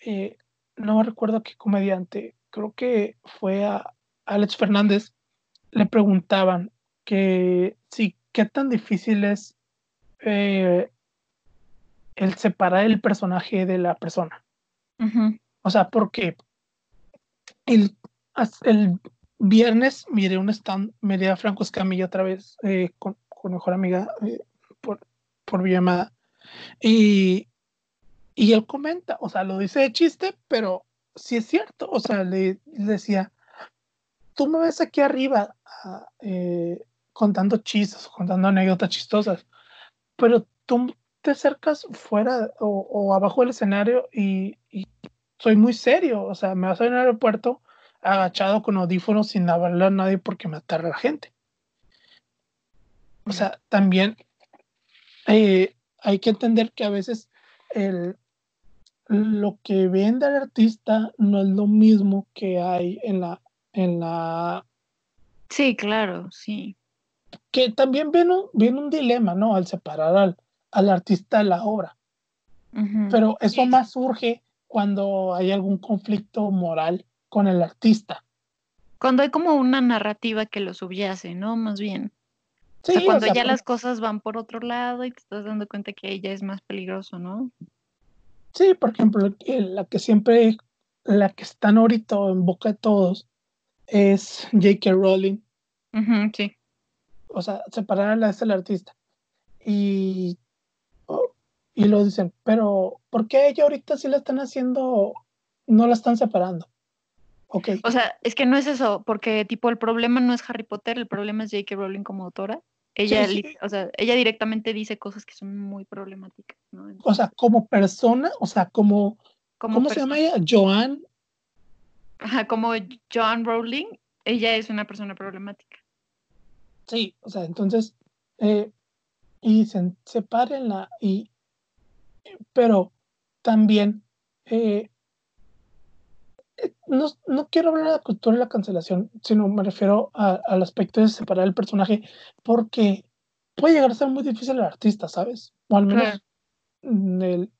eh, no recuerdo qué comediante, creo que fue a Alex Fernández, le preguntaban que sí, qué tan difícil es eh, el separar el personaje de la persona. O sea, porque el, el, viernes miré un stand, miré a Franco Escamilla otra vez eh, con, con, mejor amiga eh, por, por llamada. Y, y él comenta, o sea, lo dice de chiste, pero sí es cierto. O sea, le, decía, tú me ves aquí arriba ah, eh, contando chistes, contando anécdotas chistosas, pero tú te acercas fuera o, o abajo del escenario y, y, soy muy serio. O sea, me vas a ir al aeropuerto agachado con audífonos sin hablar a nadie porque me atarra la gente. O sea, también eh, hay que entender que a veces el, lo que vende el artista no es lo mismo que hay en la, en la... Sí, claro, sí. Que también viene un, viene un dilema, ¿no? Al separar al, al artista de la obra. Pero eso más surge cuando hay algún conflicto moral con el artista. Cuando hay como una narrativa que lo subyace, ¿no? Más bien. Sí, o sea, cuando ya las cosas van por otro lado y te estás dando cuenta que ella es más peligroso, ¿no? Sí, por ejemplo, la que siempre, la que está ahorita en boca de todos es J.K. Rowling. sí. O sea, separarla es el artista. Y, oh, y lo dicen, pero ¿por qué ella ahorita sí la están haciendo, no la están separando? O sea, es que no es eso, porque tipo el problema no es Harry Potter, el problema es J.K. Rowling como autora. Ella, O sea, ella directamente dice cosas que son muy problemáticas, o sea, como persona, o sea, como, ¿cómo se llama ella? Joan. Ajá, como Joan Rowling, ella es una persona problemática. Sí, o sea, entonces, eh, y dicen, sepárenla, y, pero también, eh, no, no, quiero hablar de la cultura de la cancelación, sino me refiero al aspecto de separar el personaje, porque puede llegar a ser muy difícil el artista, ¿sabes? O al menos el,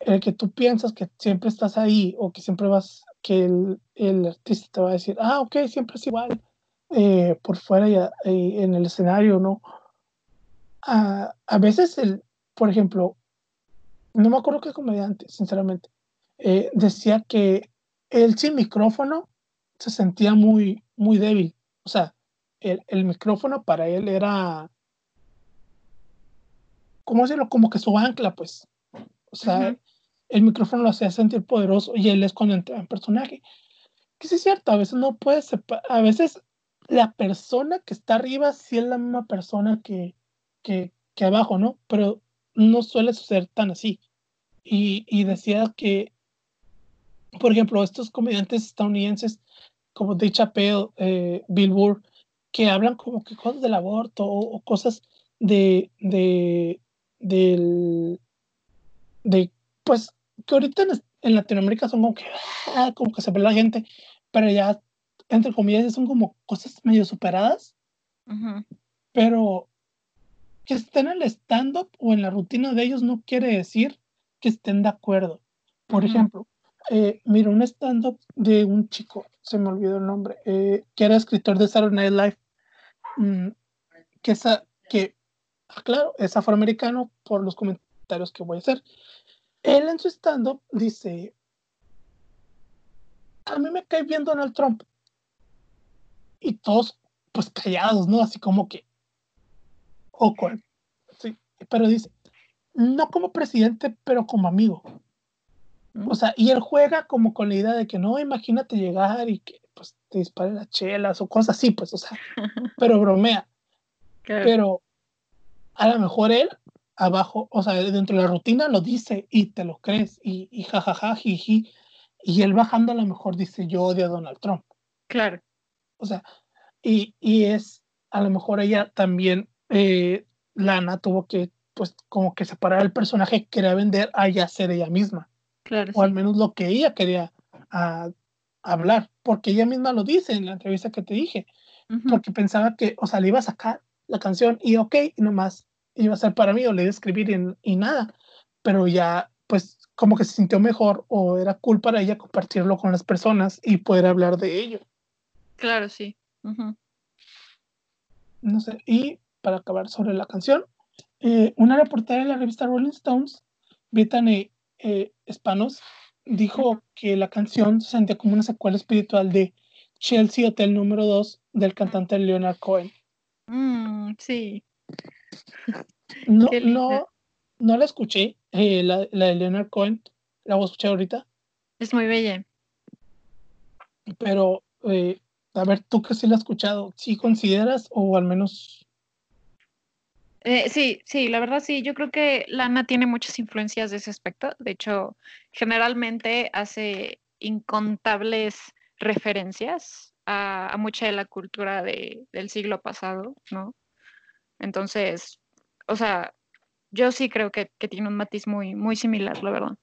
el, que tú piensas que siempre estás ahí o que siempre vas, que el, el artista te va a decir, ah, ok, siempre es igual, eh, por fuera y, en el escenario, ¿no? A, a veces, el, por ejemplo, no me acuerdo qué comediante, sinceramente, eh, decía que él sin micrófono se sentía muy, muy débil. O sea, el, micrófono para él era, ¿cómo decirlo? Como que su ancla, pues. O sea, el micrófono lo hacía sentir poderoso y él es cuando entra en personaje. Que sí es cierto, a veces no puede separar, a veces la persona que está arriba sí es la misma persona que, que, que abajo, ¿no? Pero no suele suceder tan así. Y, y decía que, por ejemplo, estos comediantes estadounidenses como Dave Chappelle, eh, Bill Burr, que hablan como que cosas del aborto o, cosas de, de, del, de, pues, que ahorita en, Latinoamérica son como que, ah, como que se ve la gente, pero ya, entre comillas, son como cosas medio superadas, pero que estén en el stand-up o en la rutina de ellos no quiere decir que estén de acuerdo. Por ejemplo, eh, mira, un stand-up de un chico, se me olvidó el nombre, eh, que era escritor de Saturday Night Live, mm, que, esa, que, ah, claro, es afroamericano por los comentarios que voy a hacer. Él en su stand-up dice, a mí me cae bien Donald Trump. Y todos, pues callados, ¿no? Así como que, awkward. Sí, pero dice, no como presidente, pero como amigo. O sea, y él juega como con la idea de que no, imagínate llegar y que pues te disparen las chelas o cosas así, pues, o sea, (laughs) pero bromea. Pero a lo mejor él abajo, o sea, dentro de la rutina lo dice y te lo crees y, y jajaja, jiji, y él bajando a lo mejor dice yo odio a Donald Trump. Claro. O sea, y, y es, a lo mejor ella también, eh, Lana tuvo que, pues, como que separar el personaje que quería vender a ella ser ella misma o al menos lo que ella quería ah, hablar, porque ella misma lo dice en la entrevista que te dije, porque pensaba que, o sea, le iba a sacar la canción y ok, y nomás iba a ser para mí o le iba a escribir y, y, nada, pero ya pues como que se sintió mejor o era cool para ella compartirlo con las personas y poder hablar de ello. Claro, sí. No sé, y para acabar sobre la canción, eh, una reportera de la revista Rolling Stones, Brittany eh, Spanos, dijo que la canción se sentía como una secuela espiritual de Chelsea Hotel número 2 del cantante Leonard Cohen. Mm, sí. No, no, no la escuché, eh, la, de Leonard Cohen, la voy a escuchar ahorita. Es muy bella. Pero, eh, a ver, tú que sí la has escuchado, ¿sí consideras o al menos eh, sí, sí, la verdad sí, yo creo que Lana tiene muchas influencias de ese aspecto. De hecho, generalmente hace incontables referencias a, mucha de la cultura del siglo pasado, ¿no? Entonces, o sea, yo sí creo que, tiene un matiz muy, muy similar, la verdad.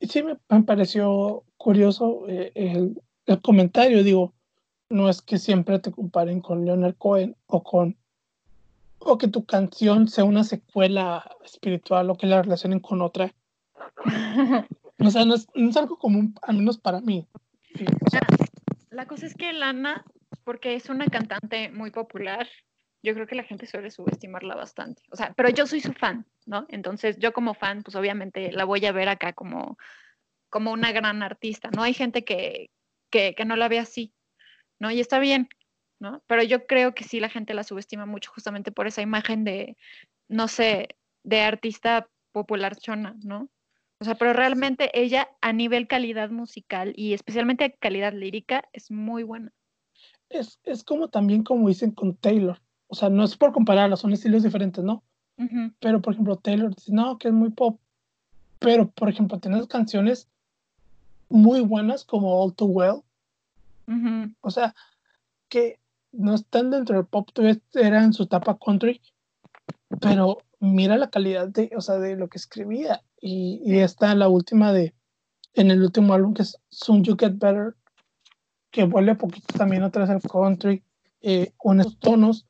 Sí, me, pareció curioso eh, el, el comentario, digo, no es que siempre te comparen con Leonard Cohen o con o que tu canción sea una secuela espiritual o que la relacionen con otra. (laughs) o sea, no es, algo común, al menos para mí. La cosa es que Lana, porque es una cantante muy popular, yo creo que la gente suele subestimarla bastante. O sea, pero yo soy su fan, ¿no? Entonces, yo como fan, pues obviamente la voy a ver acá como, como una gran artista, ¿no? Hay gente que, que, que no la ve así, ¿no? Y está bien, ¿no? Pero yo creo que sí la gente la subestima mucho justamente por esa imagen de, no sé, de artista popular chona, ¿no? O sea, pero realmente ella a nivel calidad musical y especialmente calidad lírica es muy buena. Es, es como también como dicen con Taylor. O sea, no es por compararla, son estilos diferentes, ¿no? Pero, por ejemplo, Taylor dice, no, que es muy pop. Pero, por ejemplo, tienes canciones muy buenas como All Too Well. O sea, que no están dentro del pop, era en su etapa country, pero mira la calidad de, o sea, de lo que escribía. Y, y está la última de, en el último álbum que es Soon You Get Better, que vuelve poquito también otra vez al country, eh, con esos tonos.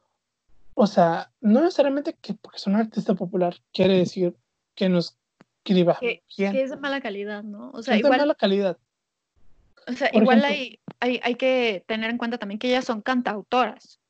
O sea, no necesariamente que porque es un artista popular quiere decir que no escriba que, que es de mala calidad, ¿no? O sea, es de mala calidad. O sea, igual hay, hay, hay, que tener en cuenta también que ellas son cantautoras.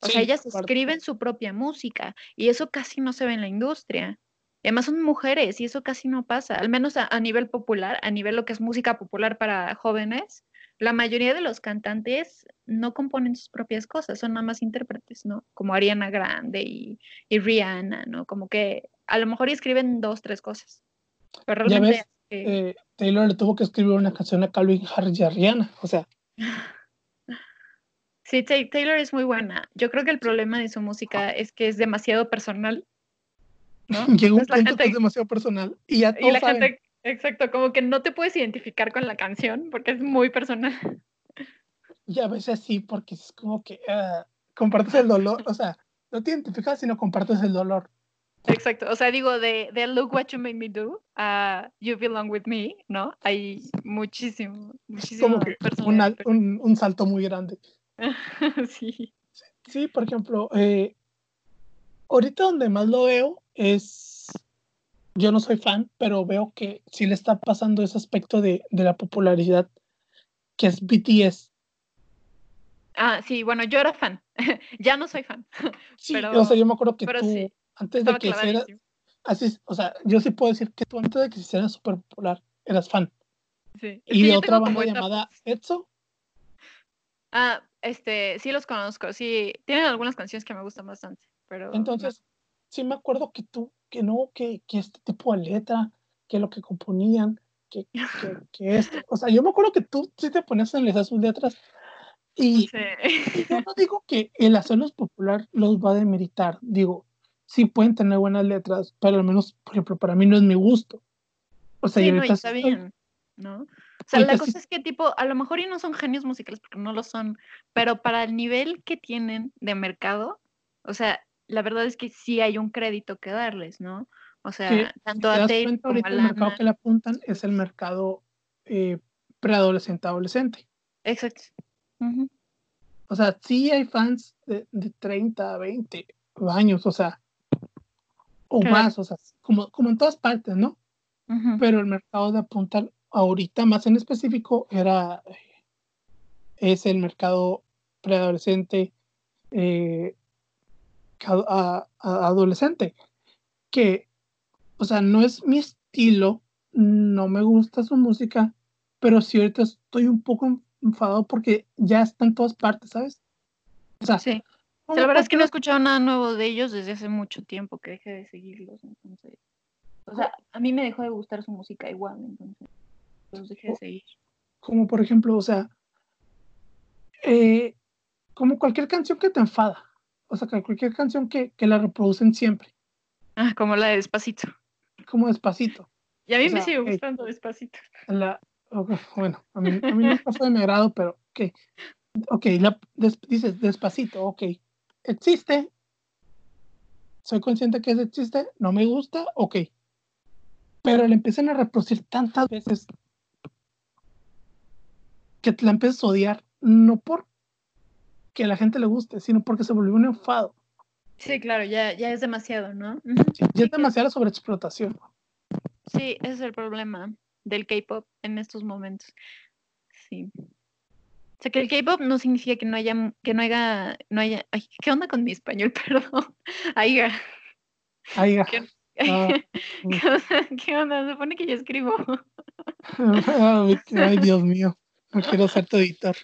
O sea, ellas escriben su propia música y eso casi no se ve en la industria. Además son mujeres y eso casi no pasa, al menos a, nivel popular, a nivel lo que es música popular para jóvenes, la mayoría de los cantantes no componen sus propias cosas, son nada más intérpretes, ¿no? Como Ariana Grande y, y Rihanna, ¿no? Como que a lo mejor escriben dos, tres cosas. Pero realmente... eh, Taylor le tuvo que escribir una canción a Calvin Harris y a Rihanna. O sea, (laughs) Sí, Ta- Taylor es muy buena. Yo creo que el problema de su música es que es demasiado personal, ¿no? (laughs) llega un Entonces punto que gente- es demasiado personal. Y ya Y todos la saben. gente, exacto, como que no te puedes identificar con la canción porque es muy personal. (laughs) Y a veces sí, porque es como que ah, compartes el dolor. O sea, no te identificas, sino compartes el dolor. Exacto, o sea, digo, de, de Look What You Made Me Do a You Belong With Me, ¿no? Hay muchísimo, muchísimo Como que un, un, un salto muy grande. (laughs) sí. Sí, por ejemplo, eh, ahorita donde más lo veo es, yo no soy fan, pero veo que sí le está pasando ese aspecto de, de la popularidad, que es BTS. Ah, sí, bueno, yo era fan. (laughs) ya no soy fan. (laughs) Sí, Pero- o sea, yo me acuerdo que pero tú, sí, antes de que hiciera, así, o sea, yo sí puedo decir que tú antes de que se hiciera súper popular, eras fan. Sí. Y de otra banda llamada EXO, Ah, este, sí los conozco, sí. Tienen algunas canciones que me gustan bastante, pero. no. entonces, sí me acuerdo que tú, que no, que, que este tipo de letra, que lo que componían, que, que, (laughs) que esto, o sea, yo me acuerdo que tú sí te ponías a analizar sus letras y, Sí. y yo no digo que el hacerlos popular los va a demeritar, digo, sí pueden tener buenas letras, pero al menos, por ejemplo, para mí no es mi gusto. O sea, Sí, no, está estoy- bien, ¿no? O sea, la sí- cosa es que tipo, a lo mejor y no son genios musicales porque no lo son, pero para el nivel que tienen de mercado, o sea, la verdad es que sí hay un crédito que darles, ¿no? O sea, si tanto te a cuenta, como ahorita a el mercado que le apuntan es el mercado eh, preadolescente adolescente. Exacto. O sea, sí hay fans de, de 30, 20 años, o sea, o Claro. más, o sea, como, como en todas partes, ¿no? Pero el mercado de apuntar ahorita más en específico era, eh, es el mercado preadolescente, eh, a- a- adolescente, que, o sea, no es mi estilo, no me gusta su música, pero sí ahorita estoy un poco enfadado porque ya está en todas partes, ¿sabes? O sea, Sí. O no sea, la verdad es que no he escuchado nada nuevo de ellos desde hace mucho tiempo que dejé de seguirlos, entonces. O sea, a mí me dejó de gustar su música igual, entonces los dejé de seguir. como por ejemplo, o sea, eh, como cualquier canción que te enfada, o sea, cualquier canción que, que la reproducen siempre, Ah, como la de Despacito. como despacito. Y a mí O me sigue ok. gustando Despacito. La, bueno, a mí, a mí nunca fue de mi agrado, pero ok, ok, la, des- dices despacito, ok, existe, soy consciente que eso existe, no me gusta, ok, pero la empiezan a reproducir tantas veces que te la empiezas a odiar, no por que a la gente le guste, sino porque se volvió un enfado. Sí, claro, ya, ya es demasiado, ¿no? Ya es demasiada sobreexplotación. Sí, ese es el problema del K-pop en estos momentos. Sí. O sea, que el K-pop no significa que no haya, que no haya, no haya, ay, ¿qué onda con mi español? (laughs) Perdón. Ay, ah, ¿Qué, Ah, (laughs) ¿Qué onda? ¿Qué onda? Se supone que yo escribo. (laughs) ay, ay, Dios mío, no quiero ser tu editor.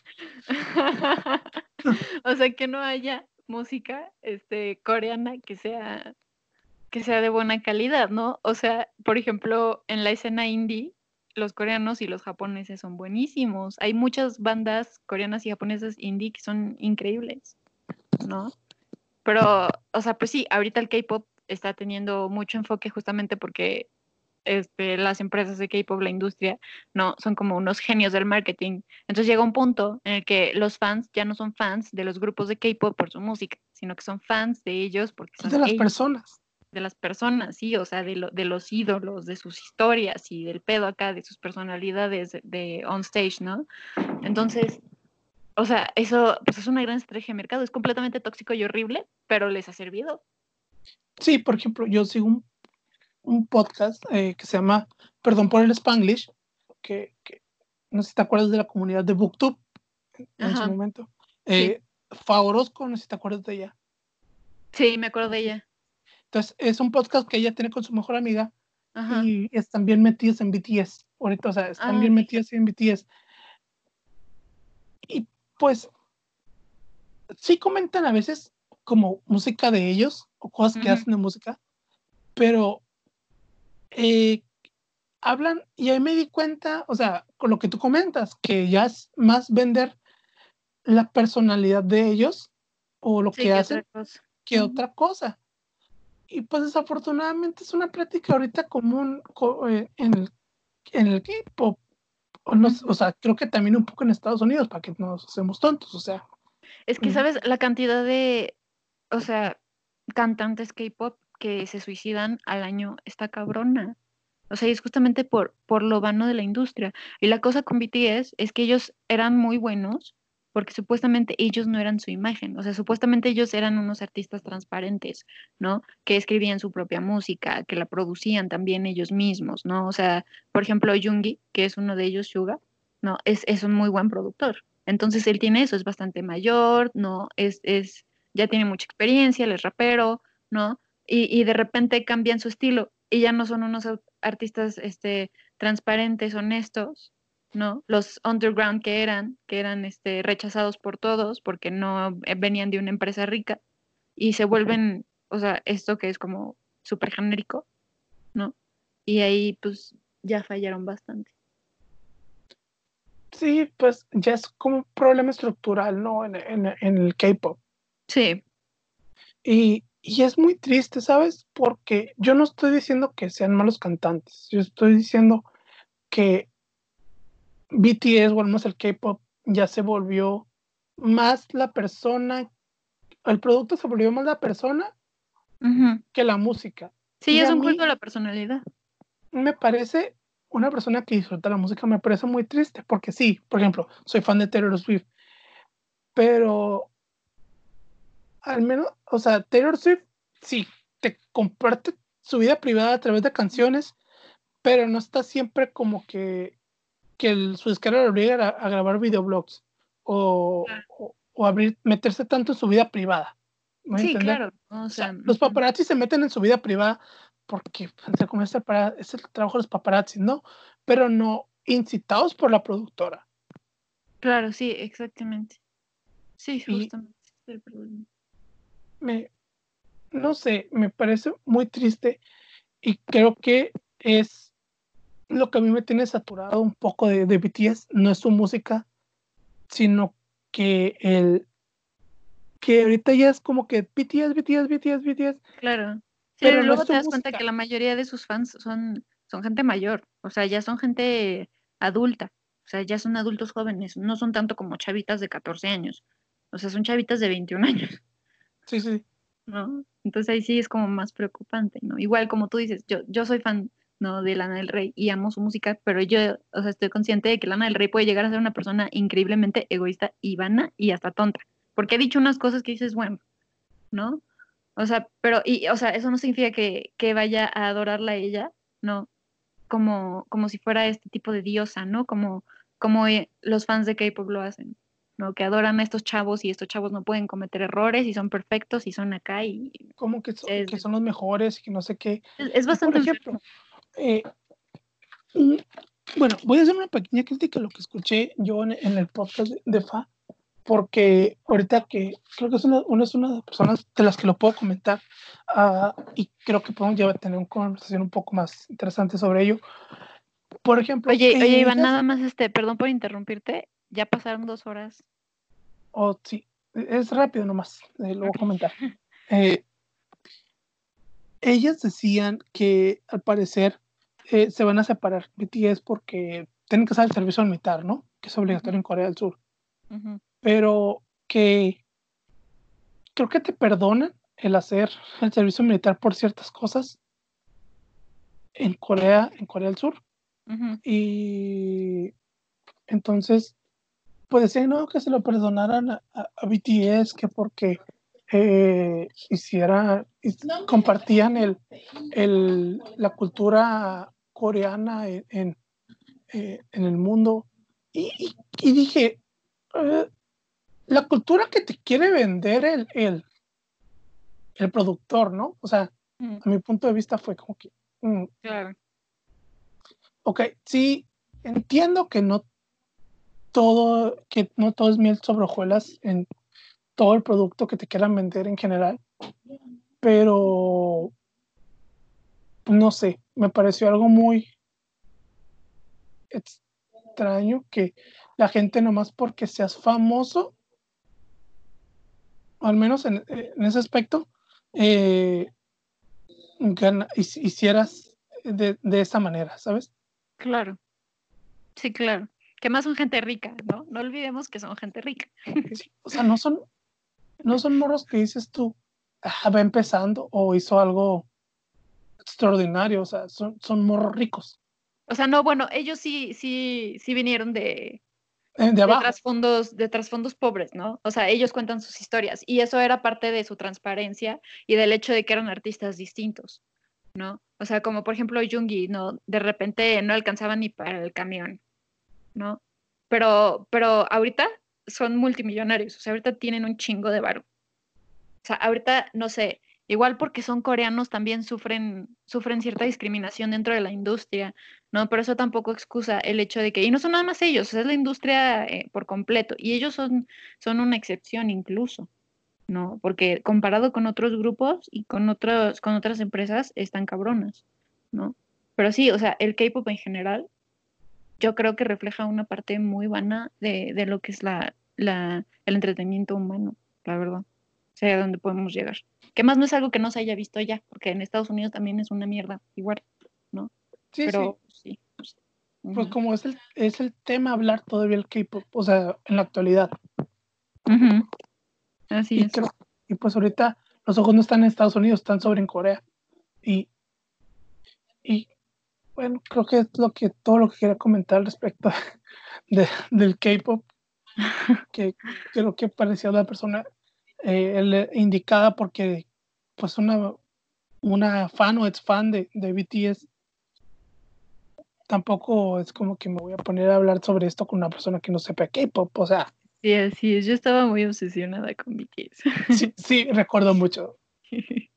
o sea, que no haya música este, coreana que sea, que sea de buena calidad, ¿no? O sea, por ejemplo, en la escena indie, los coreanos y los japoneses son buenísimos. Hay muchas bandas coreanas y japonesas indie que son increíbles, ¿no? Pero, o sea, pues sí, ahorita el K-pop está teniendo mucho enfoque justamente porque este, las empresas de K-pop, la industria, no, son como unos genios del marketing. Entonces llega un punto en el que los fans ya no son fans de los grupos de K-pop por su música, sino que son fans de ellos porque son De las ellos, personas. De las personas, sí, o sea, de, lo- de los ídolos, de sus historias y del pedo acá, de sus personalidades de, de on stage, ¿no? Entonces, o sea, eso pues es una gran estrategia de mercado, es completamente tóxico y horrible, pero les ha servido. Sí, por ejemplo, yo sigo un, un podcast eh, que se llama Perdón por el Spanglish, que, que no sé si te acuerdas de la comunidad de BookTube en, en su momento. Eh, Fa Orozco, no sé si te acuerdas de ella. Sí, me acuerdo de ella. Entonces, es un podcast que ella tiene con su mejor amiga Ajá. y están bien metidos en BTS. Ahorita, o sea, están Ah, bien metidos en BTS. pues sí comentan a veces como música de ellos o cosas que hacen de música, pero eh, hablan y ahí me di cuenta, o sea, con lo que tú comentas, que ya es más vender la personalidad de ellos o lo que, hacen que otra cosa. Y pues desafortunadamente es una práctica ahorita común eh, en el, en el K-pop. O, o sea, creo que también un poco en Estados Unidos, para que nos hacemos tontos, o sea. Es que, ¿sabes? La cantidad de, o sea, cantantes K-pop que se suicidan al año está cabrona. O sea, es justamente por, por lo vano de la industria. Y la cosa con BTS es que ellos eran muy buenos porque supuestamente ellos no eran su imagen, o sea, supuestamente ellos eran unos artistas transparentes, ¿no? Que escribían su propia música, que la producían también ellos mismos, ¿no? O sea, por ejemplo, Jungi, que es uno de ellos, Suga, ¿no? Es, es un muy buen productor. Entonces él tiene eso, es bastante mayor, ¿no? Es, es, ya tiene mucha experiencia, él es rapero, ¿no? Y, y de repente cambian su estilo y ya no son unos artistas este, transparentes, honestos, ¿no? Los underground que eran, que eran este, rechazados por todos porque no eh, venían de una empresa rica y se vuelven, o sea, esto que es como súper genérico, ¿no? Y ahí pues ya fallaron bastante. Sí, pues ya es como un problema estructural, ¿no? En, en el K-Pop. Sí. Y, y es muy triste, ¿sabes? Porque yo no estoy diciendo que sean malos cantantes, yo estoy diciendo que BTS, o al menos el K-pop, ya se volvió más la persona, el producto se volvió más la persona que la música. Sí, es un culto a la personalidad. Me parece una persona que disfruta la música, me parece muy triste, porque sí, por ejemplo, soy fan de Taylor Swift, pero al menos, o sea, Taylor Swift sí, te comparte su vida privada a través de canciones, pero no está siempre como que que el, su descarga lo obliga a, grabar videoblogs o, o, abrir, meterse tanto en su vida privada. Sí, claro. los paparazzi se meten en su vida privada porque es, es el trabajo de los paparazzi, ¿no? Pero no incitados por la productora. Claro, sí, exactamente. Sí, justamente. Me, no sé, me parece muy triste y creo que es lo que a mí me tiene saturado un poco de, de BTS no es su música, sino que el que ahorita ya es como que BTS, BTS, BTS, BTS. Claro. pero luego te das cuenta que la mayoría de sus fans son, son gente mayor, o sea, ya son gente adulta, o sea, ya son adultos jóvenes, no son tanto como chavitas de 14 años, o sea, son chavitas de 21 años. Sí, sí. ¿No? Entonces ahí sí es como más preocupante, ¿no? Igual como tú dices, yo, yo soy fan ¿no? De Lana del Rey y amo su música, pero yo, o sea, estoy consciente de que Lana del Rey puede llegar a ser una persona increíblemente egoísta y vana y hasta tonta, porque ha dicho unas cosas que dices, bueno, ¿no? O sea, pero, y, o sea, eso no significa que, que vaya a adorarla a ella, ¿no? Como, como si fuera este tipo de diosa, ¿no? Como, como eh, los fans de K-pop lo hacen, ¿no? Que adoran a estos chavos y estos chavos no pueden cometer errores y son perfectos y son acá y... Como que son, que son los mejores y que no sé qué. Es, bastante... Por ejemplo, eh, bueno, voy a hacer una pequeña crítica a lo que escuché yo en, el podcast de, Fa, porque ahorita que creo que es una, una, es una de las personas de las que lo puedo comentar uh, y creo que podemos ya tener una conversación un poco más interesante sobre ello. Por ejemplo. Oye, oye, Iván, nada más, este, perdón por interrumpirte, ya pasaron dos horas. Oh, sí, es rápido nomás, eh, lo voy a comentar. (laughs) Eh, ellas decían que al parecer eh, se van a separar BTS porque tienen que hacer el servicio militar, ¿no? Que es obligatorio en Corea del Sur. Pero que creo que te perdonan el hacer el servicio militar por ciertas cosas en Corea, en Corea del Sur. Y entonces, pues decían, no, que se lo perdonaran a, a BTS, que porque eh, hiciera, compartían el, el, la cultura coreana en, eh, en, el mundo. Y, y, dije, eh, la cultura que te quiere vender el, el, el productor, ¿no? O sea, mm. a mi punto de vista fue como que... Mm, claro. Ok, sí, entiendo que no todo, que no todo es miel sobre hojuelas en todo el producto que te quieran vender en general, pero no sé, me pareció algo muy extraño que la gente nomás porque seas famoso, al menos en, ese aspecto, eh, hicieras de, de esa manera, ¿sabes? Claro. Sí, claro. Que más son gente rica, ¿no? No olvidemos que son gente rica. o sea, no son, no son morros que dices tú, va empezando o hizo algo extraordinario, o sea, son, son morros ricos. O sea, no, bueno, ellos sí, sí, sí vinieron de, eh, de, trasfondos, de trasfondos pobres, ¿no? O sea, ellos cuentan sus historias y eso era parte de su transparencia y del hecho de que eran artistas distintos, ¿no? O sea, como por ejemplo Jungi, ¿no? De repente no alcanzaba ni para el camión, ¿no? Pero, pero ahorita son multimillonarios, o sea, ahorita tienen un chingo de varo. O sea, ahorita, no sé, igual porque son coreanos también sufren, sufren cierta discriminación dentro de la industria, ¿no? Pero eso tampoco excusa el hecho de que, y no son nada más ellos, es la industria eh, por completo, y ellos son, son una excepción incluso, ¿no? Porque comparado con otros grupos y con, otros, con otras empresas, están cabronas, ¿no? Pero sí, o sea, el K-pop en general yo creo que refleja una parte muy vana de, de lo que es la, la, el entretenimiento humano, la verdad. Sea, a dónde podemos llegar. Que más no es algo que no se haya visto ya, porque en Estados Unidos también es una mierda, igual, ¿no? Sí, Pero, sí. Pues, pues como es el, es el tema hablar todavía el K-pop, o sea, en la actualidad. Así y es. y pues ahorita los ojos no están en Estados Unidos, están sobre en Corea. Y, y bueno, creo que es lo que todo lo que quería comentar respecto (laughs) de, del K-pop, (laughs) que creo que parecía una persona eh, indicada porque pues una, una fan o ex fan de, de BTS tampoco es como que me voy a poner a hablar sobre esto con una persona que no sepa K-pop, o sea. Sí, así es, yo estaba muy obsesionada con BTS. Sí, sí recuerdo mucho. (laughs)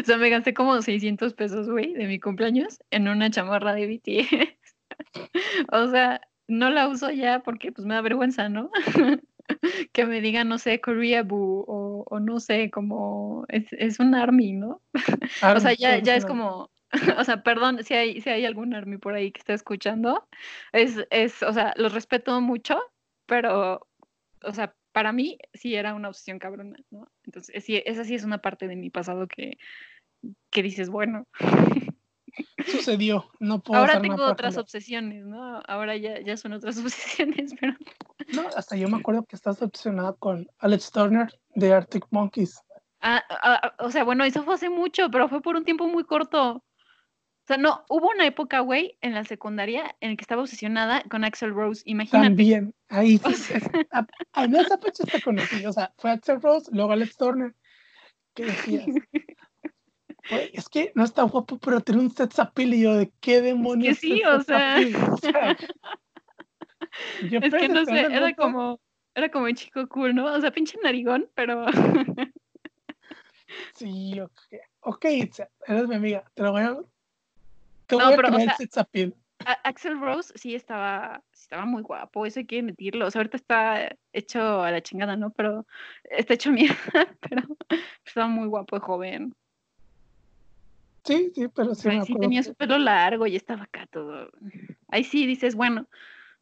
O sea, me gasté como 600 pesos, güey, de mi cumpleaños en una chamarra de BTS. (laughs) o sea, no la uso ya porque pues me da vergüenza, ¿no? (laughs) (laughs) que me digan, no sé, Korea Boo o, no sé, como es, un army, ¿no? (laughs) o sea, ya, ya es como, (laughs) o sea, perdón si hay, si hay algún army por ahí que está escuchando, es, es, o sea, los respeto mucho, pero, o sea, para mí sí era una obsesión cabrona, ¿no? Entonces, sí, esa sí es una parte de mi pasado que, que dices, bueno. Sucedió, no puedo Ahora tengo otras obsesiones, ¿no? Ahora ya, ya son otras (laughs) obsesiones, pero... No, hasta yo me acuerdo que estás obsesionada con Alex Turner de Arctic Monkeys. Ah, ah, ah, o sea, bueno, eso fue hace mucho, pero fue por un tiempo muy corto. O sea, no, hubo una época, güey, en la secundaria en la que estaba obsesionada con Axel Rose, imagínate. También, ahí (laughs) sí. en esa fecha te conocí, o sea, fue Axel Rose, luego Alex Turner. ¿Qué decías? (laughs) es que no está guapo, pero tiene un set y yo de qué demonios. Es que sí, (laughs) o sea. es que no sé, era como, era como un chico cool, ¿no? O sea, pinche narigón, pero. (laughs) sí, ok, ok, eres mi amiga, te lo voy a no, pero, Axel Rose sí estaba, estaba muy guapo, eso hay que admitirlo. O sea, ahorita está hecho a la chingada, ¿no? Pero está hecho mierda, (laughs) pero estaba muy guapo y joven. Sí, sí, pero sí. sí tenía su pelo largo y estaba acá todo. Ahí sí dices, bueno,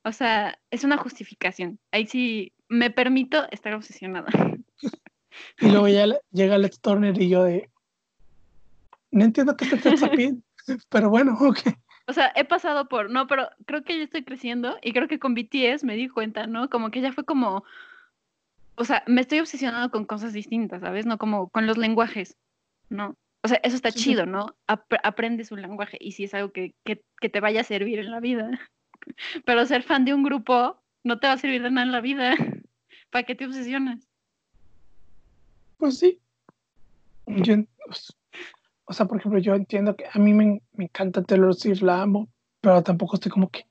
o sea, es una justificación. Ahí sí me permito estar obsesionada. (laughs) Y luego ya llega Let's Turner y yo de. No entiendo qué está (laughs) haciendo. (laughs) Pero bueno, ok. O sea, he pasado por, no, pero creo que ya estoy creciendo y creo que con BTS me di cuenta, ¿no? Como que ya fue como, o sea, me estoy obsesionando con cosas distintas, ¿sabes? No como con los lenguajes, ¿no? O sea, eso está chido, ¿no? aprendes un lenguaje y si es algo que, que, que, te vaya a servir en la vida. (laughs) Pero ser fan de un grupo no te va a servir de nada en la vida. (laughs) ¿Para qué te obsesionas? Pues sí. Yo, pues, o sea, por ejemplo, yo entiendo que a mí me, me encanta Taylor Swift, la amo, pero tampoco estoy como que,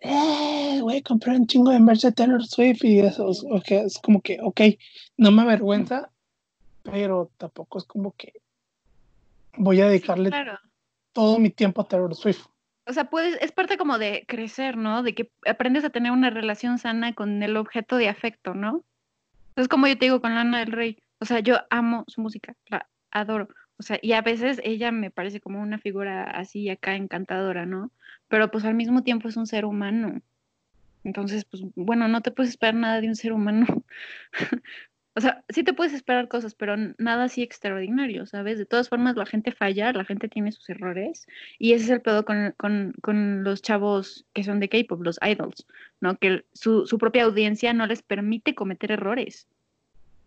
eh, voy a comprar un chingo de merch de Taylor Swift y eso, okay, es como que, ok, no me avergüenza, pero tampoco es como que voy a dedicarle todo mi tiempo a Taylor Swift. o sea, puedes, es parte como de crecer, ¿no? De que aprendes a tener una relación sana con el objeto de afecto, ¿no? Es como yo te digo con Lana del Rey. O sea, yo amo su música, la adoro. O sea, y a veces ella me parece como una figura así acá encantadora, ¿no? Pero pues al mismo tiempo es un ser humano. Entonces, pues bueno, no te puedes esperar nada de un ser humano. (laughs) o sea, sí te puedes esperar cosas, pero nada así extraordinario, ¿sabes? De todas formas, la gente falla, la gente tiene sus errores. Y ese es el pedo con, con, con los chavos que son de K-pop, los idols, ¿no? Que su, su propia audiencia no les permite cometer errores.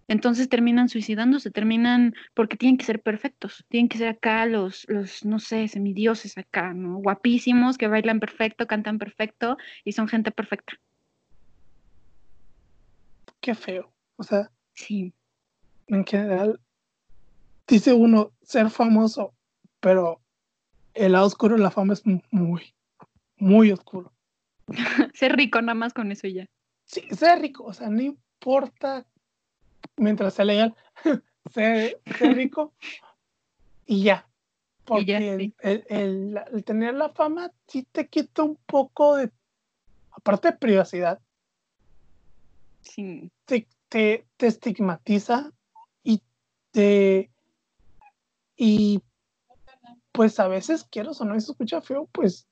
Entonces terminan suicidándose, terminan porque tienen que ser perfectos, tienen que ser acá los, los, no sé, semidioses acá, ¿no? Guapísimos, que bailan perfecto, cantan perfecto y son gente perfecta. Qué feo. O sea, sí. En general, dice uno ser famoso, pero el lado oscuro de la fama es muy, muy oscuro. (laughs) ser rico nada más con eso ya. Sí, ser rico, o sea, no importa mientras sea legal, (laughs) ser, rico y ya. Porque el, tener la fama sí te quita un poco de, aparte de privacidad, sí. te, te, estigmatiza y te... Y pues a veces quiero o no, se escucha feo, pues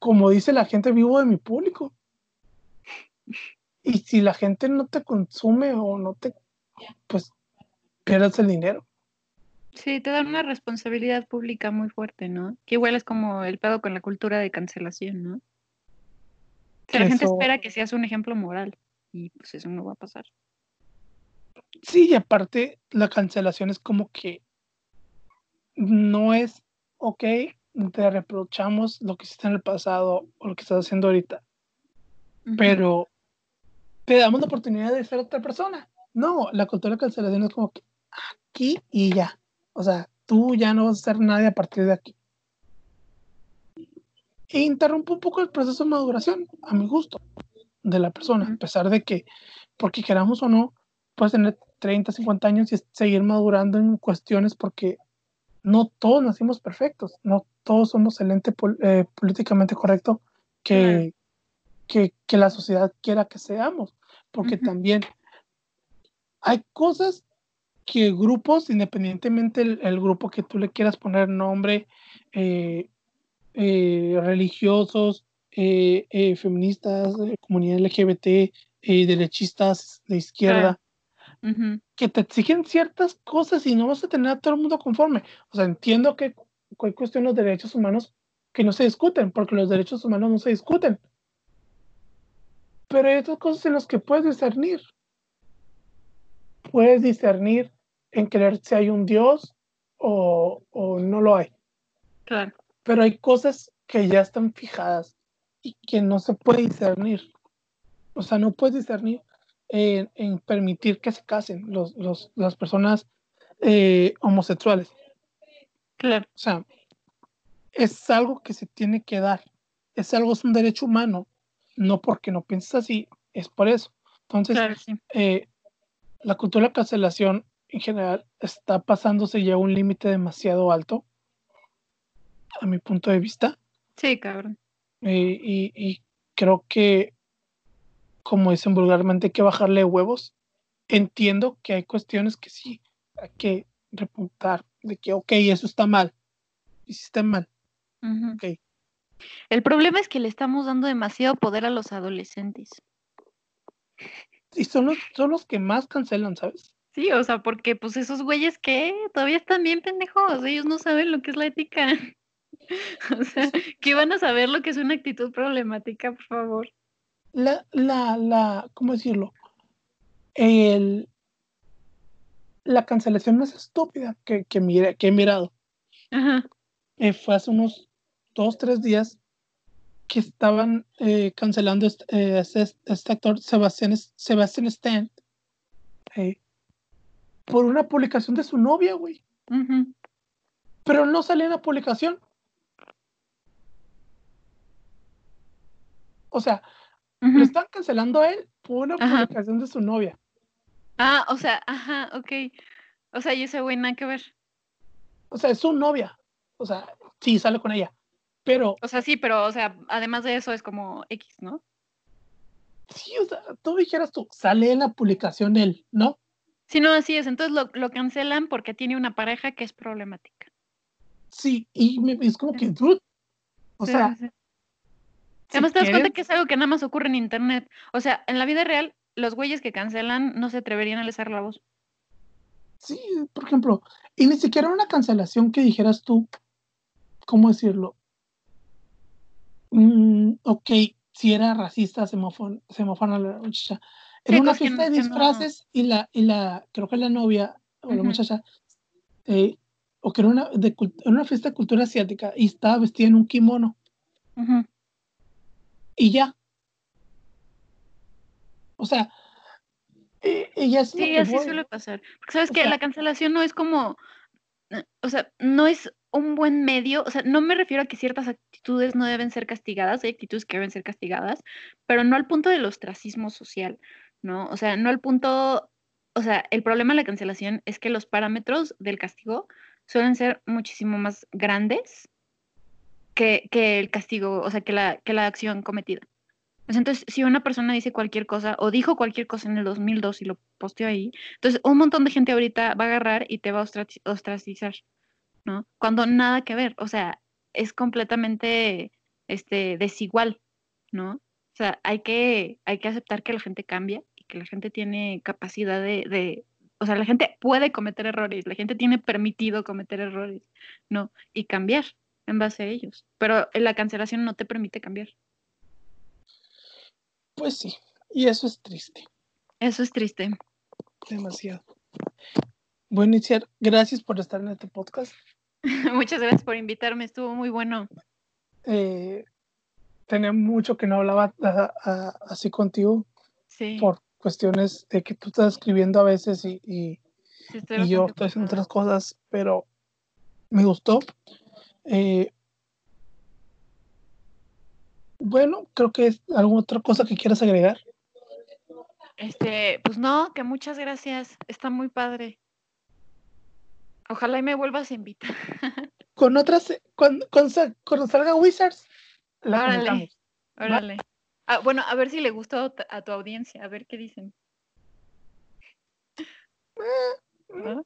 como dice la gente, vivo de mi público. Y si la gente no te consume o no te, pues pierdes el dinero. Sí, te dan una responsabilidad pública muy fuerte, ¿no? Que igual es como el pedo con la cultura de cancelación, ¿no? Que la gente espera que seas un ejemplo moral y pues eso no va a pasar. Sí, y aparte la cancelación es como que no es, ok, te reprochamos lo que hiciste en el pasado o lo que estás haciendo ahorita, pero te damos la oportunidad de ser otra persona. No, la cultura de cancelación es como que aquí y ya. O sea, tú ya no vas a ser nadie a partir de aquí. E interrumpe un poco el proceso de maduración, a mi gusto, de la persona, a pesar de que, porque queramos o no, puedes tener 30, 50 años y seguir madurando en cuestiones porque no todos nacimos perfectos, no todos somos el ente eh, políticamente correcto que, que, la sociedad quiera que seamos, porque también hay cosas que grupos, independientemente el, grupo que tú le quieras poner nombre, eh, eh, religiosos, eh, feministas, comunidad LGBT, derechistas de izquierda, que te exigen ciertas cosas y no vas a tener a todo el mundo conforme. O sea, entiendo que hay cuestión de los derechos humanos que no se discuten, porque los derechos humanos no se discuten. Pero hay otras cosas en las que puedes discernir. Puedes discernir en creer si hay un Dios o, no lo hay. Claro. Pero hay cosas que ya están fijadas y que no se puede discernir. O sea, no puedes discernir en, permitir que se casen los, las personas eh, homosexuales. Claro. O sea, es algo que se tiene que dar. Es algo, es un derecho humano no porque no pienses así, es por eso. Entonces, eh, la cultura de cancelación en general está pasándose ya un límite demasiado alto, a mi punto de vista. Sí, cabrón. Eh, y, creo que, como dicen vulgarmente, hay que bajarle huevos. Entiendo que hay cuestiones que sí hay que repuntar, de que, ok, eso está mal, hiciste mal. Ok, el problema es que le estamos dando demasiado poder a los adolescentes. Y son los, son los que más cancelan, ¿sabes? Sí, o sea, porque pues esos güeyes que todavía están bien pendejos, ellos no saben lo que es la ética. (laughs) o sea, que van a saber lo que es una actitud problemática, por favor. La, la, la, ¿cómo decirlo? El, la cancelación más estúpida que, que, que he mirado. Ajá. Eh, fue hace unos dos, tres días que estaban eh, cancelando este, eh, este, este, actor Sebastián, Sebastián Stan por una publicación de su novia, güey. Pero no salía en la publicación. O sea, lo están cancelando a él por una publicación de su novia. Ah, o sea, ajá, ok. O sea, y ese güey nada que ver. O sea, es su novia. O sea, sí, sale con ella Pero. O sea, sí, pero, o sea, además de eso es como X, ¿no? Sí, o sea, tú dijeras tú, sale en la publicación él, ¿no? Sí, no, así es. Entonces lo, lo cancelan porque tiene una pareja que es problemática. Sí, y me, es como que, dude, o Sí, sea, sí, Además te das cuenta que es algo que nada más ocurre en internet. O sea, en la vida real, los güeyes que cancelan no se atreverían a alzar la voz. Sí, por ejemplo, y ni siquiera una cancelación que dijeras tú, ¿cómo decirlo? Mm, ok, si era racista, se mofan, se mofan a la muchacha. Era Sí, una fiesta de no- disfraces y la, y la, creo que la novia o la muchacha, eh, o que era una, de, una fiesta de cultura asiática y estaba vestida en un kimono Ujú. Y ya. O sea, ella es lo Sí, que así voy. suele pasar. Porque sabes O que sea- la cancelación no es como, o sea, no es un buen medio, o sea, no me refiero a que ciertas actitudes no deben ser castigadas, hay actitudes que deben ser castigadas, pero no al punto del ostracismo social, ¿no? O sea, no al punto, o sea, el problema de la cancelación es que los parámetros del castigo suelen ser muchísimo más grandes que, que el castigo, o sea, que la, que la acción cometida. Sea, entonces, si una persona dice cualquier cosa o dijo cualquier cosa en el 2002 y lo posteó ahí, entonces un montón de gente ahorita va a agarrar y te va a ostraci- ostracizar, ¿no? Cuando nada que ver, o sea, es completamente este, desigual, ¿no? O sea, hay que, hay que aceptar que la gente cambia y que la gente tiene capacidad de, de, o sea, la gente puede cometer errores, la gente tiene permitido cometer errores, ¿no? Y cambiar en base a ellos. Pero la cancelación no te permite cambiar. Pues sí, y eso es triste. Eso es triste. Demasiado. Bueno, Itziar, gracias por estar en este podcast. (laughs) Muchas gracias por invitarme, estuvo muy bueno. Eh, tenía mucho que no hablaba a- a- así contigo Sí, por cuestiones de que tú estás escribiendo a veces y, y- sí, estoy y yo estoy haciendo otras cosas, pero me gustó. Eh, bueno, creo que es alguna otra cosa que quieras agregar. Este, pues no, que muchas gracias, está muy padre. Ojalá y me vuelvas a invitar. (laughs) Con otras, cuando, cuando, sa- cuando salga Wizards, la Órale. comentamos. Órale. Ah, bueno, a ver si le gustó a tu- audiencia, a ver qué dicen. ¿no?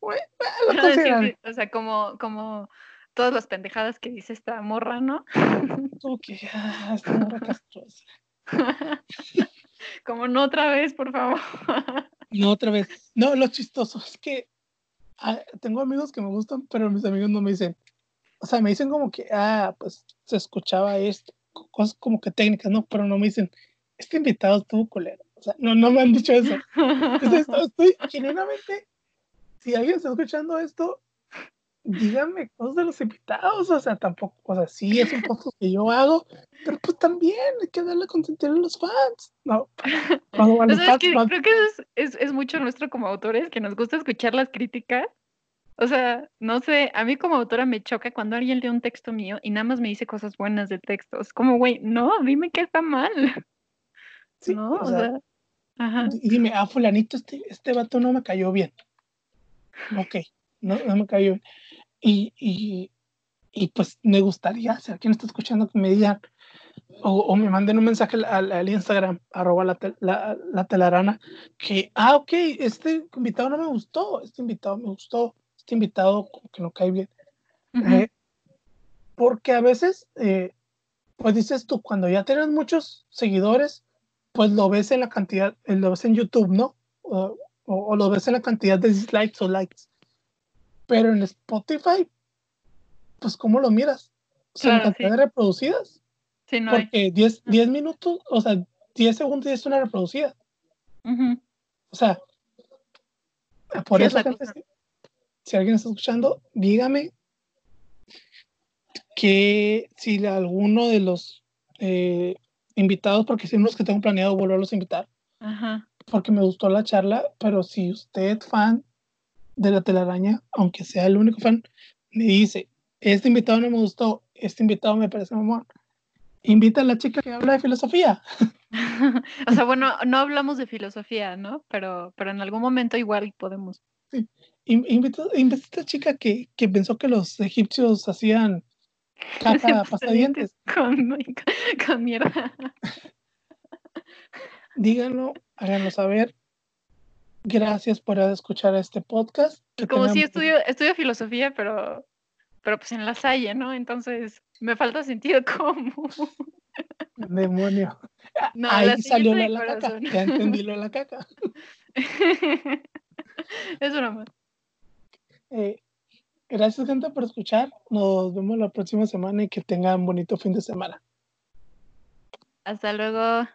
Bueno, Van lo a decir, consideraré. sí, o sea, como, como todas las pendejadas que dice esta morra, ¿no? (laughs) Tú que ya está muy castrosa. (laughs) Como no otra vez, por favor. (laughs) No, otra vez. No, lo chistoso es que ah, tengo amigos que me gustan, pero mis amigos no me dicen. O sea, me dicen como que, ah, pues se escuchaba esto, co- cosas como que técnicas, ¿no? Pero no me dicen, este invitado estuvo culero. O sea, no, no me han dicho eso. Entonces, estoy genuinamente, si alguien está escuchando esto, díganme cosas de los invitados. O sea, tampoco, o sea, sí es un poco que yo hago, pero pues también hay que darle consentir a los fans. No, (laughs) ¿No los sabes fans, qué? no- Creo que es, es, es mucho nuestro como autores, que nos gusta escuchar las críticas. O sea, no sé, a mí como autora me choca cuando alguien lee un texto mío y nada más me dice cosas buenas del texto. Es como, güey, no, dime que está mal. (laughs) sí, ¿No? o sea, ajá. y dime, ah, fulanito, este, este vato no me cayó bien. Ok, no, no me cayó bien. Y, y, y pues me gustaría, si alguien está escuchando, que me digan, o, o me manden un mensaje al, al- Instagram, arroba la, tel- la, la telarana, que, ah, ok, este invitado no me gustó, este invitado me gustó, este invitado como que no cae bien. Ujú. Eh, porque a veces, eh, pues dices tú, cuando ya tienes muchos seguidores, pues lo ves en la cantidad, lo ves en YouTube, ¿no? O, o- o lo ves en la cantidad de dislikes o likes. Pero en Spotify, pues ¿cómo lo miras? La Claro, cantidad sí. de reproducidas. Sí, no. Porque 10, 10 minutos, o sea, 10 segundos y es una reproducida. O sea, por Sí, eso, gente, si, si alguien está escuchando, dígame que si alguno de los eh, invitados, porque si unos que tengo planeado volverlos a invitar, Ajá. porque me gustó la charla, pero si usted fan de la telaraña, aunque sea el único fan, me dice, este invitado no me gustó, este invitado me parece mamón, invita a la chica que habla de filosofía. (laughs) O sea, bueno, no hablamos de filosofía, ¿no? Pero, pero en algún momento igual podemos. In- Invita, a esta chica que, que pensó que los egipcios hacían Caca (laughs) pasta dientes. Con, con mierda. (laughs) Díganlo, háganlo saber. Gracias por escuchar este podcast. Como si estudio, estudio filosofía, pero, pero pues en la salle, ¿no? Entonces me falta sentido (laughs) común. Demonio. Ahí salió la, la caca. Ya entendí lo de la caca. (laughs) es broma. Eh, gracias, gente, por escuchar. Nos vemos la próxima semana y que tengan bonito fin de semana. Hasta luego.